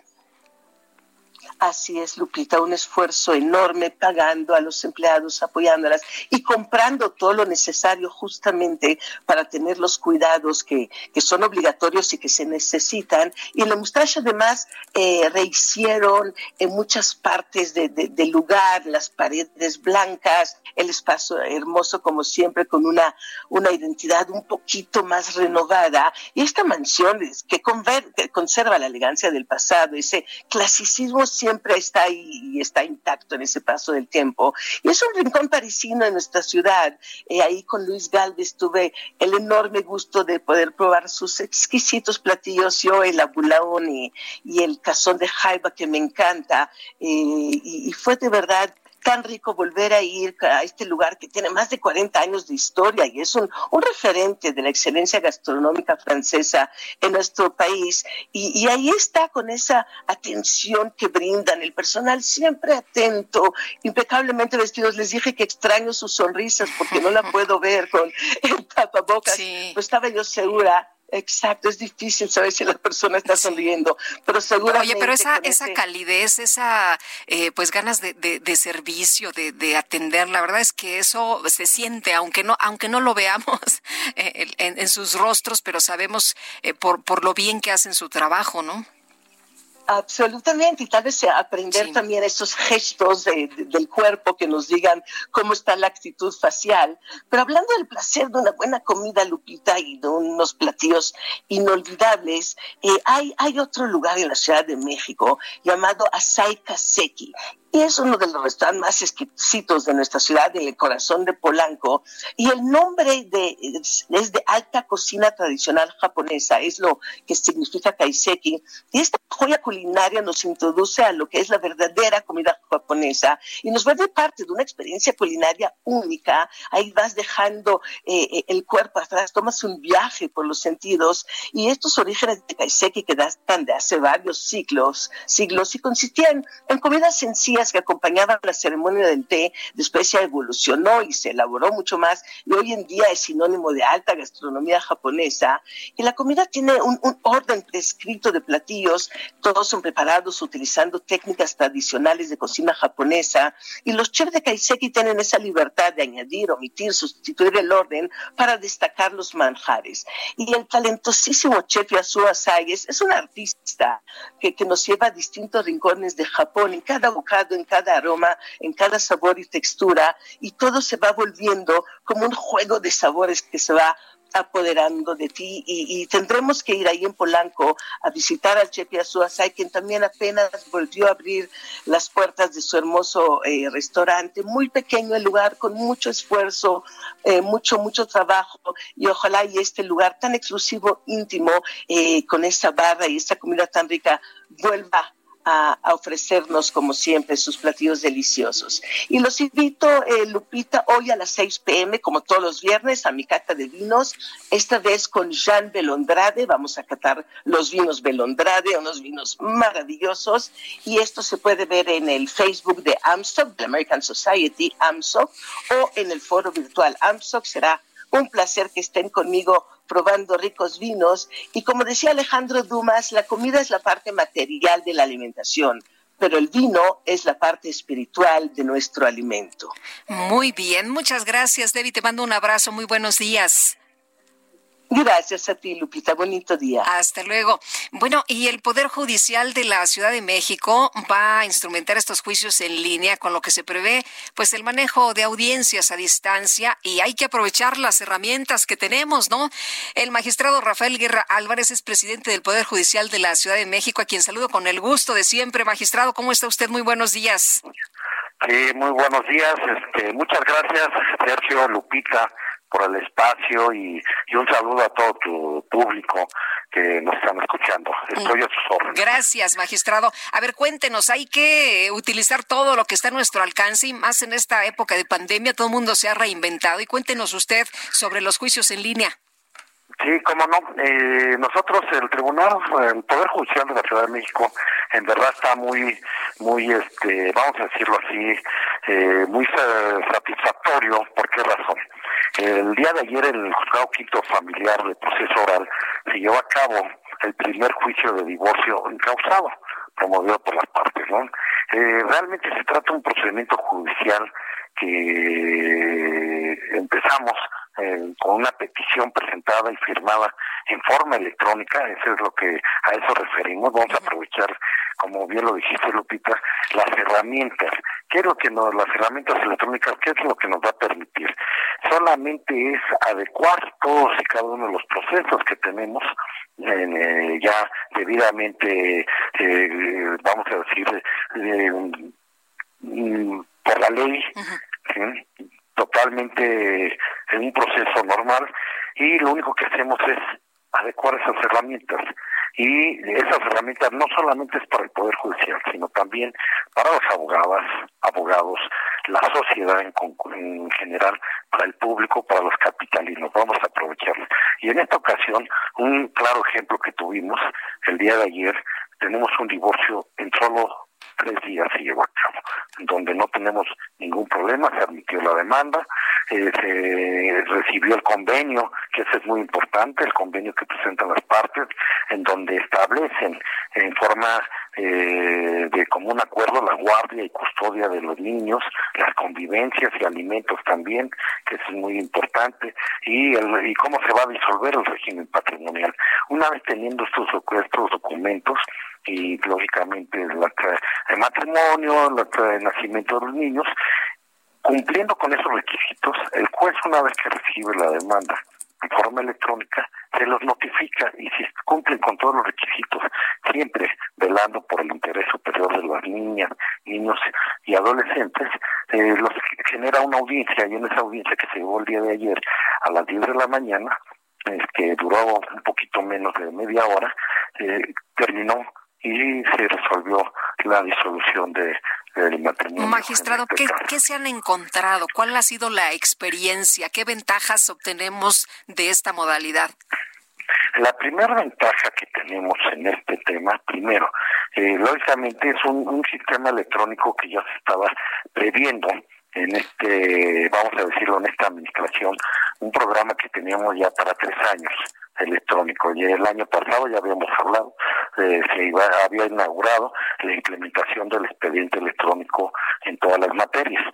Así es, Lupita, un esfuerzo enorme pagando a los empleados, apoyándolas y comprando todo lo necesario justamente para tener los cuidados que, que son obligatorios y que se necesitan. Y en la mustache además eh, rehicieron en muchas partes del de, lugar las paredes blancas, el espacio hermoso como siempre con una, una identidad un poquito más renovada. Y esta mansión es que, que conserva la elegancia del pasado, ese clasicismo siempre está ahí y está intacto en ese paso del tiempo. Y es un rincón parisino en nuestra ciudad. Eh, ahí con Luis Galvez tuve el enorme gusto de poder probar sus exquisitos platillos, yo el abulaón y, el cazón de jaiba que me encanta. Eh, y fue de verdad tan rico volver a ir a este lugar que tiene más de 40 años de historia y es un, referente de la excelencia gastronómica francesa en nuestro país. Y, ahí está con esa atención que brindan, el personal siempre atento, impecablemente vestidos. Les dije que extraño sus sonrisas porque no la puedo ver con el tapabocas. Pues estaba yo segura Exacto, es difícil saber si la persona está sonriendo, pero seguramente... Oye, pero esa, esa calidez, esa eh, pues ganas de, de, servicio, de, de, atender, la verdad es que eso se siente, aunque no, aunque no lo veamos eh, en, sus rostros, pero sabemos eh, por, por lo bien que hacen su trabajo, ¿no? Absolutamente, y tal vez aprender también esos gestos del cuerpo que nos digan cómo está la actitud facial. Pero hablando del placer de una buena comida, Lupita, y de unos platillos inolvidables, eh, hay, hay otro lugar en la Ciudad de México llamado Asai Kaseki y es uno de los restaurantes más exquisitos de nuestra ciudad, en el corazón de Polanco. Y el nombre de, es, de alta cocina tradicional japonesa, es lo que significa kaiseki. Y esta joya culinaria nos introduce a lo que es la verdadera comida japonesa y nos vuelve parte de una experiencia culinaria única. Ahí vas dejando eh, eh, el cuerpo atrás, tomas un viaje por los sentidos y estos orígenes de kaiseki que datan de hace varios siglos, siglos y consistían en comida que acompañaban la ceremonia del té, después se evolucionó y se elaboró mucho más y hoy en día es sinónimo de alta gastronomía japonesa. Y la comida tiene un, un orden prescrito de platillos, todos son preparados utilizando técnicas tradicionales de cocina japonesa y los chefs de Kaiseki tienen esa libertad de añadir, omitir, sustituir el orden para destacar los manjares. Y el talentosísimo chef Yasuo Asai es, un artista que, que nos lleva a distintos rincones de Japón, en cada bocado, en cada aroma, en cada sabor y textura, y todo se va volviendo como un juego de sabores que se va apoderando de ti y, tendremos que ir ahí en Polanco a visitar al Chepi Azuasay, quien también apenas volvió a abrir las puertas de su hermoso eh, restaurante, muy pequeño el lugar, con mucho esfuerzo, eh, mucho, mucho trabajo y ojalá y este lugar tan exclusivo, íntimo, eh, con esa barra y esta comida tan rica, vuelva a, ofrecernos, como siempre, sus platillos deliciosos. Y los invito, eh, Lupita, hoy a las 6 pm, como todos los viernes, a mi cata de vinos, esta vez con Jean Belondrade. Vamos a catar los vinos Belondrade, unos vinos maravillosos. Y esto se puede ver en el Facebook de AMSOC, de American Society AMSOC, o en el foro virtual AMSOC. Será un placer que estén conmigo probando ricos vinos. Y como decía Alejandro Dumas, la comida es la parte material de la alimentación pero el vino es la parte espiritual de nuestro alimento. Muy bien, muchas gracias, Debbie. Te mando un abrazo. Muy buenos días. Gracias a ti, Lupita. Bonito día. Hasta luego. Bueno, y el Poder Judicial de la Ciudad de México va a instrumentar estos juicios en línea, con lo que se prevé, pues el manejo de audiencias a distancia y hay que aprovechar las herramientas que tenemos, ¿no? El magistrado Rafael Guerra Álvarez es presidente del Poder Judicial de la Ciudad de México, a quien saludo con el gusto de siempre. Magistrado, ¿cómo está usted? Muy buenos días. Sí, muy buenos días. Este, muchas gracias, Sergio, Lupita por el espacio y, un saludo a todo tu público que nos están escuchando. Estoy a sus órdenes. Gracias, magistrado. A ver, cuéntenos, hay que utilizar todo lo que está a nuestro alcance y más en esta época de pandemia, todo el mundo se ha reinventado. Y cuéntenos usted sobre los juicios en línea. Sí, cómo no. Eh, nosotros, el Tribunal, el Poder Judicial de la Ciudad de México, en verdad está muy, muy, este, vamos a decirlo así, eh, muy satisfactorio. ¿Por qué razón? El día de ayer el juzgado quinto familiar de proceso oral se llevó a cabo el primer juicio de divorcio encausado, promovido por las partes. ¿no? Eh, realmente se trata de un procedimiento judicial que empezamos eh, con una petición presentada y firmada en forma electrónica, eso es lo que a eso referimos, vamos a aprovechar, como bien lo dijiste Lupita, las herramientas. ¿Qué es lo que nos, las herramientas electrónicas, qué es lo que nos va a permitir? Solamente es adecuar todos y cada uno de los procesos que tenemos eh, ya debidamente, eh, vamos a decir, mm, por la ley, totalmente en un proceso normal y lo único que hacemos es adecuar esas herramientas y esas herramientas no solamente es para el Poder Judicial, sino también para los abogadas, abogados, la sociedad en, en general, para el público, para los capitalinos. Vamos a aprovecharlo. Y en esta ocasión, un claro ejemplo que tuvimos el día de ayer, tenemos un divorcio en solo tres días se llevó a cabo, donde no tenemos ningún problema, se admitió la demanda, eh, se recibió el convenio, que eso es muy importante, el convenio que presentan las partes, en donde establecen en forma eh, de común acuerdo la guardia y custodia de los niños, las convivencias y alimentos también, que es muy importante, y, el, y cómo se va a disolver el régimen patrimonial. Una vez teniendo estos, estos documentos, y lógicamente el matrimonio, el nacimiento de los niños, cumpliendo con esos requisitos, el juez una vez que recibe la demanda en forma electrónica, se los notifica y si cumplen con todos los requisitos, siempre velando por el interés superior de las niñas, niños y adolescentes, eh, los genera una audiencia y en esa audiencia que se llevó el día de ayer a las 10 de la mañana, que duró un poquito menos de media hora, eh, terminó y se resolvió la disolución de, matrimonio. Magistrado, este ¿qué, ¿qué se han encontrado? ¿Cuál ha sido la experiencia? ¿Qué ventajas obtenemos de esta modalidad? La primera ventaja que tenemos en este tema, primero, eh, lógicamente es un, un sistema electrónico que ya se estaba previendo en este, vamos a decirlo, en esta administración, un programa que teníamos ya para tres años electrónico. Y el año pasado ya habíamos hablado, eh, se iba, había inaugurado la implementación del expediente electrónico en todas las materias.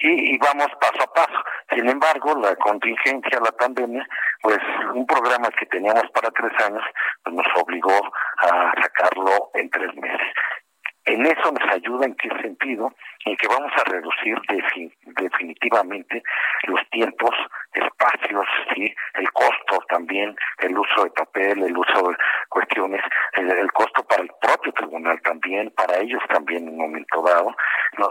Y, y vamos paso a paso. Sin embargo, la contingencia, la pandemia, pues un programa que teníamos para tres años, pues nos obligó a sacarlo en tres meses. En eso nos ayuda en qué sentido, en que vamos a reducir definitivamente los tiempos, espacios, sí, el costo también, el uso de papel, el uso de cuestiones, el, costo para el propio tribunal también, para ellos también en un momento dado,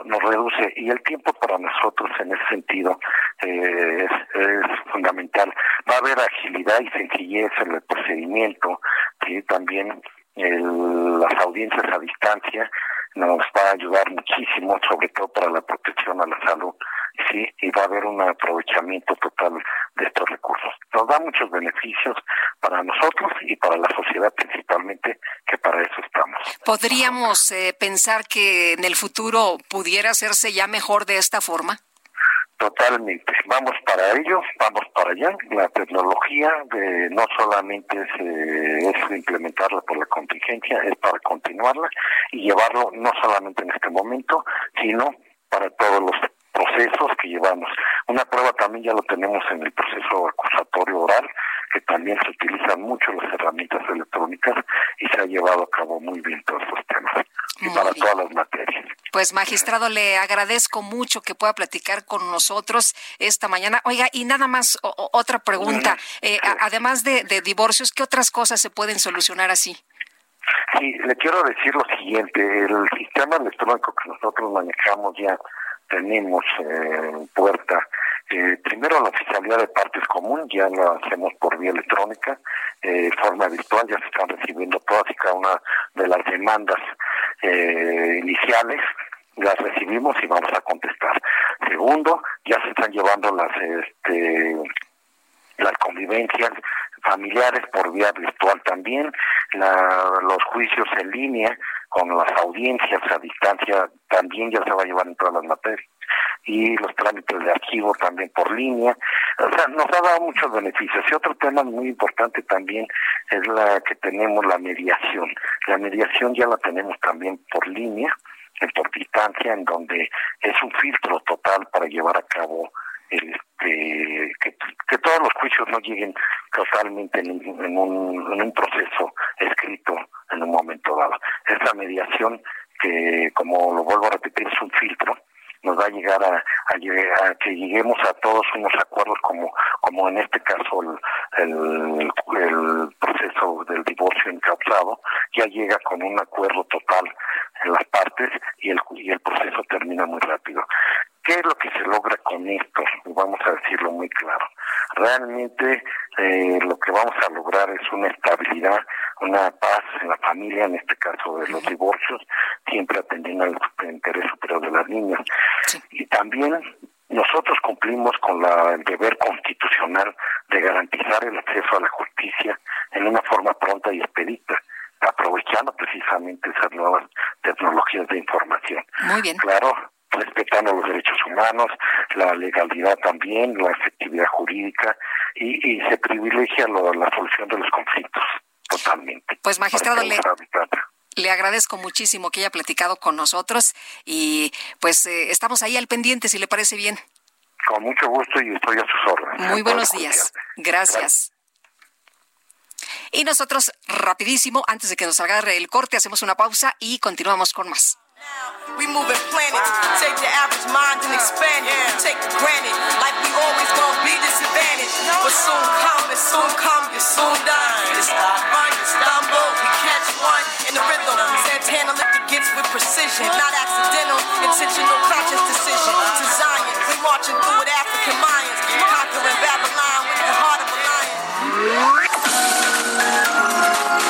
nos reduce. Y el tiempo para nosotros en ese sentido eh, es, fundamental. Va a haber agilidad y sencillez en el procedimiento, sí, también las audiencias a distancia nos va a ayudar muchísimo, sobre todo para la protección a la salud, sí, y va a haber un aprovechamiento total de estos recursos. Nos da muchos beneficios para nosotros y para la sociedad principalmente, que para eso estamos. ¿Podríamos eh, pensar que en el futuro pudiera hacerse ya mejor de esta forma? Totalmente. Vamos para ello, vamos para allá. La tecnología de no solamente es, eh, es, implementarla por la contingencia, es para continuarla y llevarlo no solamente en este momento, sino para todos los procesos que llevamos. Una prueba también ya lo tenemos en el proceso acusatorio oral, que también se utilizan mucho las herramientas electrónicas y se ha llevado a cabo muy bien todos estos temas y para todas las materias. Pues magistrado, le agradezco mucho que pueda platicar con nosotros esta mañana. Oiga, y nada más otra pregunta. Eh, además de, de divorcios, ¿qué otras cosas se pueden solucionar así? Sí, le quiero decir lo siguiente, el sistema electrónico que nosotros manejamos ya tenemos eh, puerta eh, primero la oficialidad de partes común, ya lo hacemos por vía electrónica, eh, forma virtual, ya se están recibiendo todas y cada una de las demandas eh, iniciales, las recibimos y vamos a contestar. Segundo, ya se están llevando las este, las convivencias familiares por vía virtual también, los juicios en línea con las audiencias a distancia también ya se va a llevar en todas las materias y los trámites de archivo también por línea. O sea, nos ha dado muchos beneficios. Y otro tema muy importante también es la que tenemos la mediación. La mediación ya la tenemos también por línea, por distancia, en donde es un filtro total para llevar a cabo este, que, todos los juicios no lleguen totalmente en, un, en un proceso escrito en un momento dado. Esa mediación que, como lo vuelvo a repetir, es un filtro nos va a llegar a, a, que lleguemos a todos unos acuerdos como como en este caso el, el, proceso del divorcio encauzado ya llega con un acuerdo total en las partes y el, y el proceso termina muy rápido. ¿Qué es lo que se logra con esto? Vamos a decirlo muy claro. Realmente eh, lo que vamos a lograr es una estabilidad, una paz en la familia, en este caso de los divorcios, siempre atendiendo al interés superior de las niñas. Y también nosotros cumplimos con la, el deber constitucional de garantizar el acceso a la justicia en una forma pronta y expedita aprovechando precisamente esas nuevas tecnologías de información. Muy bien. Claro, respetando los derechos humanos, la legalidad también, la efectividad jurídica y, se privilegia la solución de los conflictos totalmente. Pues magistrado, le, le agradezco muchísimo que haya platicado con nosotros y pues eh, estamos ahí al pendiente si le parece bien. Con mucho gusto y estoy a sus órdenes. Muy buenos días. Gracias. Y nosotros, rapidísimo, antes de que nos agarre el corte, hacemos una pausa y continuamos con más. We moving planets. Take the average mind and expand it. Take it granted. Like we always gonna be disadvantaged. But soon come, and soon come, you soon done. Stop, run, you stumble, we catch one in the rhythm. Santana lift the with precision. Not accidental, intentional, conscious decision. To Zion, we marching through with African Mayans. Conquering Babylon with the heart of a lion.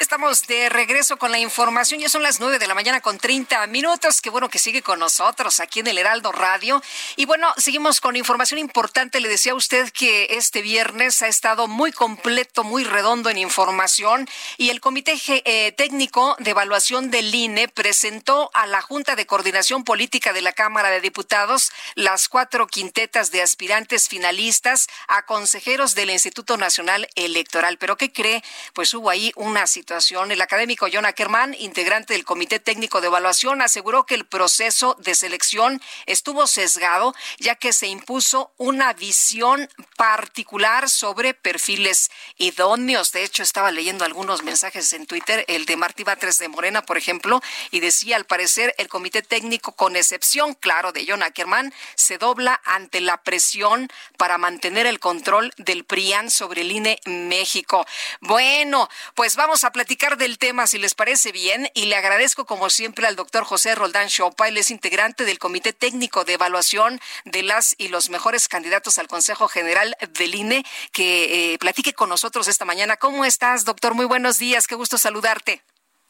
Estamos de regreso con la información. Ya son las nueve de la mañana con 30 minutos. Qué bueno que sigue con nosotros aquí en el Heraldo Radio. Y bueno, seguimos con información importante. Le decía a usted que este viernes ha estado muy completo, muy redondo en información. Y el Comité eh, Técnico de Evaluación del INE presentó a la Junta de Coordinación Política de la Cámara de Diputados las cuatro quintetas de aspirantes finalistas a consejeros del Instituto Nacional Electoral. ¿Pero qué cree? Pues hubo ahí una situación el académico John Ackerman, integrante del Comité Técnico de Evaluación, aseguró que el proceso de selección estuvo sesgado, ya que se impuso una visión particular sobre perfiles idóneos. De hecho, estaba leyendo algunos mensajes en Twitter, el de Martí Batres de Morena, por ejemplo, y decía, al parecer, el Comité Técnico, con excepción, claro, de John Ackerman, se dobla ante la presión para mantener el control del PRIAN sobre el INE México. Bueno, pues vamos a platicar del tema, si les parece bien, y le agradezco como siempre al doctor José Roldán Chopa, él es integrante del Comité Técnico de Evaluación de las y los mejores candidatos al Consejo General del INE, que eh, platique con nosotros esta mañana. ¿Cómo estás, doctor? Muy buenos días, qué gusto saludarte.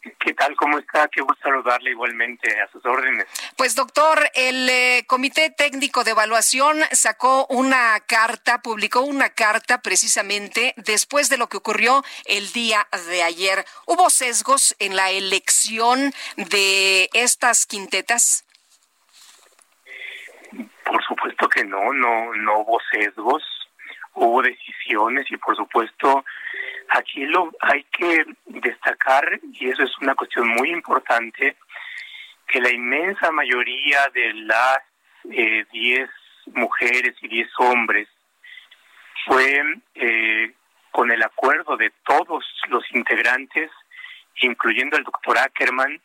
¿Qué tal? ¿Cómo está? Qué gusto saludarle igualmente a sus órdenes. Pues doctor, el eh, Comité Técnico de Evaluación sacó una carta, publicó una carta precisamente después de lo que ocurrió el día de ayer. ¿Hubo sesgos en la elección de estas quintetas? Por supuesto que no, no, no hubo sesgos, hubo decisiones y por supuesto Aquí lo hay que destacar, y eso es una cuestión muy importante, que la inmensa mayoría de las 10 eh, mujeres y 10 hombres fue eh, con el acuerdo de todos los integrantes, incluyendo el doctor Ackerman.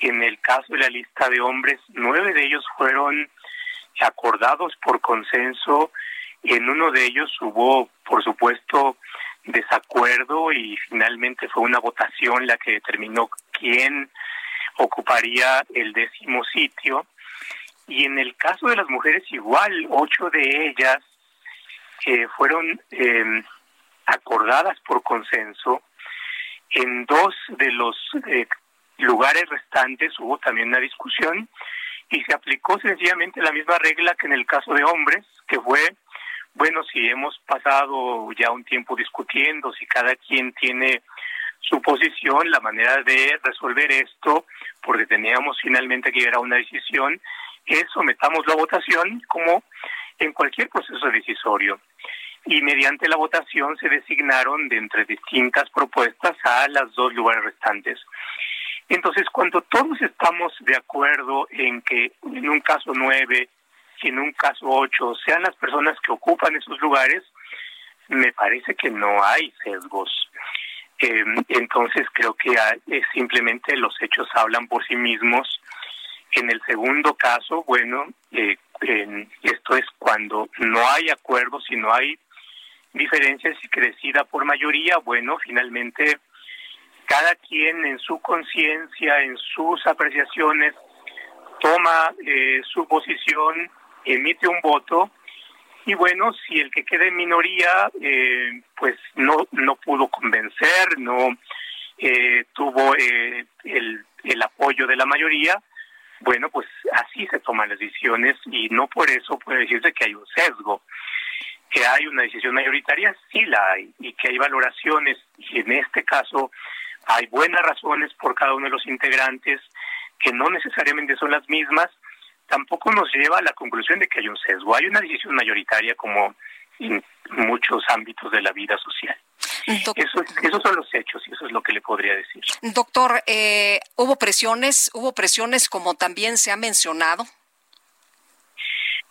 En el caso de la lista de hombres, nueve de ellos fueron acordados por consenso. En uno de ellos hubo, por supuesto, desacuerdo y finalmente fue una votación la que determinó quién ocuparía el décimo sitio. Y en el caso de las mujeres igual, ocho de ellas eh, fueron em, acordadas por consenso. En dos de los eh, lugares restantes hubo también una discusión y se aplicó sencillamente la misma regla que en el caso de hombres, que fue bueno, si hemos pasado ya un tiempo discutiendo, si cada quien tiene su posición, la manera de resolver esto, porque teníamos finalmente que llegar a una decisión, es sometamos la votación como en cualquier proceso decisorio. Y mediante la votación se designaron de entre distintas propuestas a las dos lugares restantes. Entonces, cuando todos estamos de acuerdo en que en un caso nueve si en un caso ocho sean las personas que ocupan esos lugares, me parece que no hay sesgos. Eh, entonces creo que simplemente los hechos hablan por sí mismos. En el segundo caso, bueno, eh, esto es cuando no hay acuerdo, si no hay diferencias y que decida por mayoría, bueno, finalmente cada quien en su conciencia, en sus apreciaciones, toma eh, su posición emite un voto y bueno, si el que quede en minoría eh, pues no, no pudo convencer, no eh, tuvo eh, el, el apoyo de la mayoría, bueno, pues así se toman las decisiones y no por eso puede decirse que hay un sesgo. Que hay una decisión mayoritaria, sí la hay, y que hay valoraciones, y en este caso hay buenas razones por cada uno de los integrantes, que no necesariamente son las mismas, tampoco nos lleva a la conclusión de que hay un sesgo. Hay una decisión mayoritaria como en muchos ámbitos de la vida social. Eso, esos son los hechos y eso es lo que le podría decir. Doctor, eh, ¿hubo presiones? ¿Hubo presiones como también se ha mencionado?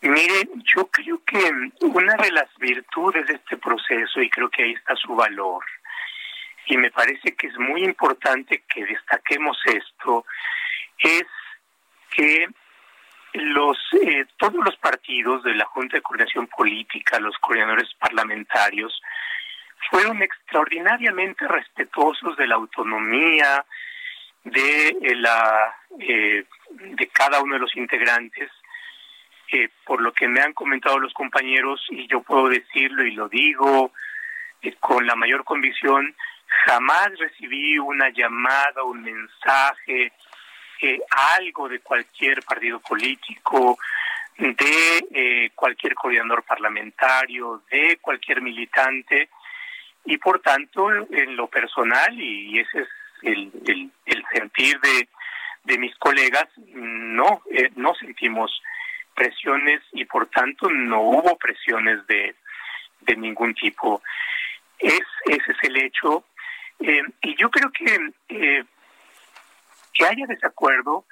Mire, yo creo que una de las virtudes de este proceso, y creo que ahí está su valor, y me parece que es muy importante que destaquemos esto, es que los eh, todos los partidos de la Junta de Coordinación Política, los coordinadores parlamentarios, fueron extraordinariamente respetuosos de la autonomía de eh, la eh, de cada uno de los integrantes eh, por lo que me han comentado los compañeros y yo puedo decirlo y lo digo con la mayor convicción jamás recibí una llamada un mensaje algo de cualquier partido político de cualquier coordinador parlamentario de cualquier militante y por tanto en lo personal y ese es el, el, sentir de, de mis colegas no eh, no sentimos presiones y por tanto no hubo presiones de, de ningún tipo. Es ese es el hecho. Eh, y yo creo que eh, que haya desacuerdo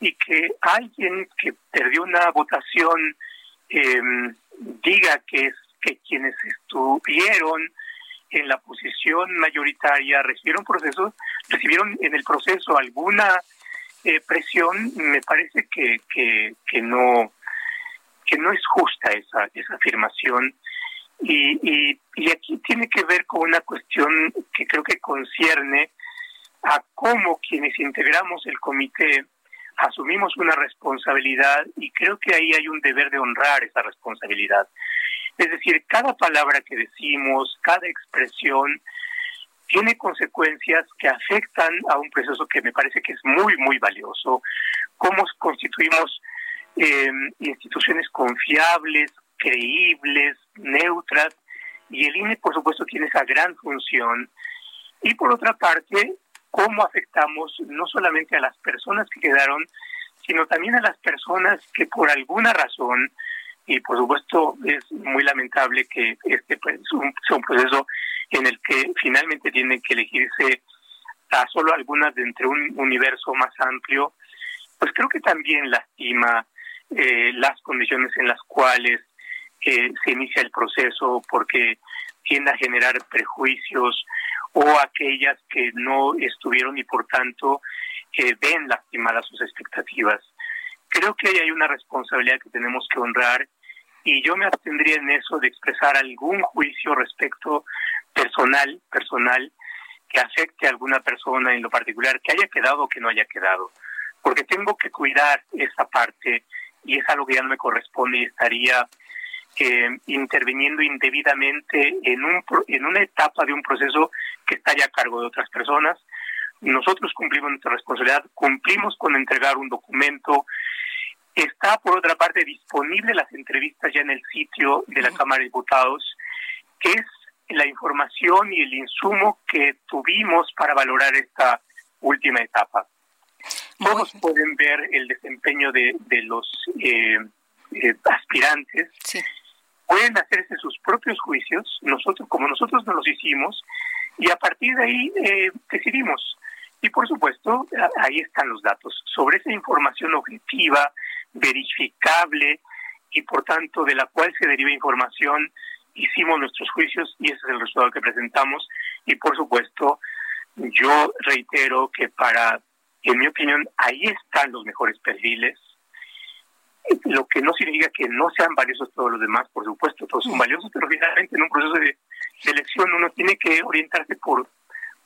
y que alguien que perdió una votación diga que es que quienes estuvieron en la posición mayoritaria recibieron procesos, recibieron en el proceso alguna eh, presión, me parece que, que, que no que no es justa esa, esa afirmación. Y, y aquí tiene que ver con una cuestión que creo que concierne a cómo quienes integramos el comité asumimos una responsabilidad y creo que ahí hay un deber de honrar esa responsabilidad. Es decir, cada palabra que decimos, cada expresión, tiene consecuencias que afectan a un proceso que me parece que es muy, muy valioso. Cómo constituimos em, instituciones confiables, creíbles, neutras, y el INE, por supuesto, tiene esa gran función. Y por otra parte, cómo afectamos no solamente a las personas que quedaron, sino también a las personas que por alguna razón y por supuesto es muy lamentable que este pues, sea un proceso en el que finalmente tienen que elegirse a solo algunas de entre un universo más amplio, pues creo que también lastima eh, las condiciones en las cuales eh, se inicia el proceso porque tiende a generar prejuicios o aquellas que no estuvieron y por tanto ven lastimadas sus expectativas. Creo que hay una responsabilidad que tenemos que honrar y yo me abstendría en eso de expresar algún juicio respecto personal, personal, que afecte a alguna persona en lo particular, que haya quedado o que no haya quedado, porque tengo que cuidar esa parte y es algo que ya no me corresponde y estaría eh, interviniendo indebidamente en, un, en una etapa de un proceso que está ya a cargo de otras personas. Nosotros cumplimos nuestra responsabilidad, cumplimos con entregar un documento Está, por otra parte, disponible las entrevistas ya en el sitio de la Cámara de Diputados, que es la información y el insumo que tuvimos para valorar esta última etapa. Todos pueden ver el desempeño de, de los eh, eh, aspirantes. Pueden hacerse sus propios juicios, nosotros como nosotros no los hicimos, y a partir de ahí eh, decidimos. Y por supuesto, ahí están los datos. Sobre esa información objetiva, verificable y por tanto de la cual se deriva información, hicimos nuestros juicios y ese es el resultado que presentamos y por supuesto yo reitero que para, en mi opinión, ahí están los mejores perfiles, lo que no significa que no sean valiosos todos los demás, por supuesto, todos son valiosos, pero finalmente en un proceso de, elección uno tiene que orientarse por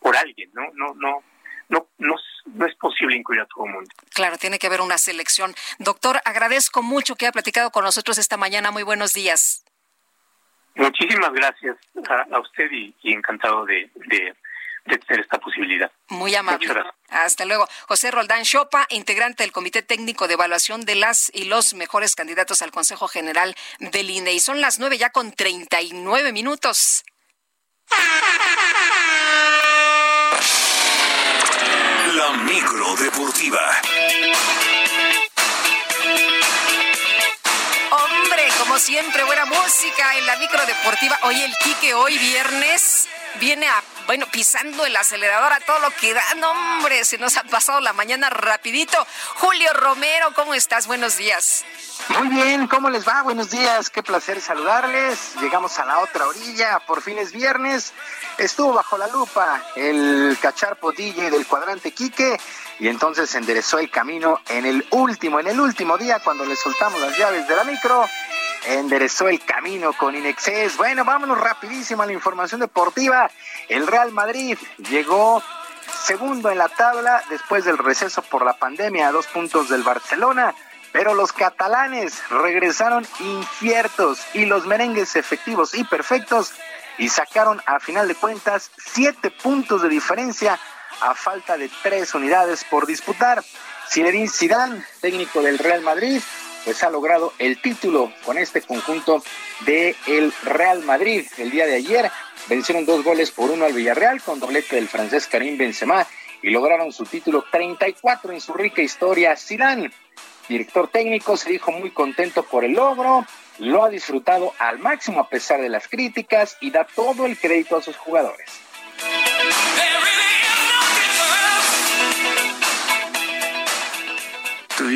por alguien, ¿no? No, no, no, no, no es posible incluir a todo el mundo. Claro, tiene que haber una selección. Doctor, agradezco mucho que haya platicado con nosotros esta mañana. Muy buenos días. Muchísimas gracias a, usted y, encantado de, de, tener esta posibilidad. Muy amable. Hasta luego. José Roldán Chopa, integrante del Comité Técnico de Evaluación de las y los mejores candidatos al Consejo General del INE. Y son las nueve ya con treinta y nueve minutos. La micro deportiva. Siempre, buena música en la micro deportiva. Oye, el Quique hoy viernes viene a, bueno, pisando el acelerador a todo lo que da. No, hombre, se nos ha pasado la mañana rapidito. Julio Romero, ¿cómo estás? Buenos días. Muy bien, ¿cómo les va? Buenos días, qué placer saludarles. Llegamos a la otra orilla, por fin es viernes. Estuvo bajo la lupa el cacharpo DJ del cuadrante Quique y entonces enderezó el camino en el último, en el último día cuando le soltamos las llaves de la micro enderezó el camino con Inexcess. Bueno, vámonos rapidísimo a la información deportiva. El Real Madrid llegó segundo en la tabla después del receso por la pandemia a dos puntos del Barcelona. Pero los catalanes regresaron inciertos y los merengues efectivos y perfectos y sacaron a final de cuentas siete puntos de diferencia a falta de tres unidades por disputar. Zinedine Zidane, técnico del Real Madrid, pues ha logrado el título con este conjunto de el Real Madrid. El día de ayer vencieron dos goles por uno al Villarreal con doblete del francés Karim Benzema y lograron su título 34 en su rica historia. Zidane, director técnico, se dijo muy contento por el logro, lo ha disfrutado al máximo a pesar de las críticas y da todo el crédito a sus jugadores.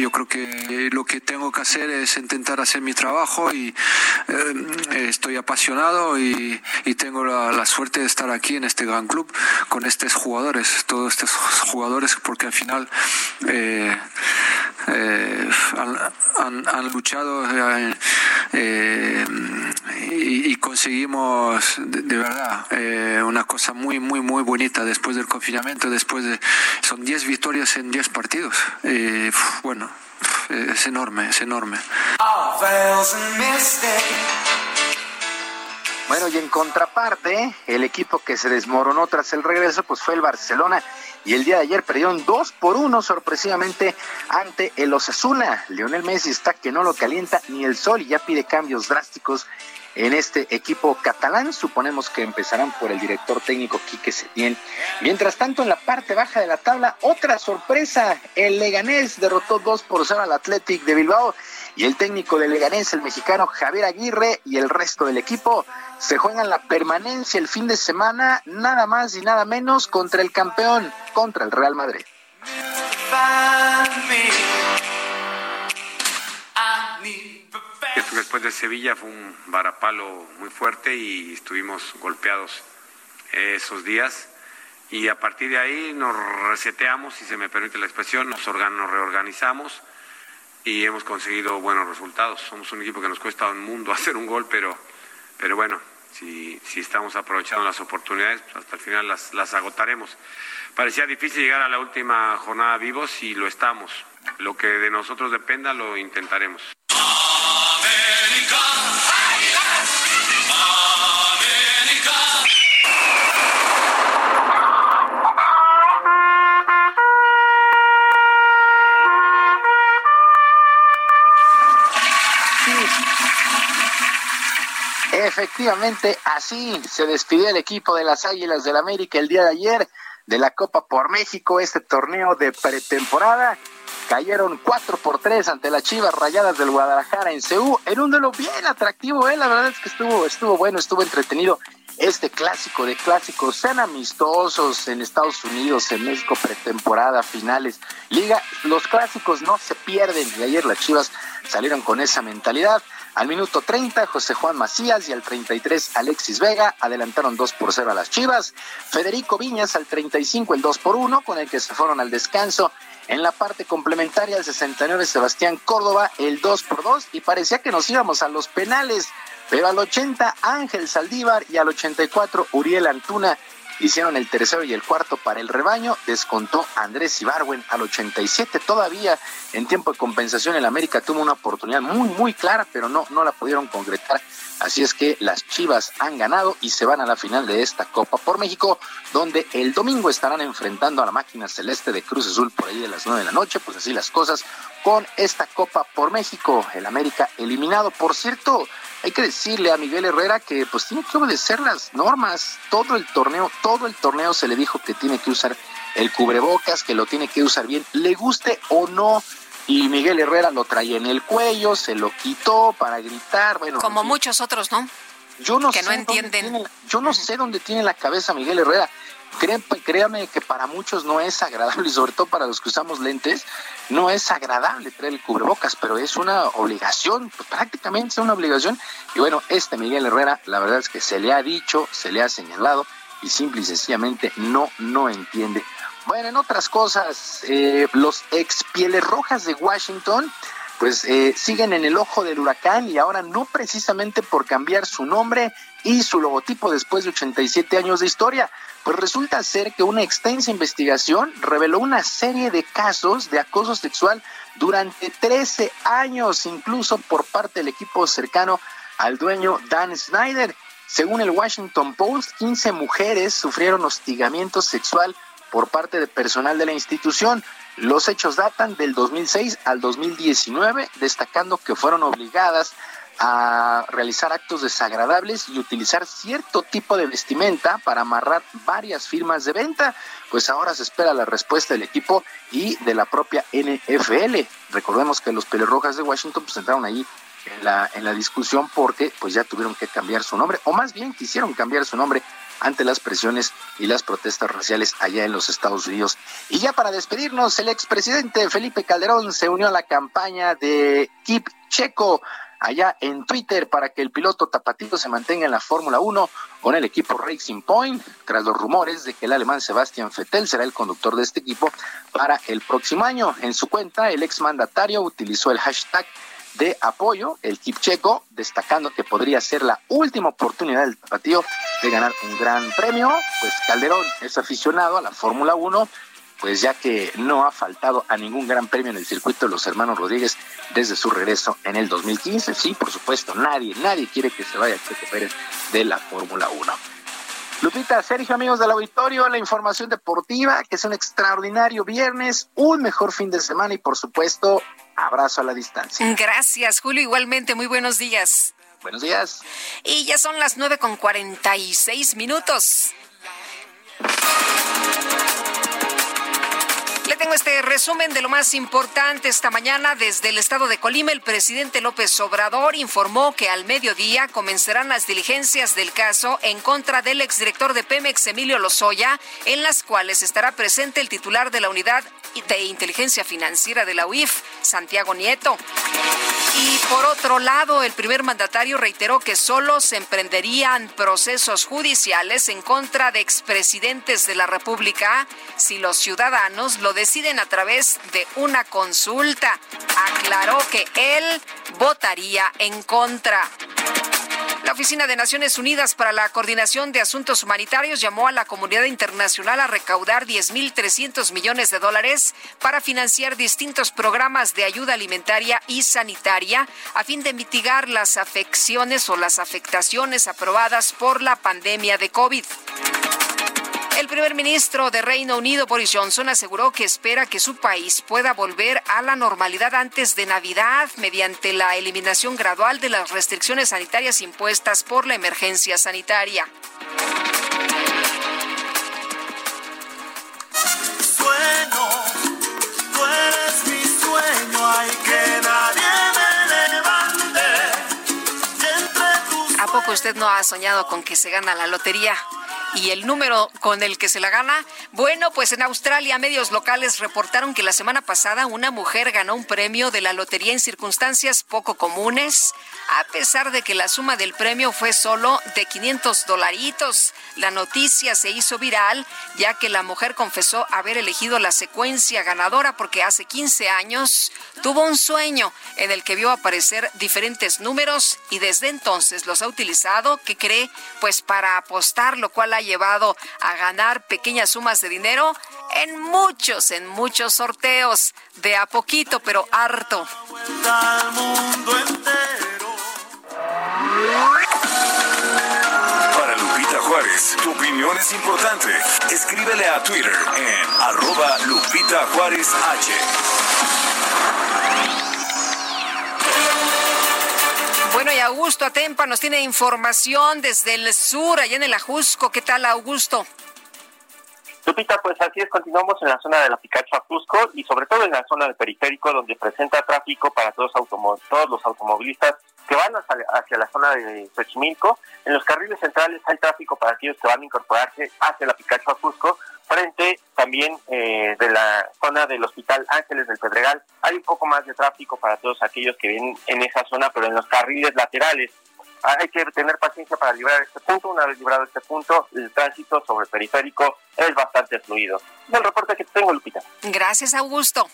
Yo creo que lo que tengo que hacer es intentar hacer mi trabajo y eh, estoy apasionado y, tengo la, suerte de estar aquí en este gran club con estos jugadores, todos estos jugadores, porque al final eh, eh, han, luchado y, conseguimos de, verdad una cosa muy, muy, muy bonita después del confinamiento, después de, son 10 victorias en 10 partidos. bueno, es enorme, es enorme. Bueno, y en contraparte, el equipo que se desmoronó tras el regreso, pues fue el Barcelona. Y el día de ayer perdieron dos por uno sorpresivamente ante el Osasuna. Lionel Messi está que no lo calienta ni el sol y ya pide cambios drásticos en este equipo catalán. Suponemos que empezarán por el director técnico Quique Setién. Mientras tanto, en la parte baja de la tabla, otra sorpresa. El Leganés derrotó 2 por 0 al Athletic de Bilbao. Y el técnico del Leganés, el mexicano Javier Aguirre y el resto del equipo se juegan la permanencia el fin de semana, nada más y nada menos contra el campeón, contra el Real Madrid. después de Sevilla fue un varapalo muy fuerte y estuvimos golpeados esos días. Y a partir de ahí nos reseteamos, si se me permite la expresión, nos reorganizamos y hemos conseguido buenos resultados. Somos un equipo que nos cuesta un mundo hacer un gol, pero, pero bueno, si, si estamos aprovechando las oportunidades, pues hasta el final las, las agotaremos. Parecía difícil llegar a la última jornada vivos y lo estamos. Lo que de nosotros dependa lo intentaremos. Efectivamente, así se despidió el equipo de las Águilas del América el día de ayer de la Copa por México, este torneo de pretemporada. Cayeron 4 por 3 ante las Chivas Rayadas del Guadalajara en CU, en un duelo bien atractivo, ¿eh? la verdad es que estuvo, estuvo bueno, estuvo entretenido este clásico de clásicos, sean amistosos en Estados Unidos, en México, pretemporada, finales, liga, los clásicos no se pierden y ayer las Chivas salieron con esa mentalidad. Al minuto 30, José Juan Macías y al 33, Alexis Vega adelantaron 2 por 0 a las Chivas. Federico Viñas al 35, el 2 por 1, con el que se fueron al descanso. En la parte complementaria, el 69, Sebastián Córdoba, el 2 por 2, y parecía que nos íbamos a los penales. Pero al 80, Ángel Saldívar y al 84, Uriel Antuna hicieron el tercero y el cuarto para el rebaño, descontó Andrés Ibarwen al 87 todavía en tiempo de compensación el América tuvo una oportunidad muy muy clara, pero no no la pudieron concretar. Así es que las Chivas han ganado y se van a la final de esta Copa por México, donde el domingo estarán enfrentando a la máquina celeste de Cruz Azul por ahí de las nueve de la noche, pues así las cosas con esta Copa por México, el América eliminado. Por cierto, hay que decirle a Miguel Herrera que pues tiene que obedecer las normas. Todo el torneo, todo el torneo se le dijo que tiene que usar el cubrebocas, que lo tiene que usar bien, le guste o no y Miguel Herrera lo traía en el cuello, se lo quitó para gritar, bueno. Como muchos otros, ¿no? Yo no que sé no entienden. Tiene, yo no sé dónde tiene la cabeza Miguel Herrera. créame que para muchos no es agradable, y sobre todo para los que usamos lentes, no es agradable traer el cubrebocas, pero es una obligación, pues prácticamente es una obligación. Y bueno, este Miguel Herrera, la verdad es que se le ha dicho, se le ha señalado y simple y sencillamente no, no entiende. Bueno, en otras cosas, eh, los ex pieles rojas de Washington pues eh, siguen en el ojo del huracán y ahora no precisamente por cambiar su nombre y su logotipo después de 87 años de historia, pues resulta ser que una extensa investigación reveló una serie de casos de acoso sexual durante 13 años, incluso por parte del equipo cercano al dueño Dan Snyder. Según el Washington Post, 15 mujeres sufrieron hostigamiento sexual por parte de personal de la institución. Los hechos datan del 2006 al 2019, destacando que fueron obligadas a realizar actos desagradables y utilizar cierto tipo de vestimenta para amarrar varias firmas de venta. Pues ahora se espera la respuesta del equipo y de la propia NFL. Recordemos que los Rojas de Washington pues entraron ahí en la, en la discusión porque pues ya tuvieron que cambiar su nombre, o más bien quisieron cambiar su nombre ante las presiones y las protestas raciales allá en los Estados Unidos. Y ya para despedirnos, el expresidente Felipe Calderón se unió a la campaña de Keep Checo allá en Twitter para que el piloto tapatito se mantenga en la Fórmula 1 con el equipo Racing Point, tras los rumores de que el alemán Sebastián Vettel será el conductor de este equipo para el próximo año. En su cuenta, el exmandatario utilizó el hashtag de apoyo, el Checo, destacando que podría ser la última oportunidad del tapatío de ganar un gran premio. Pues Calderón es aficionado a la Fórmula 1, pues ya que no ha faltado a ningún gran premio en el circuito de los hermanos Rodríguez desde su regreso en el 2015. Sí, por supuesto, nadie, nadie quiere que se vaya Checo Pérez de la Fórmula 1. Lupita, Sergio, amigos del auditorio, la información deportiva, que es un extraordinario viernes, un mejor fin de semana y por supuesto, abrazo a la distancia. Gracias, Julio, igualmente, muy buenos días. Buenos días. Y ya son las nueve con cuarenta y seis minutos. Tengo este resumen de lo más importante esta mañana desde el estado de Colima. El presidente López Obrador informó que al mediodía comenzarán las diligencias del caso en contra del exdirector de Pemex, Emilio Lozoya, en las cuales estará presente el titular de la unidad de inteligencia financiera de la UIF, Santiago Nieto. Y por otro lado, el primer mandatario reiteró que solo se emprenderían procesos judiciales en contra de expresidentes de la República si los ciudadanos lo deciden a través de una consulta. Aclaró que él votaría en contra. La Oficina de Naciones Unidas para la Coordinación de Asuntos Humanitarios llamó a la comunidad internacional a recaudar 10.300 millones de dólares para financiar distintos programas de ayuda alimentaria y sanitaria a fin de mitigar las afecciones o las afectaciones aprobadas por la pandemia de COVID. El primer ministro de Reino Unido, Boris Johnson, aseguró que espera que su país pueda volver a la normalidad antes de Navidad mediante la eliminación gradual de las restricciones sanitarias impuestas por la emergencia sanitaria. Poco usted no ha soñado con que se gana la lotería? y el número con el que se la gana. Bueno, pues en Australia medios locales reportaron que la semana pasada una mujer ganó un premio de la lotería en circunstancias poco comunes, a pesar de que la suma del premio fue solo de 500 dolaritos. La noticia se hizo viral ya que la mujer confesó haber elegido la secuencia ganadora porque hace 15 años tuvo un sueño en el que vio aparecer diferentes números y desde entonces los ha utilizado, que cree, pues para apostar, lo cual ha llevado a ganar pequeñas sumas de dinero en muchos, en muchos sorteos, de a poquito, pero harto. Para Lupita Juárez, tu opinión es importante. Escríbele a Twitter en arroba Lupita Juárez H. Bueno, y Augusto Atempa nos tiene información desde el sur, allá en el Ajusco. ¿Qué tal, Augusto? Lupita, pues así es, continuamos en la zona de la Picacho a Cusco y sobre todo en la zona del periférico donde presenta tráfico para todos, todos los automovilistas que van hacia, hacia, la zona de Xochimilco. En los carriles centrales hay tráfico para aquellos que van a incorporarse hacia la Picacho a Cusco. Frente también eh, de la zona del Hospital Ángeles del Pedregal hay un poco más de tráfico para todos aquellos que vienen en esa zona, pero en los carriles laterales hay que tener paciencia para librar este punto. Una vez librado este punto, el tránsito sobre el periférico es bastante fluido. Es el reporte que tengo, Lupita. Gracias, Augusto.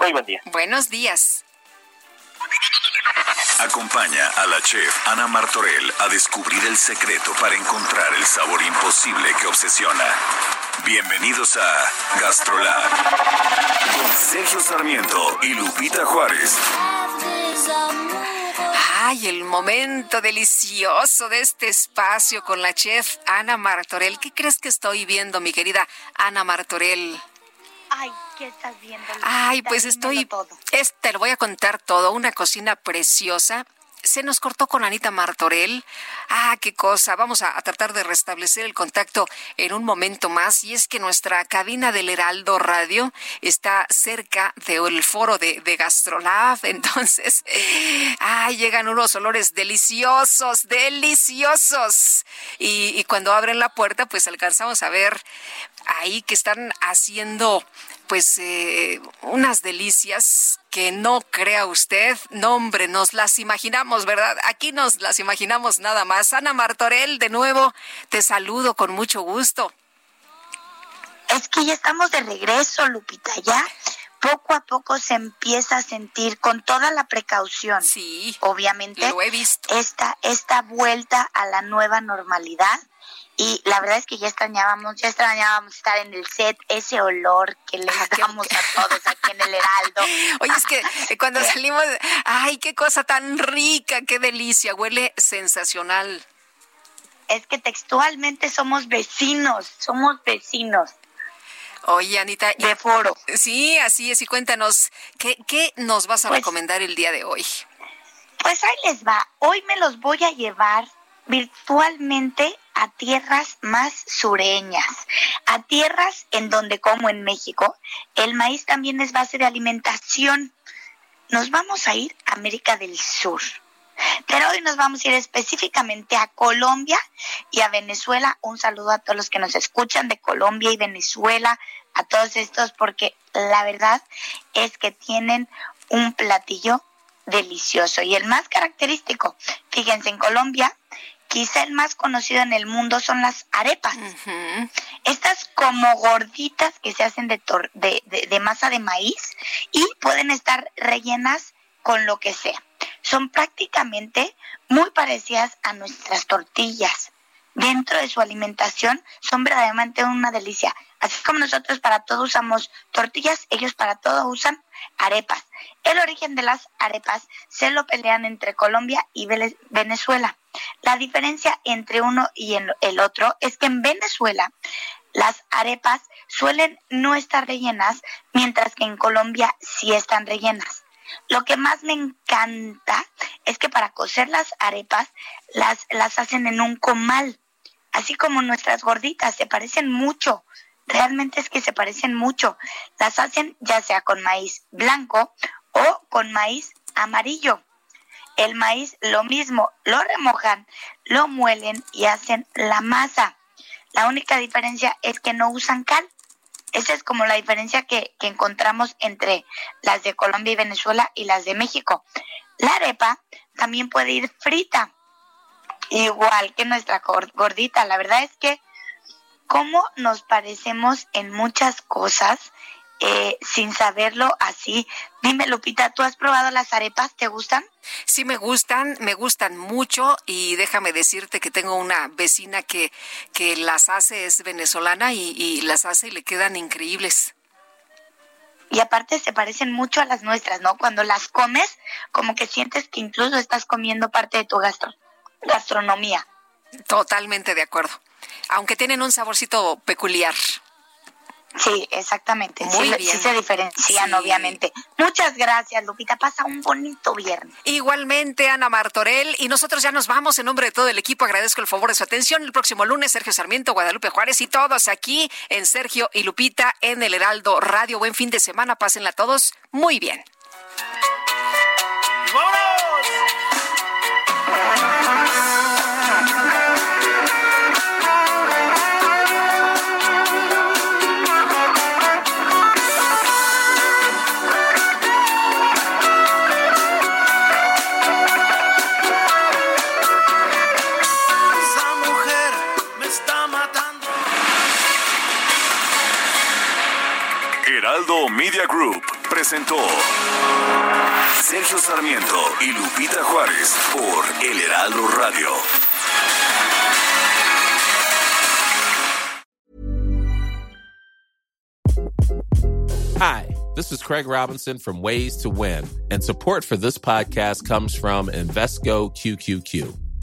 Muy buen día. Buenos días. Acompaña a la chef Ana Martorell a descubrir el secreto para encontrar el sabor imposible que obsesiona. Bienvenidos a Gastrolab con Sergio Sarmiento y Lupita Juárez. Ay, el momento delicioso de este espacio con la chef Ana Martorell. ¿Qué crees que estoy viendo, mi querida Ana Martorell? Ay, ¿qué estás viendo? Ay, pues estoy. Todo. te lo voy a contar todo. Una cocina preciosa se nos cortó con Anita Martorell. Ah, qué cosa. Vamos a, tratar de restablecer el contacto en un momento más. Y es que nuestra cabina del Heraldo Radio está cerca del foro de, de. Entonces, ah, llegan unos olores deliciosos, deliciosos. Y, y cuando abren la puerta, pues alcanzamos a ver ahí que están haciendo pues eh, unas delicias que no crea usted. No, hombre, nos las imaginamos, ¿verdad? Aquí nos las imaginamos nada más. Ana Martorell, de nuevo, te saludo con mucho gusto. Es que ya estamos de regreso, Lupita, ya poco a poco se empieza a sentir con toda la precaución. Sí. Obviamente. Lo he visto. Esta, esta vuelta a la nueva normalidad y la verdad es que ya extrañábamos, ya extrañábamos estar en el set, ese olor que les ah, damos a todos aquí en el Heraldo. Oye, es que eh, cuando salimos, ay, qué cosa tan rica, qué delicia, huele sensacional. Es que textualmente somos vecinos, somos vecinos. Oye, Anita. De foro. Sí, así es. Y cuéntanos, ¿qué, qué nos vas a pues recomendar el día de hoy? Pues ahí les va. Hoy me los voy a llevar virtualmente a tierras más sureñas, a tierras en donde, como en México, el maíz también es base de alimentación. Nos vamos a ir a América del Sur. Pero hoy nos vamos a ir específicamente a Colombia y a Venezuela. Un saludo a todos los que nos escuchan de Colombia y Venezuela, a todos estos, porque la verdad es que tienen un platillo delicioso y el más característico. Fíjense, en Colombia quizá el más conocido en el mundo son las arepas. Estas como gorditas que se hacen de, de, masa de maíz y pueden estar rellenas con lo que sea. Son prácticamente muy parecidas a nuestras tortillas. Dentro de su alimentación son verdaderamente una delicia. Así como nosotros para todo usamos tortillas, ellos para todo usan arepas. El origen de las arepas se lo pelean entre Colombia y Venezuela. La diferencia entre uno y el otro es que en Venezuela las arepas suelen no estar rellenas, mientras que en Colombia sí están rellenas. Lo que más me encanta es que para cocer las arepas las, las hacen en un comal, así como nuestras gorditas, se parecen mucho. Realmente es que se parecen mucho. Las hacen ya sea con maíz blanco o con maíz amarillo. El maíz lo mismo, lo remojan, lo muelen y hacen la masa. La única diferencia es que no usan cal. Esa es como la diferencia que, encontramos entre las de Colombia y Venezuela y las de México. La arepa también puede ir frita, igual que nuestra gordita. La verdad es que cómo nos parecemos en muchas cosas eh, sin saberlo así. Dime, Lupita, ¿tú has probado las arepas? ¿Te gustan? Sí, me gustan, me gustan mucho y déjame decirte que tengo una vecina que, que las hace, es venezolana y, y las hace y le quedan increíbles. Y aparte se parecen mucho a las nuestras, ¿no? Cuando las comes, como que sientes que incluso estás comiendo parte de tu gastro gastronomía. Totalmente de acuerdo. Aunque tienen un saborcito peculiar. Sí, exactamente. Muy sí, bien. sí se diferencian, Sí. obviamente. Muchas gracias, Lupita. Pasa un bonito viernes. Igualmente, Ana Martorell, y nosotros ya nos vamos en nombre de todo el equipo. Agradezco el favor de su atención. El próximo lunes, Sergio Sarmiento, Guadalupe Juárez y todos aquí en Sergio y Lupita en el Heraldo Radio. Buen fin de semana, pásenla todos muy bien. Heraldo Media Group presentó Sergio Sarmiento y Lupita Juárez por El Heraldo Radio. Hi, this is Craig Robinson from Ways to Win, and support for this podcast comes from Invesco QQQ.